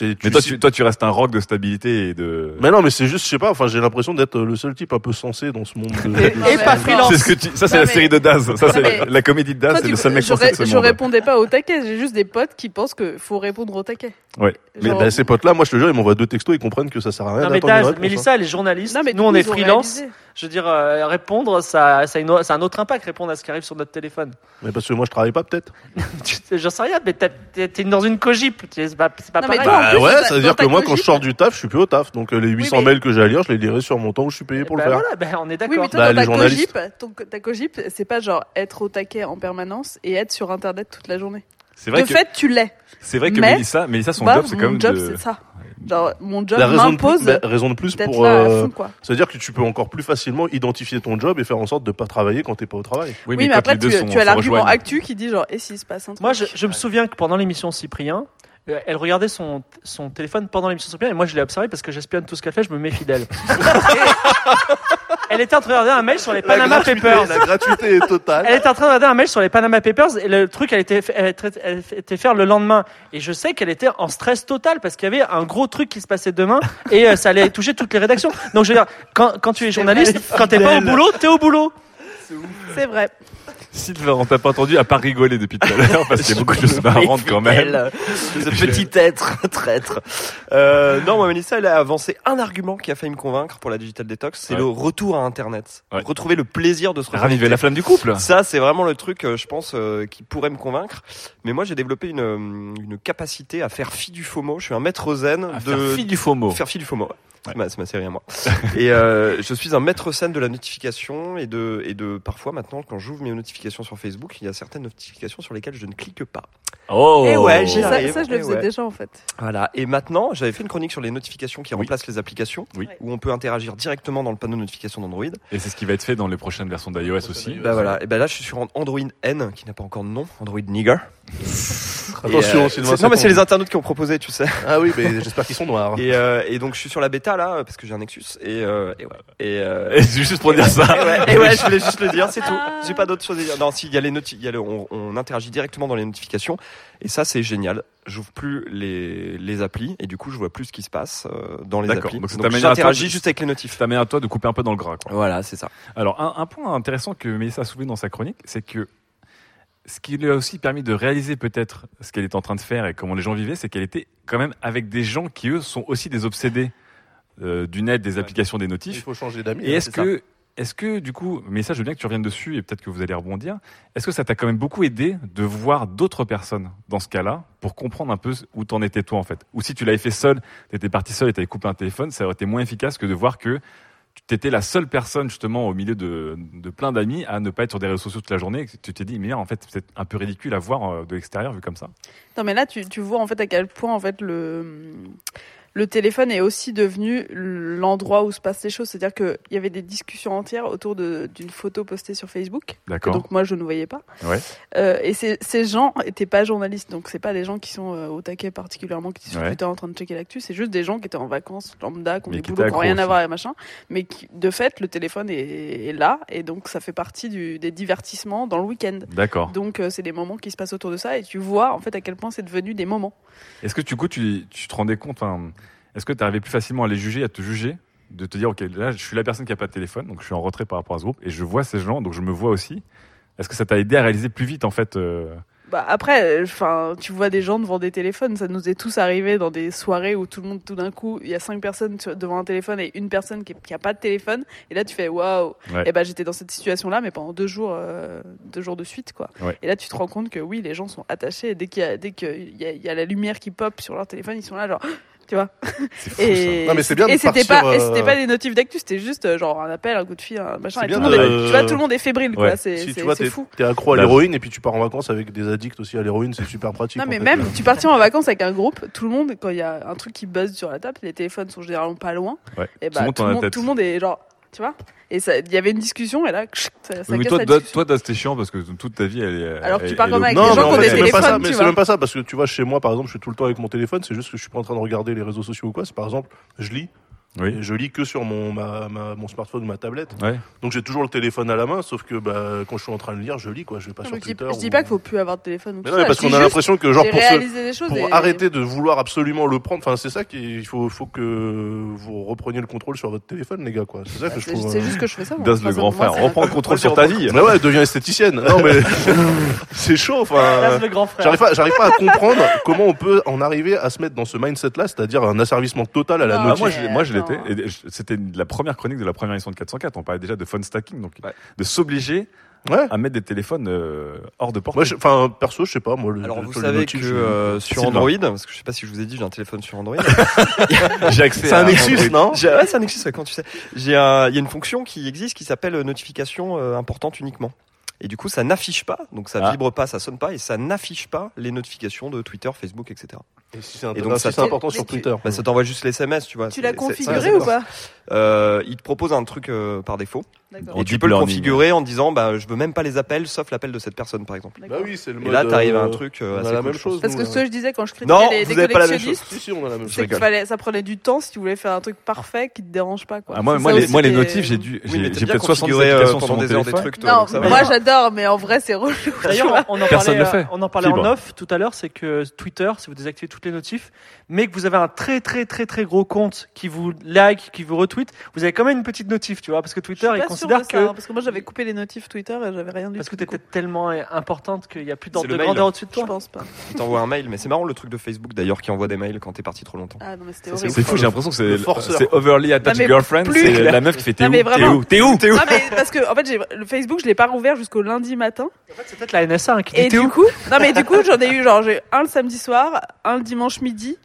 Mais toi, tu, toi, tu restes un rock de stabilité et de. Mais non, mais c'est juste, je sais pas. Enfin, j'ai l'impression d'être le seul type un peu sensé dans ce monde. De, Et- pas freelance. C'est ce que tu- ça, c'est Non, la mais- série de Daz. Ça, Non, c'est mais- la, la comédie de Daz. Toi, C'est tu- le seul mec je, sensé de ce je monde. répondais pas au taquet, j'ai juste des potes qui pensent qu'il faut répondre au taquet. Ouais. Mais bah, ces potes-là, moi je te jure, ils m'envoient deux textos, ils comprennent que ça sert à rien Non, mais Daz, Mélissa, hein. elle est journaliste. Non, mais Nous, on est freelance. Je veux dire, euh, répondre, ça, ça, a une- ça a un autre impact, répondre à ce qui arrive sur notre téléphone. Mais parce que moi je travaille pas peut-être. J'en sais rien, mais t'es dans une cogip. C'est pas, c'est pas Non, mais pareil. toi, en Bah plus, ouais, ça veut dire que moi quand je sors du taf, je suis plus au taf. Donc euh, les 800 mais- mails que j'ai à lire, je les lirai sur mon temps où je suis payé pour Bah le faire. voilà, bah, on est d'accord. Oui, mais toi, Bah, dans les ta journalistes. cogip, ton- ta cogip, c'est pas genre être au taquet en permanence et être sur Internet toute la journée. C'est vrai de que- fait, tu l'es. C'est vrai que Mais, Mélissa, Mélissa, son bah, job, c'est quand mon même job, de. c'est ça. Genre, mon job La raison de, m'impose plus, bah, raison de plus d'être pour. là à euh. C'est-à-dire que tu peux encore plus facilement identifier ton job et faire en sorte de pas travailler quand t'es pas au travail. Oui, Oui, mais, après, tu, tu as l'argument actu qui dit genre, et s'il se passe un truc? Moi, je, je me souviens que pendant l'émission Cyprien, euh, elle regardait son, son téléphone pendant l'émission Cyprien, et moi je l'ai observé parce que j'espionne tout ce qu'elle fait, je me méfie d'elle. elle était en train de regarder un mail sur les Panama Papers. la gratuité est totale. Elle était en train de regarder un mail sur les Panama Papers et le truc, elle était, elle était, elle était faire le lendemain. Et je sais qu'elle était en stress total parce qu'il y avait un gros truc qui se passait demain et euh, ça allait toucher toutes les rédactions. Donc je veux dire, quand, quand tu es journaliste, quand t'es pas au boulot, t'es au boulot. C'est vrai. Sylvain, on t'a pas entendu à pas rigoler depuis tout à l'heure parce qu'il y a beaucoup de choses marrantes quand même. Ce petit être traître. Euh, non, moi, Mélissa, elle a avancé un argument qui a failli me convaincre pour la digital detox, c'est Ouais. le retour à Internet. Ouais. Retrouver le plaisir de se Raviver reconnecter. la flamme du couple. Ça, c'est vraiment le truc, euh, je pense, euh, qui pourrait me convaitre. Mais moi, j'ai développé une, une capacité à faire fi du FOMO. Je suis un maître zen À de faire fi du FOMO. Faire fi du FOMO. ouais. C'est ma, série à moi. et euh, je suis un maître scène de la notification et de, et de parfois maintenant quand j'ouvre mes notifications sur Facebook, il y a certaines notifications sur lesquelles je ne clique pas. Oh. Et ouais, j'y ça, je le Et faisais ouais. déjà en fait. Voilà. Et maintenant, j'avais fait une chronique sur les notifications qui remplacent les applications, où on peut interagir directement dans le panneau de notification d'Android. Et c'est ce qui va être fait dans les prochaines versions d'iOS aussi. Bah voilà. Et ben là, je suis sur Android N, qui n'a pas encore de nom, Android Nigger. Attention, euh, c'est- Non, mais c'est les internautes qui ont proposé, tu sais. Ah oui, mais j'espère qu'ils sont noirs. Et, euh, et donc je suis sur la bêta là parce que j'ai un Nexus et euh, et ouais. Et, euh, Et c'est juste pour dire ça. Et ouais, et ouais, je voulais juste le dire, c'est tout. J'ai pas d'autre chose à dire. Non, si il y a les noti- il y a le- on, on interagit directement dans les notifications et ça c'est génial. J'ouvre plus les les applis et du coup je vois plus ce qui se passe euh, dans les applis. Donc, ça Donc t'amène à toi j'interagis de- juste avec les notifs. Ça à toi de couper un peu dans le gras. Quoi. Voilà, c'est ça. Alors, un, un point intéressant que Mélissa a soulevé dans sa chronique, c'est que ce qui lui a aussi permis de réaliser peut-être ce qu'elle était en train de faire et comment les gens vivaient, c'est qu'elle était quand même avec des gens qui eux sont aussi des obsédés euh, du net, des applications, des notifs. Il faut changer d'amis. Et hein, est-ce que, est-ce que du coup, mais ça je veux bien que tu reviennes dessus et peut-être que vous allez rebondir. Est-ce que ça t'a quand même beaucoup aidé de voir d'autres personnes dans ce cas-là pour comprendre un peu où t'en étais toi en fait? Ou si tu l'avais fait seul, t'étais parti seul et t'avais coupé un téléphone, ça aurait été moins efficace que de voir que tu étais la seule personne justement au milieu de, plein d'amis à ne pas être sur des réseaux sociaux toute la journée tu t'es dit mais en fait c'est un peu ridicule à voir euh, de l'extérieur vu comme ça. Non, mais là, tu vois en fait à quel point en fait le le téléphone est aussi devenu l'endroit où se passent les choses. C'est-à-dire qu'il y avait des discussions entières autour d'une photo postée sur Facebook. D'accord. Donc moi, je ne voyais pas. Ouais. Euh, et ces, gens étaient pas journalistes, donc c'est pas des gens qui sont euh, au taquet particulièrement, qui sont Ouais. Twitter en train de checker l'actu. C'est juste des gens qui étaient en vacances lambda, qui ont des qui boulots qui n'ont rien à voir avec machin. Mais qui, de fait, le téléphone est, est là, et donc ça fait partie du, des divertissements dans le week-end. D'accord. Donc euh, c'est des moments qui se passent autour de ça, et tu vois en fait à quel point c'est devenu des moments. Est-ce que du coup tu, tu te rendais compte, enfin, est-ce que tu arrivais plus facilement à les juger, à te juger, de te dire ok là je suis la personne qui a pas de téléphone, donc je suis en retrait par rapport à ce groupe et je vois ces gens, donc je me vois aussi. Est-ce que ça t'a aidé à réaliser plus vite en fait euh, Bah après, enfin, tu vois des gens devant des téléphones, ça nous est tous arrivé dans des soirées où tout le monde, tout d'un coup, il y a cinq personnes devant un téléphone et une personne qui, qui a pas de téléphone, et là tu fais waouh. Ouais. Et ben j'étais dans cette situation-là, mais pendant deux jours, euh, deux jours de suite, quoi. Ouais. Et là tu te rends compte que oui, les gens sont attachés. Et dès qu'il y a, dès qu'il y a, y a la lumière qui pop sur leur téléphone, ils sont là genre. Tu vois fou, Et, ça. Non, mais c'est bien de et c'était partir, pas, et euh, c'était pas des notifs d'actu, c'était juste euh, genre un appel, un coup de fil, un machin. Et tout le monde de- est- tu vois, tout le monde est fébrile, quoi. Ouais. C'est Si c'est- tu vois, c'est t'es fou. t'es accro à Bah, l'héroïne et puis tu pars en vacances avec des addicts aussi à l'héroïne, c'est super pratique. Non en mais fait. même, tu partais en vacances avec un groupe, tout le monde, quand il y a un truc qui buzz sur la table, les téléphones sont généralement pas loin, Ouais. et bah tout, le monde, tout le monde est genre, tu vois Et ça- il y avait une discussion et là, ça, ça Oui, mais casse toi, toi, toi, c'était chiant parce que toute ta vie, elle est. Alors que tu elle comme avec au- des Non, gens mais qui ont des c'est même pas ça, téléphones, mais c'est même pas ça, parce que tu vois, chez moi, par exemple, je suis tout le temps avec mon téléphone, c'est juste que je suis pas en train de regarder les réseaux sociaux ou quoi, c'est par exemple, je lis. Oui. Et je lis que sur mon, ma, ma- mon smartphone ou ma tablette. Ouais. Donc j'ai toujours le téléphone à la main, sauf que bah, quand je suis en train de lire, je lis quoi. Je vais pas Non, sur mais je dis- Twitter. dis pas qu'il faut plus avoir de téléphone. ou Mais tout non, ça, parce qu'on a l'impression que genre pour, se- pour et- arrêter de vouloir absolument le prendre, enfin c'est ça qu'il faut, faut que vous repreniez le contrôle sur votre téléphone, les gars quoi. C'est ça que je c'est- trouve. c'est euh, juste que je fais ça, moi. Das le grand frère, reprends le contrôle sur ta vie. Mais ouais, deviens esthéticienne. Non mais c'est chaud. Enfin, Das le grand frère. j'arrive pas, j'arrive pas à comprendre comment on peut en arriver à se mettre dans ce mindset-là, c'est-à-dire un asservissement total à la Ah, notif. moi, je, C'était la première chronique de la première édition de 404. On parlait déjà de phone stacking, donc de s'obliger à mettre des téléphones euh, hors de portée. Moi, je- enfin, perso, je sais pas. Moi, le- Alors le- vous le savez que euh, sur C'est Android, parce que je sais pas si je vous ai dit, j'ai un téléphone sur Android. J'ai accès C'est un Nexus, non Ouais, c'est un Nexus. ouais, quand tu sais, j'ai un- il y a une fonction qui existe qui s'appelle euh, notification euh, importante uniquement. Et du coup, ça n'affiche pas, donc ça Ah. vibre pas, ça sonne pas, et ça n'affiche pas les notifications de Twitter, Facebook, etc. Et si c'est un- donc si ça c'est important sur tu- Twitter. bah, ça t'envoie juste les SMS, tu vois. Tu l'as configuré c'est- ou pas euh, Il te propose un truc euh, par défaut. D'accord. Et En tu peux le configurer en disant, bah, je veux même pas les appels, sauf l'appel de cette personne, par exemple. Bah oui, c'est le Et là, t'arrives à un euh, truc euh, assez la cool, même chose. Parce que ce que je disais quand je critiquais Non, les, vous les avez pas la même collectionnistes, chose. Si, si, on a la même c'est chose. fallait, ça prenait du temps si tu voulais faire un truc parfait qui te dérange pas. Quoi. Ah, moi, moi, les, moi, les notifs, j'ai dû, j'ai peut-être 70 configuré, euh, applications sur pendant mon des heures des téléphone. trucs, Non, moi j'adore, mais en vrai c'est relou. D'ailleurs, on en parlait, en parlait en Fibre. off tout à l'heure, c'est que Twitter, si vous désactivez toutes les notifs, mais que vous avez un très très très très gros compte qui vous like, qui vous retweet, vous avez quand même une petite notif, tu vois, parce que Je Twitter, il considère ça, que hein, parce que moi j'avais coupé les notifs Twitter et j'avais rien du parce que tu étais tellement importante qu'il n'y a plus d'ordre de grandeur au-dessus de Je toi. pense pas. Il t'envoie un mail, mais c'est marrant le truc de Facebook d'ailleurs qui envoie des mails quand t'es parti trop longtemps. Ah non mais c'était horrible. C'est fou, j'ai l'impression que c'est overly attached girlfriend. C'est la meuf qui fait t'es où T'es où T'es où T'es où Non mais parce que en fait le Facebook je l'ai pas rouvert jusqu'au lundi matin En fait, c'est peut-être la NSA hein, qui dit et t'es du où coup non mais du coup j'en ai eu genre j'ai un le samedi soir un le dimanche midi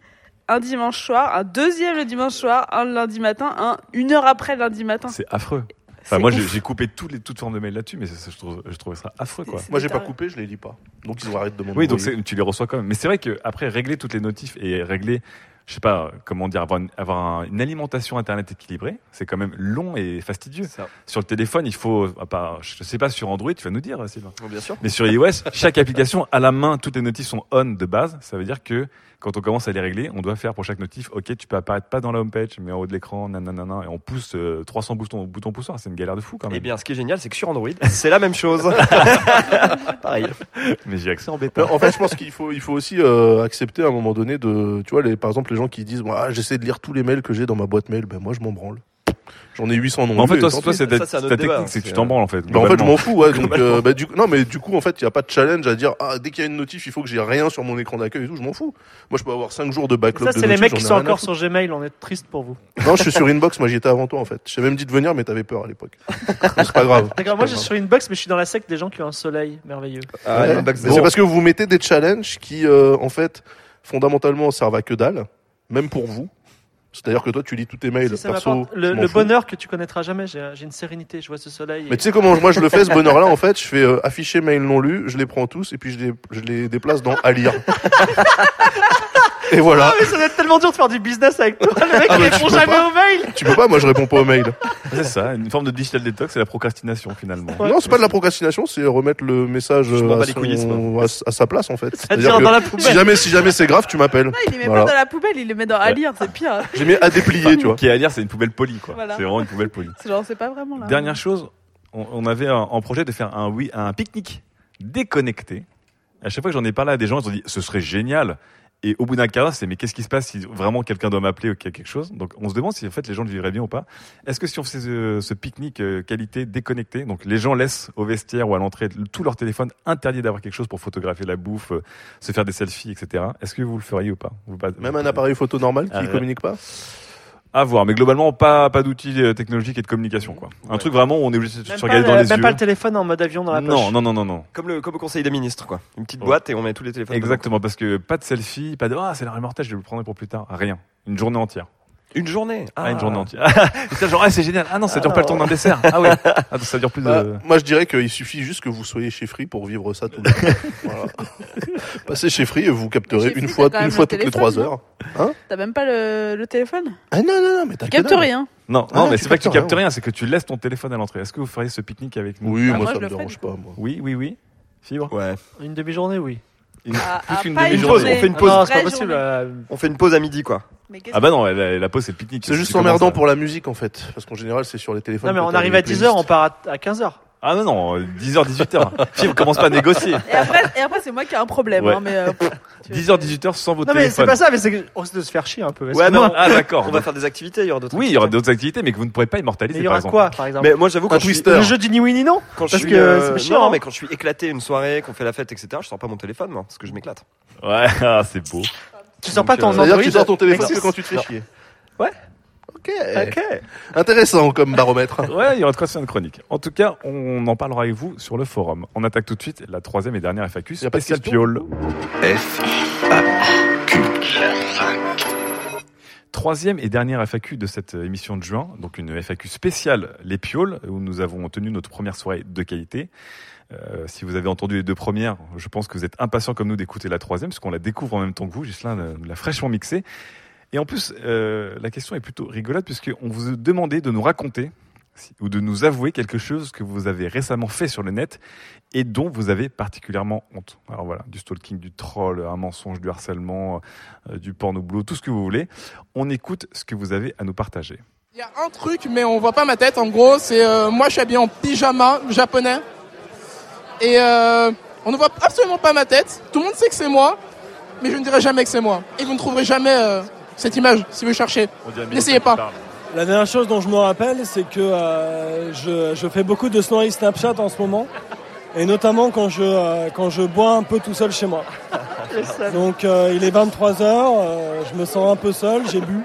un dimanche soir un deuxième le dimanche soir un le lundi matin un une heure après le lundi matin C'est affreux. Enfin, moi, j'ai coupé toutes les toutes formes de mails là-dessus, mais ça, je, trouve, je trouvais ça affreux, quoi. Moi, j'ai pas coupé, je les lis pas. Donc ils ont arrêté de me Oui, donc tu les reçois quand même. Mais c'est vrai que après régler toutes les notifs et régler, je sais pas comment dire, avoir une, avoir un- une alimentation internet équilibrée, c'est quand même long et fastidieux. Sur le téléphone, il faut, à part- je sais pas sur Android, tu vas nous dire, Sylvain. Bien sûr. Mais sur iOS, chaque application à la main, toutes les notifs sont on de base. Ça veut dire que quand on commence à les régler, on doit faire pour chaque notif, ok, tu peux apparaître pas dans la homepage, mais en haut de l'écran, nanana, et on pousse euh, 300 boutons, boutons pousseurs. C'est une galère de fou quand même. Eh bien, ce qui est génial, c'est que sur Android, c'est la même chose. Pareil. Mais j'ai accès en bêta. Non, en fait, je pense qu'il faut, il faut aussi euh, accepter à un moment donné de, tu vois, les, par exemple, les gens qui disent, moi, j'essaie de lire tous les mails que j'ai dans ma boîte mail, ben moi, je m'en branle. J'en ai 800 non. Mais en fait, toi, et toi, c'est ta, ta technique, c'est que tu t'en branles en fait. Bah, en fait, je m'en fous, ouais. Donc, euh, bah, du coup, non, mais du coup, en fait, il y a pas de challenge à dire, ah, dès qu'il y a une notif, il faut que j'ai rien sur mon écran d'accueil et tout. Je m'en fous. Moi, je peux avoir 5 jours de backlog. Ça, de c'est les mecs qui sont encore sur Gmail. On est triste pour vous. Non, je suis sur Inbox. Moi, j'y étais avant toi, en fait. Je même dit de venir, mais t'avais peur à l'époque. c'est pas grave. D'accord, moi je suis sur Inbox, mais je suis dans la secte des gens qui ont un soleil merveilleux. Mais C'est parce que vous mettez des challenges qui, euh, en fait, fondamentalement, servent à que dalle, même pour vous. C'est-à-dire que toi, tu lis tous tes mails perso. le, le bonheur que tu connaîtras jamais. J'ai une sérénité. Je vois ce soleil. Mais tu sais comment moi je le fais ce bonheur-là en fait Je fais euh, afficher mail non lu, je les prends tous et puis je les, je les déplace dans à lire. et voilà. Ah, mais ça doit être tellement dur de faire du business avec toi. Le mec Ah, il répond jamais pas. aux mails. Tu peux pas, moi je réponds pas aux mails. C'est ça, une forme de digital detox, c'est la procrastination finalement. Non, c'est pas de la procrastination, c'est remettre le message euh, à, les couilles, son- à, à sa place en fait. C'est-à-dire que dans la poubelle. si jamais si jamais c'est grave, tu m'appelles. Non, il les met Voilà. pas dans la poubelle, il les met dans à lire, c'est pire. J'ai mis à déplier, tu vois. Qui est à lire, c'est une poubelle polie quoi. Voilà. C'est vraiment une poubelle polie. C'est genre, c'est pas vraiment là. Dernière chose, on, on avait en projet de faire un, oui, un pique-nique déconnecté. À chaque fois que j'en ai parlé à des gens, ils ont dit ce serait génial. Et au bout d'un quart d'heure, c'est mais qu'est-ce qui se passe si vraiment quelqu'un doit m'appeler ou qu'il y a quelque chose? Donc on se demande si en fait les gens le vivraient bien ou pas. Est-ce que si on faisait ce, ce pique-nique euh, qualité déconnecté, donc les gens laissent au vestiaire ou à l'entrée tout leur téléphone interdit d'avoir quelque chose pour photographier la bouffe, euh, se faire des selfies, etc. Est-ce que vous le feriez ou pas? Vous Même un appareil photo normal qui Ah, communique pas? À voir, mais globalement pas pas d'outils euh, technologiques et de communication quoi. Un truc vraiment où on est obligé de se Même regarder pas, dans le- les même yeux. pas le téléphone en mode avion dans la poche. Non, non, non, non, non. Comme le, comme au conseil des ministres, quoi. Une petite Ouais. boîte et on met tous les téléphones. dedans. Exactement, parce que pas de selfie, pas de ah c'est la reportage, je le prendrai pour plus tard. Rien, une journée entière. Une journée Ah, une journée entière. Genre ah c'est génial. Ah non, ça dure pas le temps d'un dessert. Ah ouais. Ah, ça dure plus de. Bah, Moi, je dirais qu'il suffit juste que vous soyez chez Free pour vivre ça tout le temps. Voilà. Passez chez Free et vous capterez une Free, fois, une fois le toutes les trois non heures. Hein T'as même pas le, le téléphone Ah non, non, non, mais t'as Tu que captes rien. Non, Ah, non, mais tu c'est pas que tu captes rien. rien, c'est que tu laisses ton téléphone à l'entrée. Est-ce que vous feriez ce pique-nique avec nous? Oui, Ah, moi, moi, ça me dérange pas. Moi. Oui, oui, oui. Fibre? Ouais. Une demi-journée, oui. Une- Ah, plus ah, une. On fait une pause. non, c'est pas vraie possible. journée. euh, On fait une pause à midi, quoi. Ah bah non, la, la pause c'est le pique-nique. C'est juste emmerdant pour la musique en fait, parce qu'en général c'est sur les téléphones. Non, mais on arrive à 10h, on part à- à 15h. Ah non non, 10h 18h. Fibre commence pas à négocier. Et après, et après c'est moi qui ai un problème. Ouais. Hein, mais, euh, pff, tu vois. 10h 18h sans vos Non, mais c'est pas ça, mais c'est qu'on risque de se faire chier un peu. Ouais, mais Excuse-moi. on, Ah d'accord. on va faire des activités, il y aura d'autres Oui, il y aura d'autres activités mais que vous ne pourrez pas immortaliser Mais il y par aura exemple. quoi, par exemple Mais moi, j'avoue, quand Un je suis, twister. Le jeu du ni oui ni non quand je Parce suis, que euh, c'est chiant. non, hein. mais quand je suis éclaté une soirée, qu'on fait la fête, etc., je sors pas mon téléphone, moi, parce que je m'éclate. Ouais, ah, c'est beau. Tu sors pas ton euh, C'est-à-dire Android que tu sors ton téléphone Nexus que quand tu te fais Non. chier. Ok. Ok. Intéressant comme baromètre. Ouais, il y aura de quoi faire une chronique. En tout cas, on en parlera avec vous sur le forum. On attaque tout de suite la troisième et dernière FAQ spéciale question Piole. F Troisième et dernière FAQ de cette émission de juin, donc une FAQ spéciale Les Pioles, où nous avons tenu notre première soirée de qualité. Euh, si vous avez entendu les deux premières, je pense que vous êtes impatients comme nous d'écouter la troisième, parce qu'on la découvre en même temps que vous. Gislain l'a- l'a fraîchement mixée. Et en plus, euh, la question est plutôt rigolote, puisqu'on vous a demandé de nous raconter ou de nous avouer quelque chose que vous avez récemment fait sur le net et dont vous avez particulièrement honte. Alors voilà, du stalking, du troll, un mensonge, du harcèlement, euh, du porno boulot, tout ce que vous voulez. On écoute ce que vous avez à nous partager. Il y a un truc, mais on voit pas ma tête. En gros, c'est euh, moi, je suis habillé en pyjama japonais. Et on ne voit absolument pas ma tête. Tout le monde sait que c'est moi, mais je ne dirai jamais que c'est moi. Et vous ne trouverez jamais cette image si vous cherchez. N'essayez pas. La dernière chose dont je me rappelle, c'est que euh, je, je fais beaucoup de stories Snapchat en ce moment. Et notamment quand je, euh, quand je bois un peu tout seul chez moi. Donc euh, il est 23h, je me sens un peu seul, j'ai bu.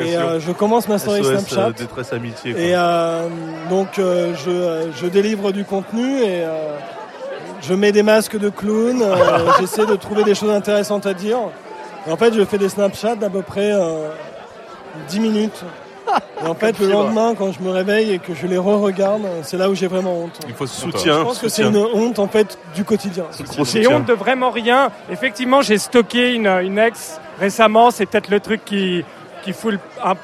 Et euh, je commence ma story SOS, Snapchat. euh, détresse amitié. quoi. Et euh, donc euh, je, euh, je délivre du contenu et euh, je mets des masques de clown, euh, j'essaie de trouver des choses intéressantes à dire. Et en fait je fais des Snapchats d'à peu près euh, 10 minutes. Et en fait le lendemain quand je me réveille et que je les re-regarde, c'est là où j'ai vraiment honte. Il faut ce soutien. Je pense que c'est une honte en fait du quotidien. J'ai honte de vraiment rien. Effectivement, j'ai stocké une, une ex récemment. C'est peut-être le truc qui, qui, fout le- un,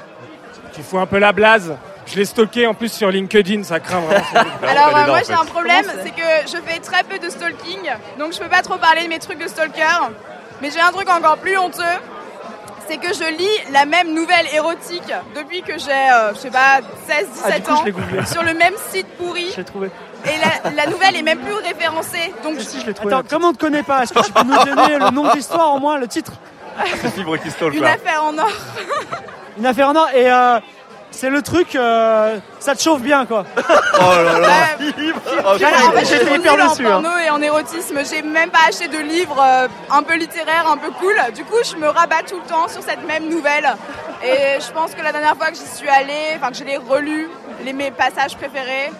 qui fout un peu la blase. Je l'ai stocké en plus sur LinkedIn, ça craint vraiment. Alors euh, moi j'ai un problème, c'est que je fais très peu de stalking, donc je peux pas trop parler de mes trucs de stalker. Mais j'ai un truc encore plus honteux, c'est que je lis la même nouvelle érotique depuis que j'ai, euh, je sais pas, 16, Ah, du 17 coup, ans, je sur le même site pourri. Je l'ai trouvé. Et la, la nouvelle est même plus référencée. Donc Attends, comment on te connaît pas? Est-ce que tu peux nous donner le nom de l'histoire au moins, le titre? C'est Fibre qui stalk une là. affaire en or. Une affaire en or et euh, c'est le truc, euh, ça te chauffe bien quoi. Oh là là. En fait, je suis J'étais hyper nulle en déçu. hein. porno et en érotisme. J'ai même pas acheté de livres euh, un peu littéraires, un peu cool. Du coup, je me rabats tout le temps sur cette même nouvelle. Et je pense que la dernière fois que j'y suis allée, enfin que je l'ai relu, les, mes passages préférés,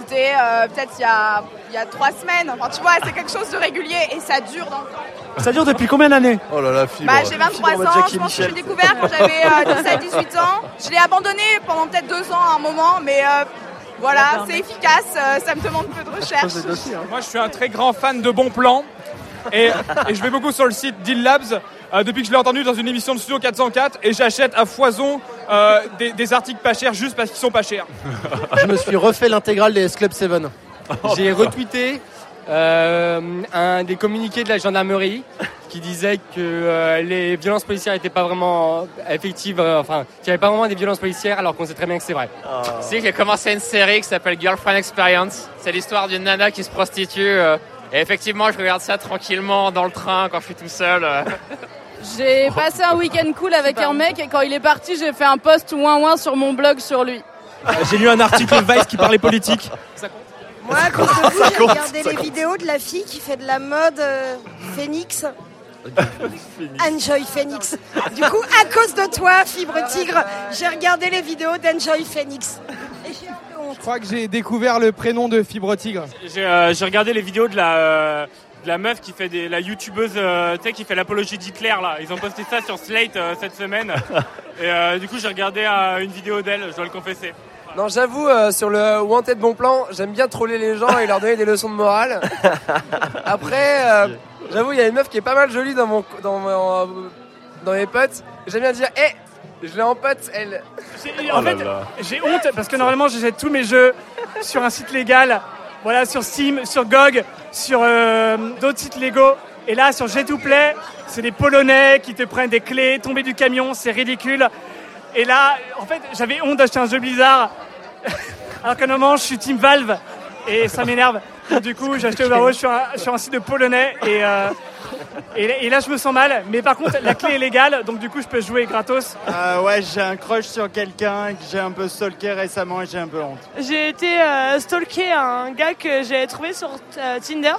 c'était euh, peut-être il y a, il y a trois semaines. Enfin, tu vois, c'est quelque chose de régulier et ça dure dans le temps. Ça dure depuis combien d'années? Oh là là, fibre. Bah, j'ai 23 ans, je pense que je l'ai découvert quand j'avais euh, 17 18 ans. Je l'ai abandonné pendant peut-être deux ans à un moment, mais euh, voilà, c'est efficace, euh, ça me demande peu de recherche. Moi, je suis un très grand fan de bons plans. Et, et je vais beaucoup sur le site Deal Labs euh, depuis que je l'ai entendu dans une émission de Studio 404 et j'achète à foison euh, des, des articles pas chers juste parce qu'ils sont pas chers. Je me suis refait l'intégrale des S Club 7. J'ai retweeté euh, un des communiqués de la gendarmerie qui disait que euh, les violences policières n'étaient pas vraiment effectives, euh, enfin, qu'il n'y avait pas vraiment des violences policières alors qu'on sait très bien que c'est vrai. Tu sais, j'ai commencé une série qui s'appelle Girlfriend Experience. C'est l'histoire d'une nana qui se prostitue. euh, et effectivement, je regarde ça tranquillement dans le train quand je suis tout seul. Euh. J'ai passé un week-end cool avec un mec et quand il est parti, j'ai fait un post ouin ouin sur mon blog sur lui. J'ai lu un article Vice qui parlait politique. Moi, à cause de vous, j'ai regardé les vidéos de la fille qui fait de la mode euh, Phoenix. Enjoy Phoenix. Du coup, à cause de toi, Fibre Tigre, j'ai regardé les vidéos d'Enjoy Phoenix. Et j'ai un peu honte. Je crois que j'ai découvert le prénom de Fibre Tigre. J'ai euh, regardé les vidéos de la, euh, de la meuf qui fait des, la youtubeuse euh, tu sais, qui fait l'apologie d'Hitler là. Ils ont posté ça sur Slate euh, cette semaine. Et euh, du coup j'ai regardé euh, une vidéo d'elle, je dois le confesser. Non, j'avoue, euh, sur le Wanted Bon Plan, j'aime bien troller les gens et leur donner des leçons de morale. Après, euh, j'avoue, il y a une meuf qui est pas mal jolie dans mon, dans mon- dans mes potes. J'aime bien dire, hé, je l'ai en pote, elle. En fait, j'ai honte parce que normalement, j'achète tous mes jeux sur un site légal. Voilà, sur Steam, sur GOG, sur euh, d'autres sites légaux. Et là, sur G2Play, c'est des Polonais qui te prennent des clés, tomber du camion, c'est ridicule. Et là, en fait, j'avais honte d'acheter un jeu Blizzard. Alors qu'à un moment, je suis Team Valve et ça m'énerve. Du coup, j'ai acheté Overwatch sur un, un site de Polonais et, euh, et, et là, je me sens mal. Mais par contre, la clé est légale, donc du coup, je peux jouer gratos. Euh, ouais, j'ai un crush sur quelqu'un que j'ai un peu stalké récemment et j'ai un peu honte. J'ai été euh, stalker un gars que j'avais trouvé sur euh, Tinder.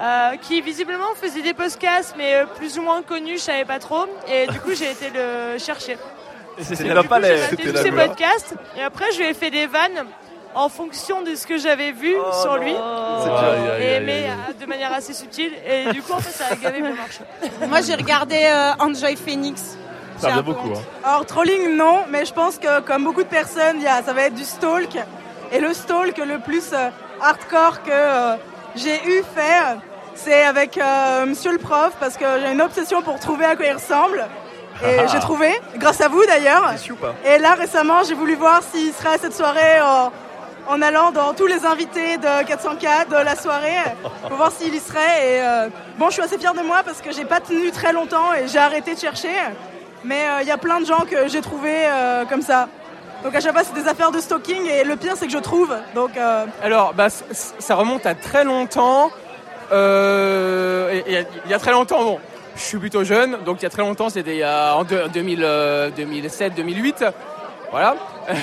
euh, qui visiblement faisait des podcasts mais euh, plus ou moins connus, je savais pas trop. Et du coup, j'ai été le chercher. C'était la palais. J'ai maté tous podcasts et après, je lui ai fait des vannes en fonction de ce que j'avais vu sur lui. Et, mais euh, de manière assez subtile. Et du coup, en fait, ça a gavé mon marché. Moi, j'ai regardé euh, Enjoy Phoenix. Ça peu beaucoup. Hein. Alors, trolling, non, mais je pense que comme beaucoup de personnes, il y a- ça va être du stalk. Et le stalk le plus euh, hardcore que euh, j'ai eu faire, c'est avec euh, monsieur le prof, parce que j'ai une obsession pour trouver à quoi il ressemble. Et j'ai trouvé, grâce à vous d'ailleurs. Et là, récemment, j'ai voulu voir s'il serait à cette soirée en allant dans tous les invités de 404 de la soirée pour voir s'il y serait. Et euh, bon, je suis assez fière de moi parce que j'ai pas tenu très longtemps et j'ai arrêté de chercher. Mais euh, il y a plein de gens que j'ai trouvés euh, comme ça. Donc à chaque fois, c'est des affaires de stalking et le pire, c'est que je trouve. Donc Alors, bah, ça remonte à très longtemps. Il y a très longtemps, bon, je suis plutôt jeune, donc il y a très longtemps, c'était en deux- 2000, euh, 2007, 2008. Voilà.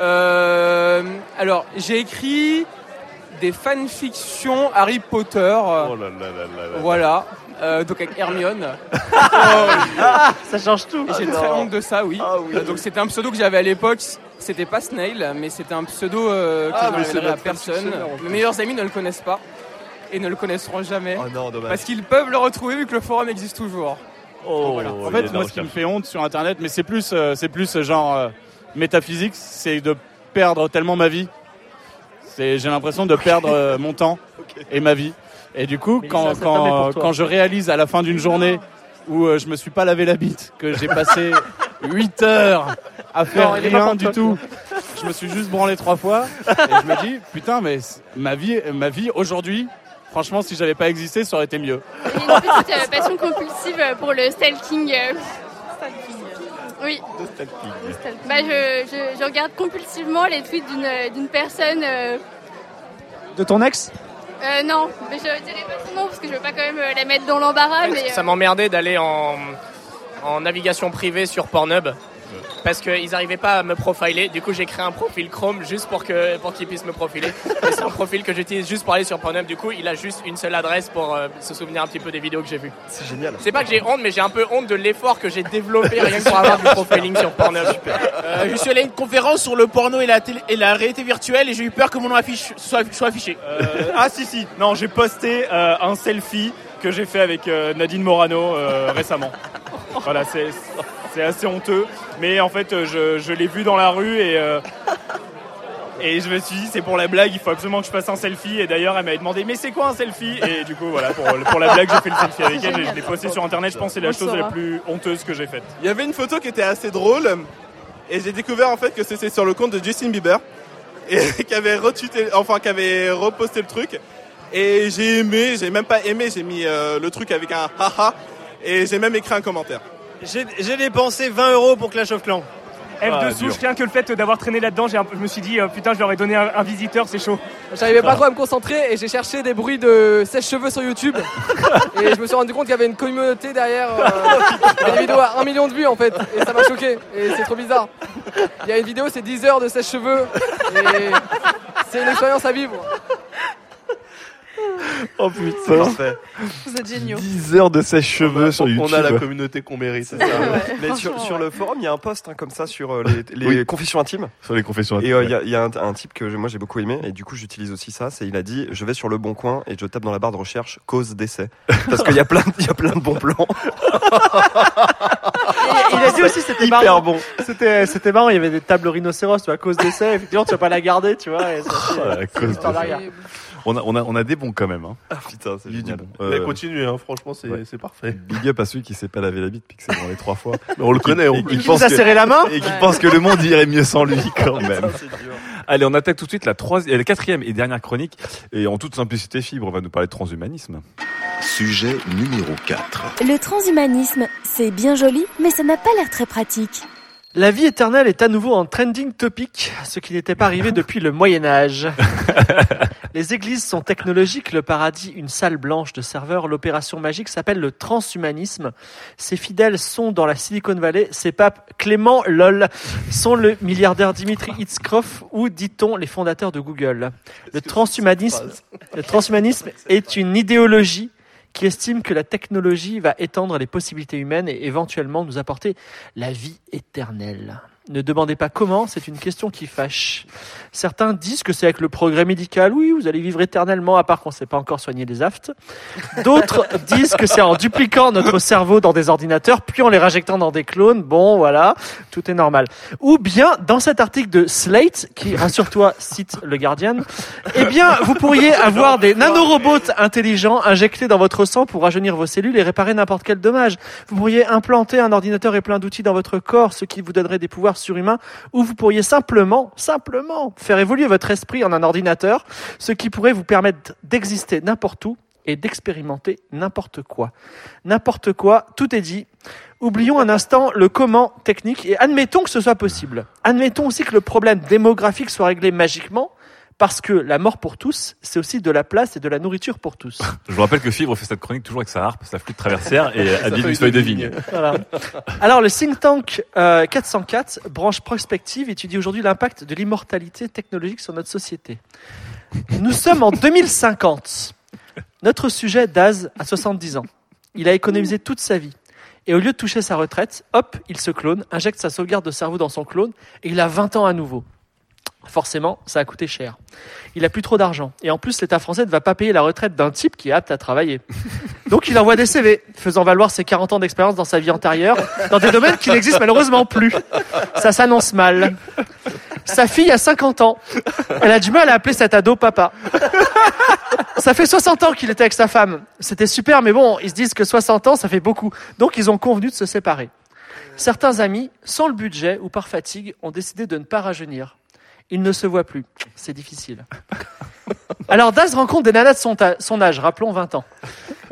Euh, alors, j'ai écrit des fanfictions Harry Potter. Oh là là là là là. Voilà. Euh, donc avec Hermione. ça change tout. Et j'ai Ah très non. honte de ça, oui. Euh, donc c'était un pseudo que j'avais à l'époque. C'était pas Snail, mais c'était un pseudo euh, que Ah, je c'est révélerai à personne. Mes meilleurs amis ne le connaissent pas et ne le connaîtront jamais. Oh non, dommage. Parce qu'ils peuvent le retrouver vu que le forum existe toujours. Oh, En fait, moi, ce qui me fait honte sur Internet, mais c'est plus, euh, c'est plus genre euh, métaphysique, c'est de perdre tellement ma vie. C'est, j'ai l'impression de perdre euh, mon temps et ma vie. Et du coup, quand, quand, toi. quand je réalise à la fin d'une journée où euh, je me suis pas lavé la bite, que j'ai passé 8 heures à faire Non, rien du toi, tout, je me suis juste branlé trois fois, et je me dis, putain, mais ma vie, ma vie aujourd'hui, franchement, si j'avais pas existé, ça aurait été mieux. Une petite euh, passion compulsive pour le stalking. Oui. Bah, je, je- je regarde compulsivement les tweets d'une d'une personne. euh, De ton ex? Euh, non, mais je dirais pas son nom parce que je veux pas quand même euh, la mettre dans l'embarras. Mais Ça euh, m'emmerdait d'aller en, en navigation privée sur Pornhub? Parce qu'ils n'arrivaient pas à me profiler. Du coup, j'ai créé un profil Chrome juste pour que pour qu'ils puissent me profiler. C'est un profil que j'utilise juste pour aller sur Pornhub. Du coup, il a juste une seule adresse pour euh, se souvenir un petit peu des vidéos que j'ai vues. C'est génial. C'est pas que j'ai honte, mais j'ai un peu honte de l'effort que j'ai développé rien que pour avoir du profiling sur Pornhub. Euh, je suis allé à une conférence sur le porno et la, télé- et la réalité virtuelle et j'ai eu peur que mon nom affiche soit, soit affiché. Euh, ah si si, non j'ai posté euh, un selfie que j'ai fait avec euh, Nadine Morano euh, récemment. Voilà, c'est c'est assez honteux, mais en fait euh, je, je l'ai vu dans la rue et euh, et je me suis dit c'est pour la blague, il faut absolument que je fasse un selfie. Et d'ailleurs elle m'avait demandé mais c'est quoi un selfie? Et du coup voilà pour, pour la blague j'ai fait le selfie avec elle et je l'ai posté sur internet, je pense que c'est la chose la plus honteuse que j'ai faite. Il y avait une photo qui était assez drôle et j'ai découvert en fait que c'était sur le compte de Justin Bieber et qui avait retweeté, enfin qui avait reposté le truc. Et j'ai aimé, j'ai même pas aimé, j'ai mis euh, le truc avec un haha et j'ai même écrit un commentaire. J'ai dépensé 20 euros pour Clash of Clans. Ah, F de souche, rien que le fait d'avoir traîné là-dedans, je me suis dit, euh, putain, je leur ai donné un, un visiteur, c'est chaud. J'arrivais pas trop à me concentrer et j'ai cherché des bruits de sèche-cheveux sur YouTube. et je me suis rendu compte qu'il y avait une communauté derrière. euh, des vidéos à 1 million de vues en fait. Et ça m'a choqué. Et c'est trop bizarre. Il y a une vidéo, c'est 10 heures de sèche-cheveux. Et c'est une expérience à vivre. Oh putain. Parfait. Vous êtes géniaux. 10 heures de sèche-cheveux sur on YouTube. a la communauté qu'on mérite. c'est ça. Mais sur, sur le forum, il y a un post hein, comme ça sur euh, les, les Oui. confessions intimes. Sur les confessions Et intimes, euh, il y a, il y a un, un type que moi j'ai beaucoup aimé et du coup j'utilise aussi ça. C'est il a dit je vais sur le bon coin et je tape dans la barre de recherche cause d'essai parce qu'il y a plein de- il y a plein de bons plans. il a dit aussi c'était Hyper marrant. bon. C'était c'était marrant, il y avait des tables rhinocéros, tu vois, à cause d'essai, effectivement tu vas pas la garder, tu vois. Et ça, Oh, la c'est- cause. On a, on, a, on a des bons quand même. Hein. Ah putain, c'est génial. bon. Mais continuez, hein, franchement, c'est ouais. parfait. Big up à celui qui s'est pas lavé la bite puis que c'est dans les trois fois. On le connaît, on- et qui Il pense vous a serré la main Et qui Ouais. pense que le monde irait mieux sans lui quand même. Putain, c'est dur. Allez, on attaque tout de suite la, troisième, la quatrième et dernière chronique. Et en toute simplicité, Fibre va nous parler de transhumanisme. Sujet numéro 4. Le transhumanisme, c'est bien joli, mais ça n'a pas l'air très pratique. La vie éternelle est à nouveau en trending topic, ce qui n'était pas arrivé depuis le Moyen Âge. Les églises sont technologiques, le paradis une salle blanche de serveurs, l'opération magique s'appelle le transhumanisme. Ses fidèles sont dans la Silicon Valley, ses papes Clément Lol sont le milliardaire Dimitri Itzkov ou dit-on les fondateurs de Google. Le transhumanisme, le transhumanisme est une idéologie qui estime que la technologie va étendre les possibilités humaines et éventuellement nous apporter la vie éternelle. Ne demandez pas comment, c'est une question qui fâche. Certains disent que c'est avec le progrès médical, oui, vous allez vivre éternellement, à part qu'on ne sait pas encore soigner les aftes. D'autres disent que c'est en dupliquant notre cerveau dans des ordinateurs, puis en les rajectant dans des clones. Bon, voilà, tout est normal. Ou bien, dans cet article de Slate, qui, rassure-toi, cite le Guardian, eh bien, vous pourriez avoir des nanorobots intelligents injectés dans votre sang pour rajeunir vos cellules et réparer n'importe quel dommage. Vous pourriez implanter un ordinateur et plein d'outils dans votre corps, ce qui vous donnerait des pouvoirs surhumains, ou vous pourriez simplement, simplement, faire évoluer votre esprit en un ordinateur, ce qui pourrait vous permettre d'exister n'importe où et d'expérimenter n'importe quoi. N'importe quoi, tout est dit. Oublions un instant le comment technique et admettons que ce soit possible. Admettons aussi que le problème démographique soit réglé magiquement, parce que la mort pour tous, c'est aussi de la place et de la nourriture pour tous. Je vous rappelle que Fibre fait cette chronique toujours avec sa harpe, sa flûte traversière et habille une feuille de vigne. Voilà. Alors, le think tank euh, 404, branche prospective, étudie aujourd'hui l'impact de l'immortalité technologique sur notre société. Nous sommes en 2050. Notre sujet, Daz, a 70 ans. Il a économisé toute sa vie. Et au lieu de toucher sa retraite, hop, il se clone, injecte sa sauvegarde de cerveau dans son clone, et il a 20 ans à nouveau. Forcément, ça a coûté cher. Il a plus trop d'argent. Et en plus, l'État français ne va pas payer la retraite d'un type qui est apte à travailler. Donc il envoie des CV, faisant valoir ses 40 ans d'expérience dans sa vie antérieure, dans des domaines qui n'existent malheureusement plus. Ça s'annonce mal. Sa fille a 50 ans. Elle a du mal à appeler cet ado papa. Ça fait 60 ans qu'il était avec sa femme. C'était super, mais bon, ils se disent que 60 ans, ça fait beaucoup. Donc ils ont convenu de se séparer. Certains amis, sans le budget ou par fatigue, ont décidé de ne pas rajeunir. Ils ne se voient plus. C'est difficile. Alors Daz rencontre des nanas de son, son âge, rappelons 20 ans.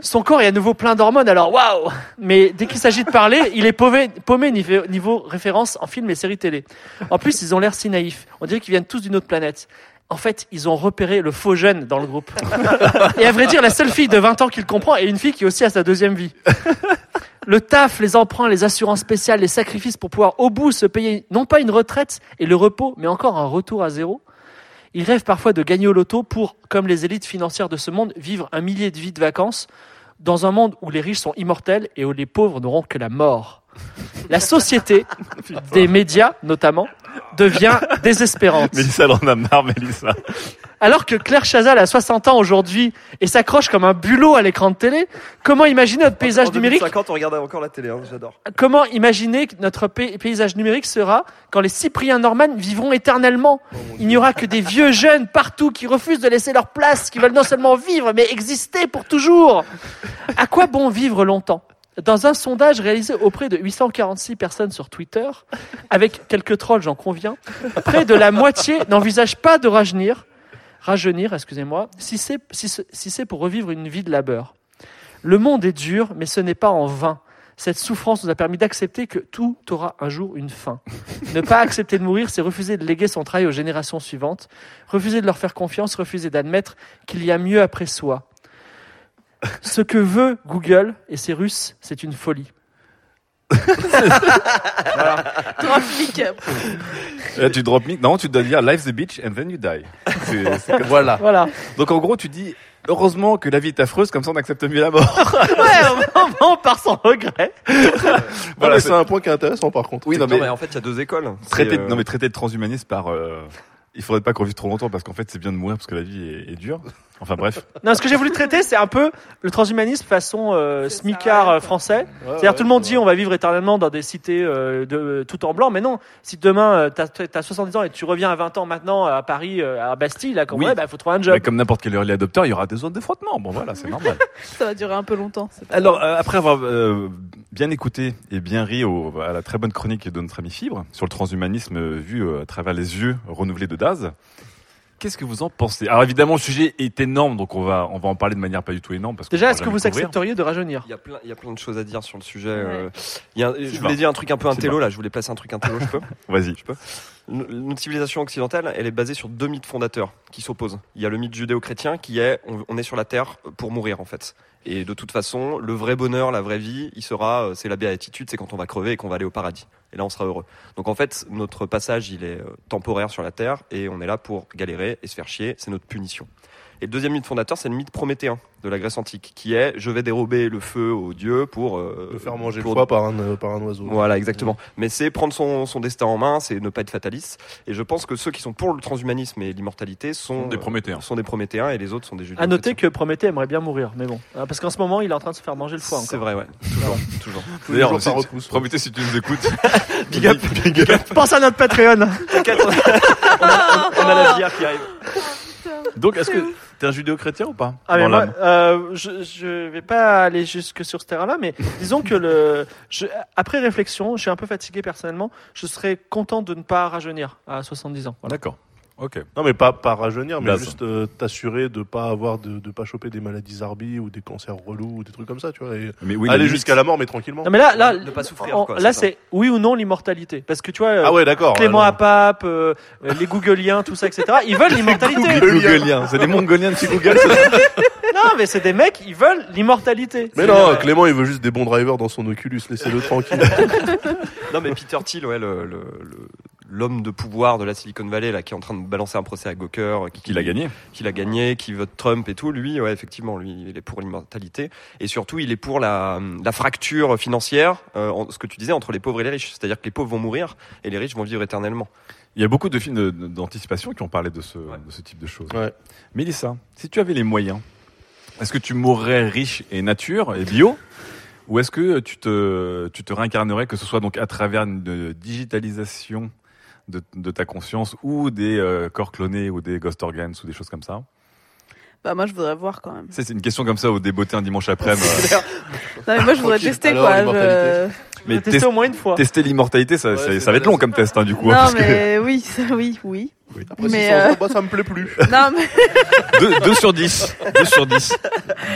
Son corps est à nouveau plein d'hormones, alors waouh Mais dès qu'il s'agit de parler, il est paumé, paumé niveau, référence en films et séries télé. En plus, ils ont l'air si naïfs. On dirait qu'ils viennent tous d'une autre planète. En fait, ils ont repéré le faux jeune dans le groupe. Et à vrai dire, la seule fille de 20 ans qu'il comprend est une fille qui aussi a sa deuxième vie. Le taf, les emprunts, les assurances spéciales, les sacrifices pour pouvoir au bout se payer non pas une retraite et le repos, mais encore un retour à zéro. Ils rêvent parfois de gagner au loto pour, comme les élites financières de ce monde, vivre un millier de vies de vacances dans un monde où les riches sont immortels et où les pauvres n'auront que la mort. La société, des médias notamment, devient désespérante. Mélissa, elle en a marre, Mélissa. Alors que Claire Chazal a 60 ans aujourd'hui et s'accroche comme un bulot à l'écran de télé, comment imaginer notre paysage en numérique 2050, on regarde encore la télé, hein, j'adore. Comment imaginer que notre pay- paysage numérique sera quand les Cypriens Norman vivront éternellement? Il n'y aura que des vieux jeunes partout qui refusent de laisser leur place, qui veulent non seulement vivre, mais exister pour toujours. À quoi bon vivre longtemps? Dans un sondage réalisé auprès de 846 personnes sur Twitter, avec quelques trolls, j'en conviens, près de la moitié n'envisage pas de rajeunir, rajeunir, excusez-moi, si c'est pour revivre une vie de labeur. Le monde est dur, mais ce n'est pas en vain. Cette souffrance nous a permis d'accepter que tout aura un jour une fin. Ne pas accepter de mourir, c'est refuser de léguer son travail aux générations suivantes, refuser de leur faire confiance, refuser d'admettre qu'il y a mieux après soi. Ce que veut Google et ses Russes, c'est une folie. Trafic. Là, tu drop me. Non, tu dois dire Life's the beach and then you die. C'est- c'est comme- Voilà. Voilà. Donc en gros, tu dis heureusement que la vie est affreuse, comme ça on accepte mieux la mort. Ouais, on part sans regret. Voilà, c'est- c'est un point qui est intéressant par contre. Oui, non, Non, mais, en fait, il y a deux écoles. traiter, C'est, euh, non, mais traiter de transhumanisme par. euh, il faudrait pas qu'on vive trop longtemps parce qu'en fait c'est bien de mourir parce que la vie est, est dure. Enfin bref. Non, ce que j'ai voulu traiter, c'est un peu le transhumanisme façon euh, smicard euh, français. C'est-à-dire ouais, tout le monde dit on va vivre éternellement dans des cités euh, de, tout en blanc, mais non. Si demain t'as as 70 ans et tu reviens à 20 ans maintenant à Paris, à Bastille, là, comme Oui. ouais, bah faut trouver un job. Mais comme n'importe quel early adopteur, il y aura des zones de frottement. Bon voilà, c'est normal. Ça va durer un peu longtemps. Alors, euh, après avoir euh, bien écouté et bien ri au- à la très bonne chronique de notre ami Fibre sur le transhumanisme vu euh, à travers les yeux renouvelés de Daz, qu'est-ce que vous en pensez? Alors évidemment, le sujet est énorme, donc on va on va en parler de manière pas du tout énorme parce Déjà, est-ce que vous couvrir. accepteriez de rajeunir? Il y a plein, il y a plein de choses à dire sur le sujet. euh. Il y a un- je voulais dire un truc un peu intello là. Je voulais placer un truc intello. Je peux? Vas-y. Je peux? Notre civilisation occidentale, elle est basée sur deux mythes fondateurs qui s'opposent. Il y a le mythe judéo-chrétien qui est on, on est sur la terre pour mourir en fait. Et de toute façon, le vrai bonheur, la vraie vie, il sera, euh, c'est la béatitude, c'est quand on va crever et qu'on va aller au paradis. Et là, on sera heureux. Donc en fait, notre passage, il est euh, temporaire sur la terre et on est là pour galérer et se faire chier. C'est notre punition. Et le deuxième mythe fondateur, c'est le mythe prométhéen de la Grèce antique, qui est je vais dérober le feu aux dieux pour euh, Le faire manger pour- le foie par un, euh, par un oiseau. voilà, exactement. Mais c'est prendre son, son destin en main, c'est ne pas être fataliste. Et je pense que ceux qui sont pour le transhumanisme et l'immortalité sont, Sont des Prométhéens. euh, sont des Prométhéens et les autres sont des judéo À noter que Prométhée aimerait bien mourir, mais bon, Hein, parce qu'en ce moment, il est en train de se faire manger le foie. C'est vrai, ouais. Toujours, toujours. D'ailleurs, si- repousse. Prométhée, si tu nous écoutes, Big up, big up. Pense à notre Patreon. On a, on on a la bière qui arrive. Donc, est-ce que t'es un judéo-chrétien ou pas Ah mais moi, euh, je, je vais pas aller jusque sur ce terrain-là, mais disons que le, je, après réflexion, je suis un peu fatigué personnellement. Je serais content de ne pas rajeunir à 70 ans. Voilà. D'accord. Ok. Non, mais pas, pas rajeunir, mais Blaze. juste euh, t'assurer de pas avoir de, de pas choper des maladies zarbi ou des cancers relous ou des trucs comme ça, tu vois. Et Mais oui, aller jusqu'à la mort, mais tranquillement. Non mais là, là, Ne pas souffrir, en- quoi, là c'est ça. c'est oui ou non l'immortalité, parce que tu vois, euh, Ah ouais, d'accord. Clément alors. Apap, euh, euh, les Googleiens, tout ça, etc. Ils veulent l'immortalité. Googoliens. C'est des Mongoliens de chez Google. ça non mais c'est des mecs, ils veulent l'immortalité. Mais non, Clément, il veut juste des bons drivers dans son Oculus, laissez-le tranquille. Non, mais Peter Thiel, ouais, le, le- le- l'homme de pouvoir de la Silicon Valley, là, qui est en train de balancer un procès à Gawker, qui, Qui l'a gagné. qui l'a gagné, qui vote Trump et tout, lui, ouais, effectivement, lui, il est pour l'immortalité. Et surtout, il est pour la, la fracture financière, euh, en- ce que tu disais, entre les pauvres et les riches. C'est-à-dire que les pauvres vont mourir et les riches vont vivre éternellement. Il y a beaucoup de films d'anticipation qui ont parlé de ce, de ce type de choses. Ouais. Mélissa, si tu avais les moyens, est-ce que tu mourrais riche et nature et bio ou est-ce que tu te, tu te réincarnerais, que ce soit donc à travers une digitalisation de, de ta conscience ou des euh, corps clonés ou des ghost organs ou des choses comme ça Bah moi je voudrais voir quand même. C'est une question comme ça au débeauté un dimanche après-midi. euh, Non mais moi je voudrais tester Alors, quoi. je- mais Tester test- au moins une fois. tester l'immortalité, ça, Ouais, ça- va être long comme test hein, du coup. hein, Non parce que mais oui, ça, oui, oui. Après, Mais, 600 euh, ça me plaît plus. Non mais, 2, sur 10. 2 sur 10.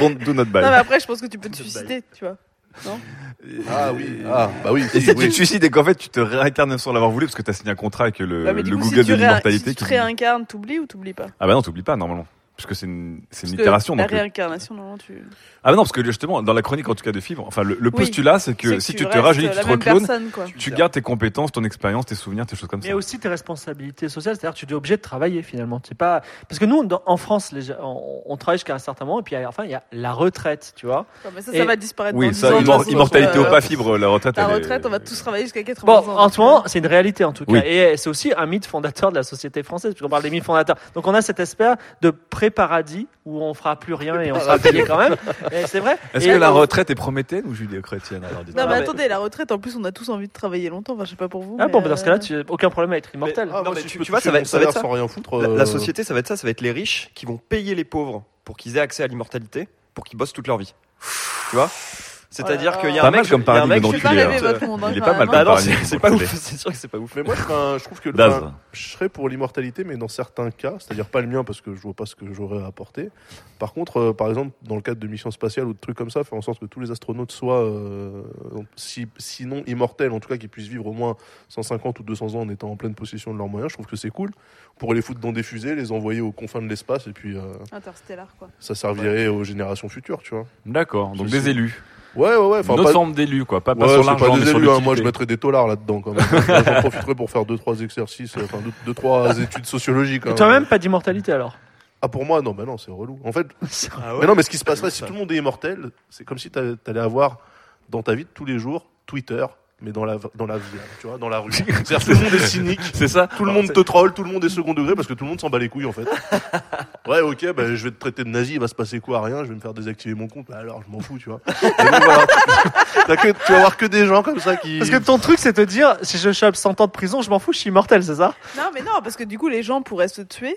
Don't do not buy. non mais après je pense que tu peux te suicider, tu vois. Non Ah oui, ah, bah oui. Et si, tu te suicides et qu'en fait tu te réincarnes sans l'avoir voulu parce que tu as signé un contrat avec le, du le coup, Google si de l'immortalité si tu qui te réincarnes, t'oublies ou t'oublies pas? Ah bah non, t'oublies pas normalement. Puisque c'est une, c'est une Parce que itération. La donc, euh, réincarnation, non, tu. Ah mais non, parce que justement, dans la chronique en tout cas de Fibre, enfin le, le Oui. postulat, c'est que C'est que si tu tu te restes rajeunis, tu la te même reclones, personne, quoi. tu gardes tes compétences, ton expérience, tes souvenirs, tes choses comme ça. Mais aussi tes responsabilités sociales, c'est-à-dire que tu es obligé de travailler finalement. C'est pas parce que nous dans- en France, les gens- on, on travaille jusqu'à un certain moment et puis enfin il y a la retraite, tu vois. Non, mais ça, Et- ça va disparaître Oui, dans 10 ça, ans, de immor- toute façon, immortalité euh, pas Fibre, la retraite. La elle est- retraite, on va tous travailler jusqu'à 80 Bon, ans. en ce moment, c'est une réalité en tout cas. Oui. Et c'est aussi un mythe fondateur de la société française, puisqu'on parle des mythes fondateurs. Donc on a cette espèce de pré-paradis où on fera plus rien et on sera payé quand même. C'est vrai. Est-ce Et- que la retraite est prométhéenne ou judéo-chrétienne alors. Non, mais attendez, la retraite, en plus, on a tous envie de travailler longtemps. Enfin, je sais pas pour vous. Ah mais, bon, bah dans ce cas-là, tu n'as aucun problème à être immortel. Non, mais si tu, vois, ça va, mon ça va être ça. sans rien foutre, La, euh, la société, ça va être ça. Ça va être les riches qui vont payer les pauvres pour qu'ils aient accès à l'immortalité, pour qu'ils bossent toute leur vie. Tu vois? C'est-à-dire qu'il y a un mec, comme il y a un paradigme hein. hein, Il est quand pas mal Bah non, c'est- pas ouf, c'est sûr que c'est pas ouf. Mais moi, je, trouve que enfin, je serais pour l'immortalité, mais dans certains cas, c'est-à-dire pas le mien parce que je vois pas ce que j'aurais à apporter. Par contre, euh, par exemple, dans le cadre de missions spatiales ou de trucs comme ça, faire en sorte que tous les astronautes soient, euh, si, sinon immortels, en tout cas qu'ils puissent vivre au moins 150 ou 200 ans en étant en pleine possession de leurs moyens, je trouve que c'est cool. On pourrait les foutre dans des fusées, les envoyer aux confins de l'espace et puis euh, Interstellar, quoi. ça servirait aux générations futures, tu vois. D'accord, donc des élus. Ouais, ouais, ouais. Une autre forme d'élus, quoi. Pas, pas Ouais, sur l'argent, pas mais des sur élus, hein. Moi, je mettrais des tolards là-dedans, quand même. J'en profiterais pour faire deux, trois exercices, enfin, deux, deux, trois études sociologiques. Et hein. toi-même, pas d'immortalité alors Ah, pour moi, non, mais non, c'est relou. En fait, Ah ouais mais non, mais ce qui se passerait, si tout le monde est immortel, c'est comme si t'a- t'allais avoir dans ta vie de tous les jours Twitter, mais dans la, dans la vie, tu vois, dans la rue. C'est-à-dire que tout le monde est cynique. C'est ça. Tout le monde te troll, tout le monde est second degré parce que tout le monde s'en bat les couilles, en fait. Ouais, ok, bah, je vais te traiter de nazi, il va se passer quoi Rien, je vais me faire désactiver mon compte. Bah, alors, je m'en fous, tu vois. Et donc, voilà. T'as que- tu vas voir que des gens comme ça qui. Parce que ton truc, c'est te dire, si je chope 100 ans de prison, je m'en fous, je suis immortel, c'est ça? Non, mais non, parce que du coup, les gens pourraient se tuer.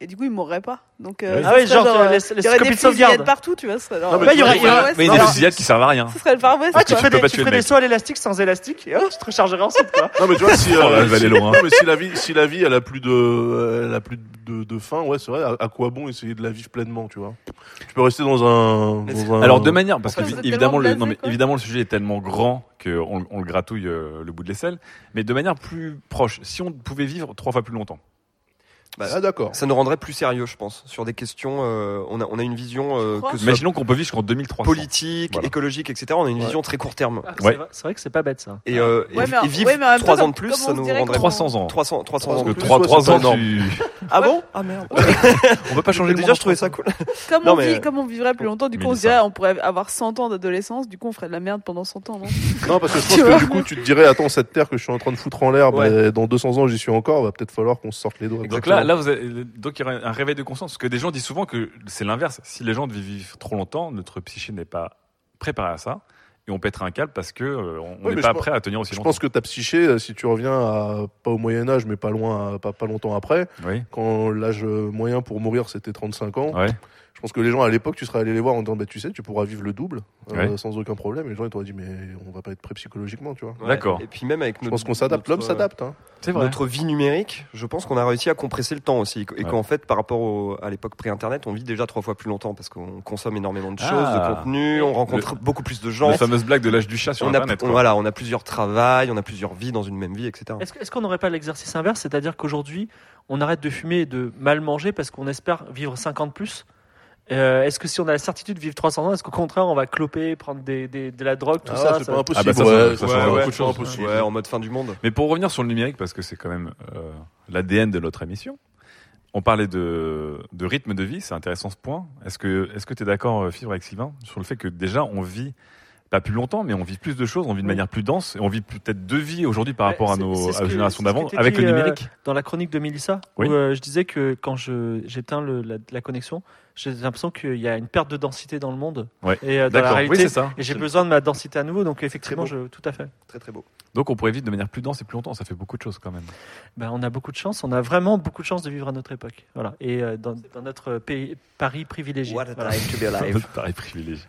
Et du coup, ils mourraient pas. Donc, euh, Ah oui, serait genre, euh, les- les il y aurait copies des de sauvegarde. fusillades partout, tu vois. ce serait genre- Non, mais Ouais, il y aurait- il y aurait- Mais des fusillades qui servent à rien. Ce serait le Far West, Ah, tu ferais des, tu ferais des sauts à l'élastique sans élastique et hop, tu te rechargerais ensuite, quoi. Non mais tu vois si, Oh là, euh, va si- aller loin. non, mais si la vie si la vie elle a plus de euh, elle a plus de, de fin ouais c'est vrai à, à quoi bon essayer de la vivre pleinement tu vois? Tu peux rester dans un, dans un- Alors de manière, parce que évidemment, le, non, mais évidemment le sujet est tellement grand qu'on on le gratouille euh, le bout de l'aisselle, mais de manière plus proche. Si on pouvait vivre trois fois plus longtemps. Bah, ah d'accord Ça nous rendrait plus sérieux, je pense, sur des questions. euh, on a on a une vision euh, que Imaginons qu'on peut vivre jusqu'en 2300. politique, Voilà. écologique, etc. On a une Ouais. vision très court terme. Ah, Ouais. c'est vrai- que c'est pas bête ça. Et, euh, et- mais vivre ouais, mais en même temps, 3 ans de plus, ça nous rendrait comment- 300 ans. 300, 300 Parce ans que de plus. trois- 3, 3 ans, tu... Ah bon? Ah merde. on peut pas changer Déjà, je trouvais ça cool. Comme, Non, on vit, comme on vivrait plus longtemps, du coup, on dirait on pourrait avoir 100 ans d'adolescence, du coup, on ferait de la merde pendant 100 ans, non? Non parce que je Tu pense que du coup tu te dirais attends cette terre que je suis en train de foutre en l'air bah, dans 200 ans j'y suis encore va peut-être falloir qu'on se sorte les doigts Donc là, là vous avez, donc il y aurait un réveil de conscience. Parce que des gens disent souvent que c'est l'inverse. Si les gens vivent trop longtemps, notre psyché n'est pas préparé à ça. Et on pètera un câble parce que euh, on n'est pas je prêt à tenir aussi je longtemps. pense que ta psyché euh, si tu reviens à pas au Moyen Âge mais pas loin à- pas, pas longtemps après Oui. quand l'âge euh, moyen pour mourir c'était 35 ans Ouais. Je pense que les gens à l'époque tu serais allé les voir en disant bah tu sais tu pourras vivre le double euh, Ouais. sans aucun problème et les gens ils t'auraient dit mais on va pas être prêt psychologiquement tu vois Ouais. D'accord. Et puis même avec je notre, pense qu'on s'adapte l'homme notre, s'adapte hein. C'est vrai. Notre vie numérique, je pense qu'on a réussi à compresser le temps aussi. Et Ouais. qu'en fait, par rapport au- à l'époque pré-internet, on vit déjà trois fois plus longtemps parce qu'on consomme énormément de choses, Ah. de contenu, on rencontre beaucoup plus de gens. La fameuse blague de l'âge du chat sur on a, Internet. on- quoi. voilà, on a plusieurs travails, on a plusieurs vies dans une même vie, etc. Est-ce qu'on n'aurait pas l'exercice inverse C'est-à-dire qu'aujourd'hui, on arrête de fumer et de mal manger parce qu'on espère vivre 50 plus Euh, Est-ce que si on a la certitude de vivre 300 ans, est-ce qu'au contraire, on va cloper, prendre des, des- de la drogue, tout Ah, ça c'est ça- pas impossible Ah bah ça, ouais, ça impossible. Ouais, en mode fin du monde. Mais pour revenir sur le numérique, parce que c'est quand même euh, l'ADN de notre émission, on parlait de, de rythme de vie, c'est intéressant ce point. Est-ce que est-ce que tu es d'accord, euh, Fibre, avec Sylvain, sur le fait que déjà on vit pas plus longtemps, mais on vit plus de choses, on vit de Oui. manière plus dense, et on vit peut-être deux vies aujourd'hui par rapport à nos c'est- c'est ce à la que- génération c'est ce d'avant, avec dit, le euh, numérique. dans la chronique de Mélissa, Oui. où euh, je disais que quand j'éteins la, la connexion, j'ai l'impression qu'il y a une perte de densité dans le monde. Ouais. Et euh, dans la. Oui, réalité, c'est ça. et j'ai besoin de ma densité à nouveau. Donc effectivement, je, tout à fait. Très très beau. Donc on pourrait vivre de manière plus dense et plus longtemps, ça fait beaucoup de choses quand même. Ben, on a beaucoup de chance. On a vraiment beaucoup de chance de vivre à notre époque. Voilà. Et euh, dans, dans notre pays, Paris privilégié. What a Voilà. time to be alive. Paris privilégié.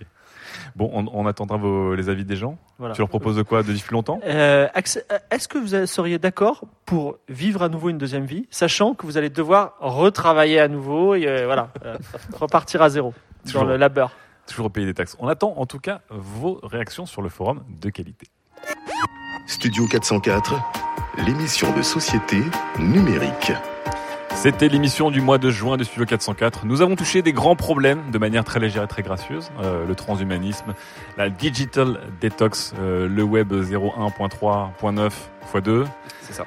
Bon, on, on attendra vos, les avis des gens. Voilà. Tu leur proposes de quoi De vivre plus longtemps? Euh, euh, Est-ce que vous seriez d'accord pour vivre à nouveau une deuxième vie, sachant que vous allez devoir retravailler à nouveau et euh, voilà, euh, repartir à zéro dans Toujours. le labeur Toujours payer des taxes. On attend en tout cas vos réactions sur le forum de qualité. Studio 404, l'émission de société numérique. C'était l'émission du mois de juin de Studio 404. Nous avons touché des grands problèmes de manière très légère et très gracieuse. Euh, le transhumanisme, la digital detox, euh, le web 01.3.9 x 2. C'est ça.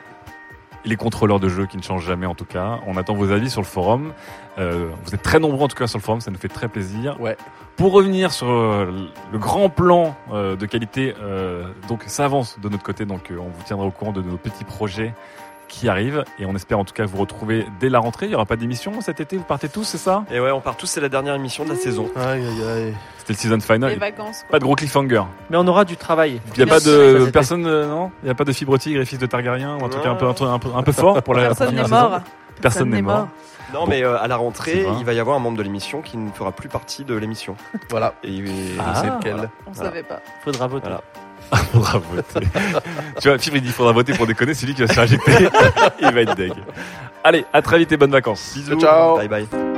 Les contrôleurs de jeux qui ne changent jamais en tout cas. On attend vos avis sur le forum. Euh, vous êtes très nombreux en tout cas sur le forum, ça nous fait très plaisir. Ouais. Pour revenir sur le grand plan de qualité, donc ça avance de notre côté, donc on vous tiendra au courant de nos petits projets qui arrivent et on espère en tout cas vous retrouver dès la rentrée. Il n'y aura pas d'émission cet été, vous partez tous, c'est ça? Et ouais, on part tous, c'est la dernière émission de la saison. Aïe aïe aïe. C'était le season final. Les vacances, quoi. Pas de gros cliffhanger. Mais on aura du travail. Il n'y a Bien pas sûr. de Ça, personne, euh, non? Il n'y a pas de fibre tigre et fils de Targaryen ou un truc un peu, un, peu- un peu, un peu fort pour la Personne n'est saison? mort. Personne n'est mort. Non, Bon. mais euh, à la rentrée, il va y avoir un membre de l'émission qui ne fera plus partie de l'émission. Voilà. Et il- Ah. c'est lequel voilà. On Voilà. savait pas. Faudra voter. Voilà. faudra voter. tu vois, Fibre il dit faudra voter pour déconner, c'est lui qui va se faire éjecter. il va être deg. Allez, à très vite et bonnes vacances. Bisous. Ciao. Bye bye.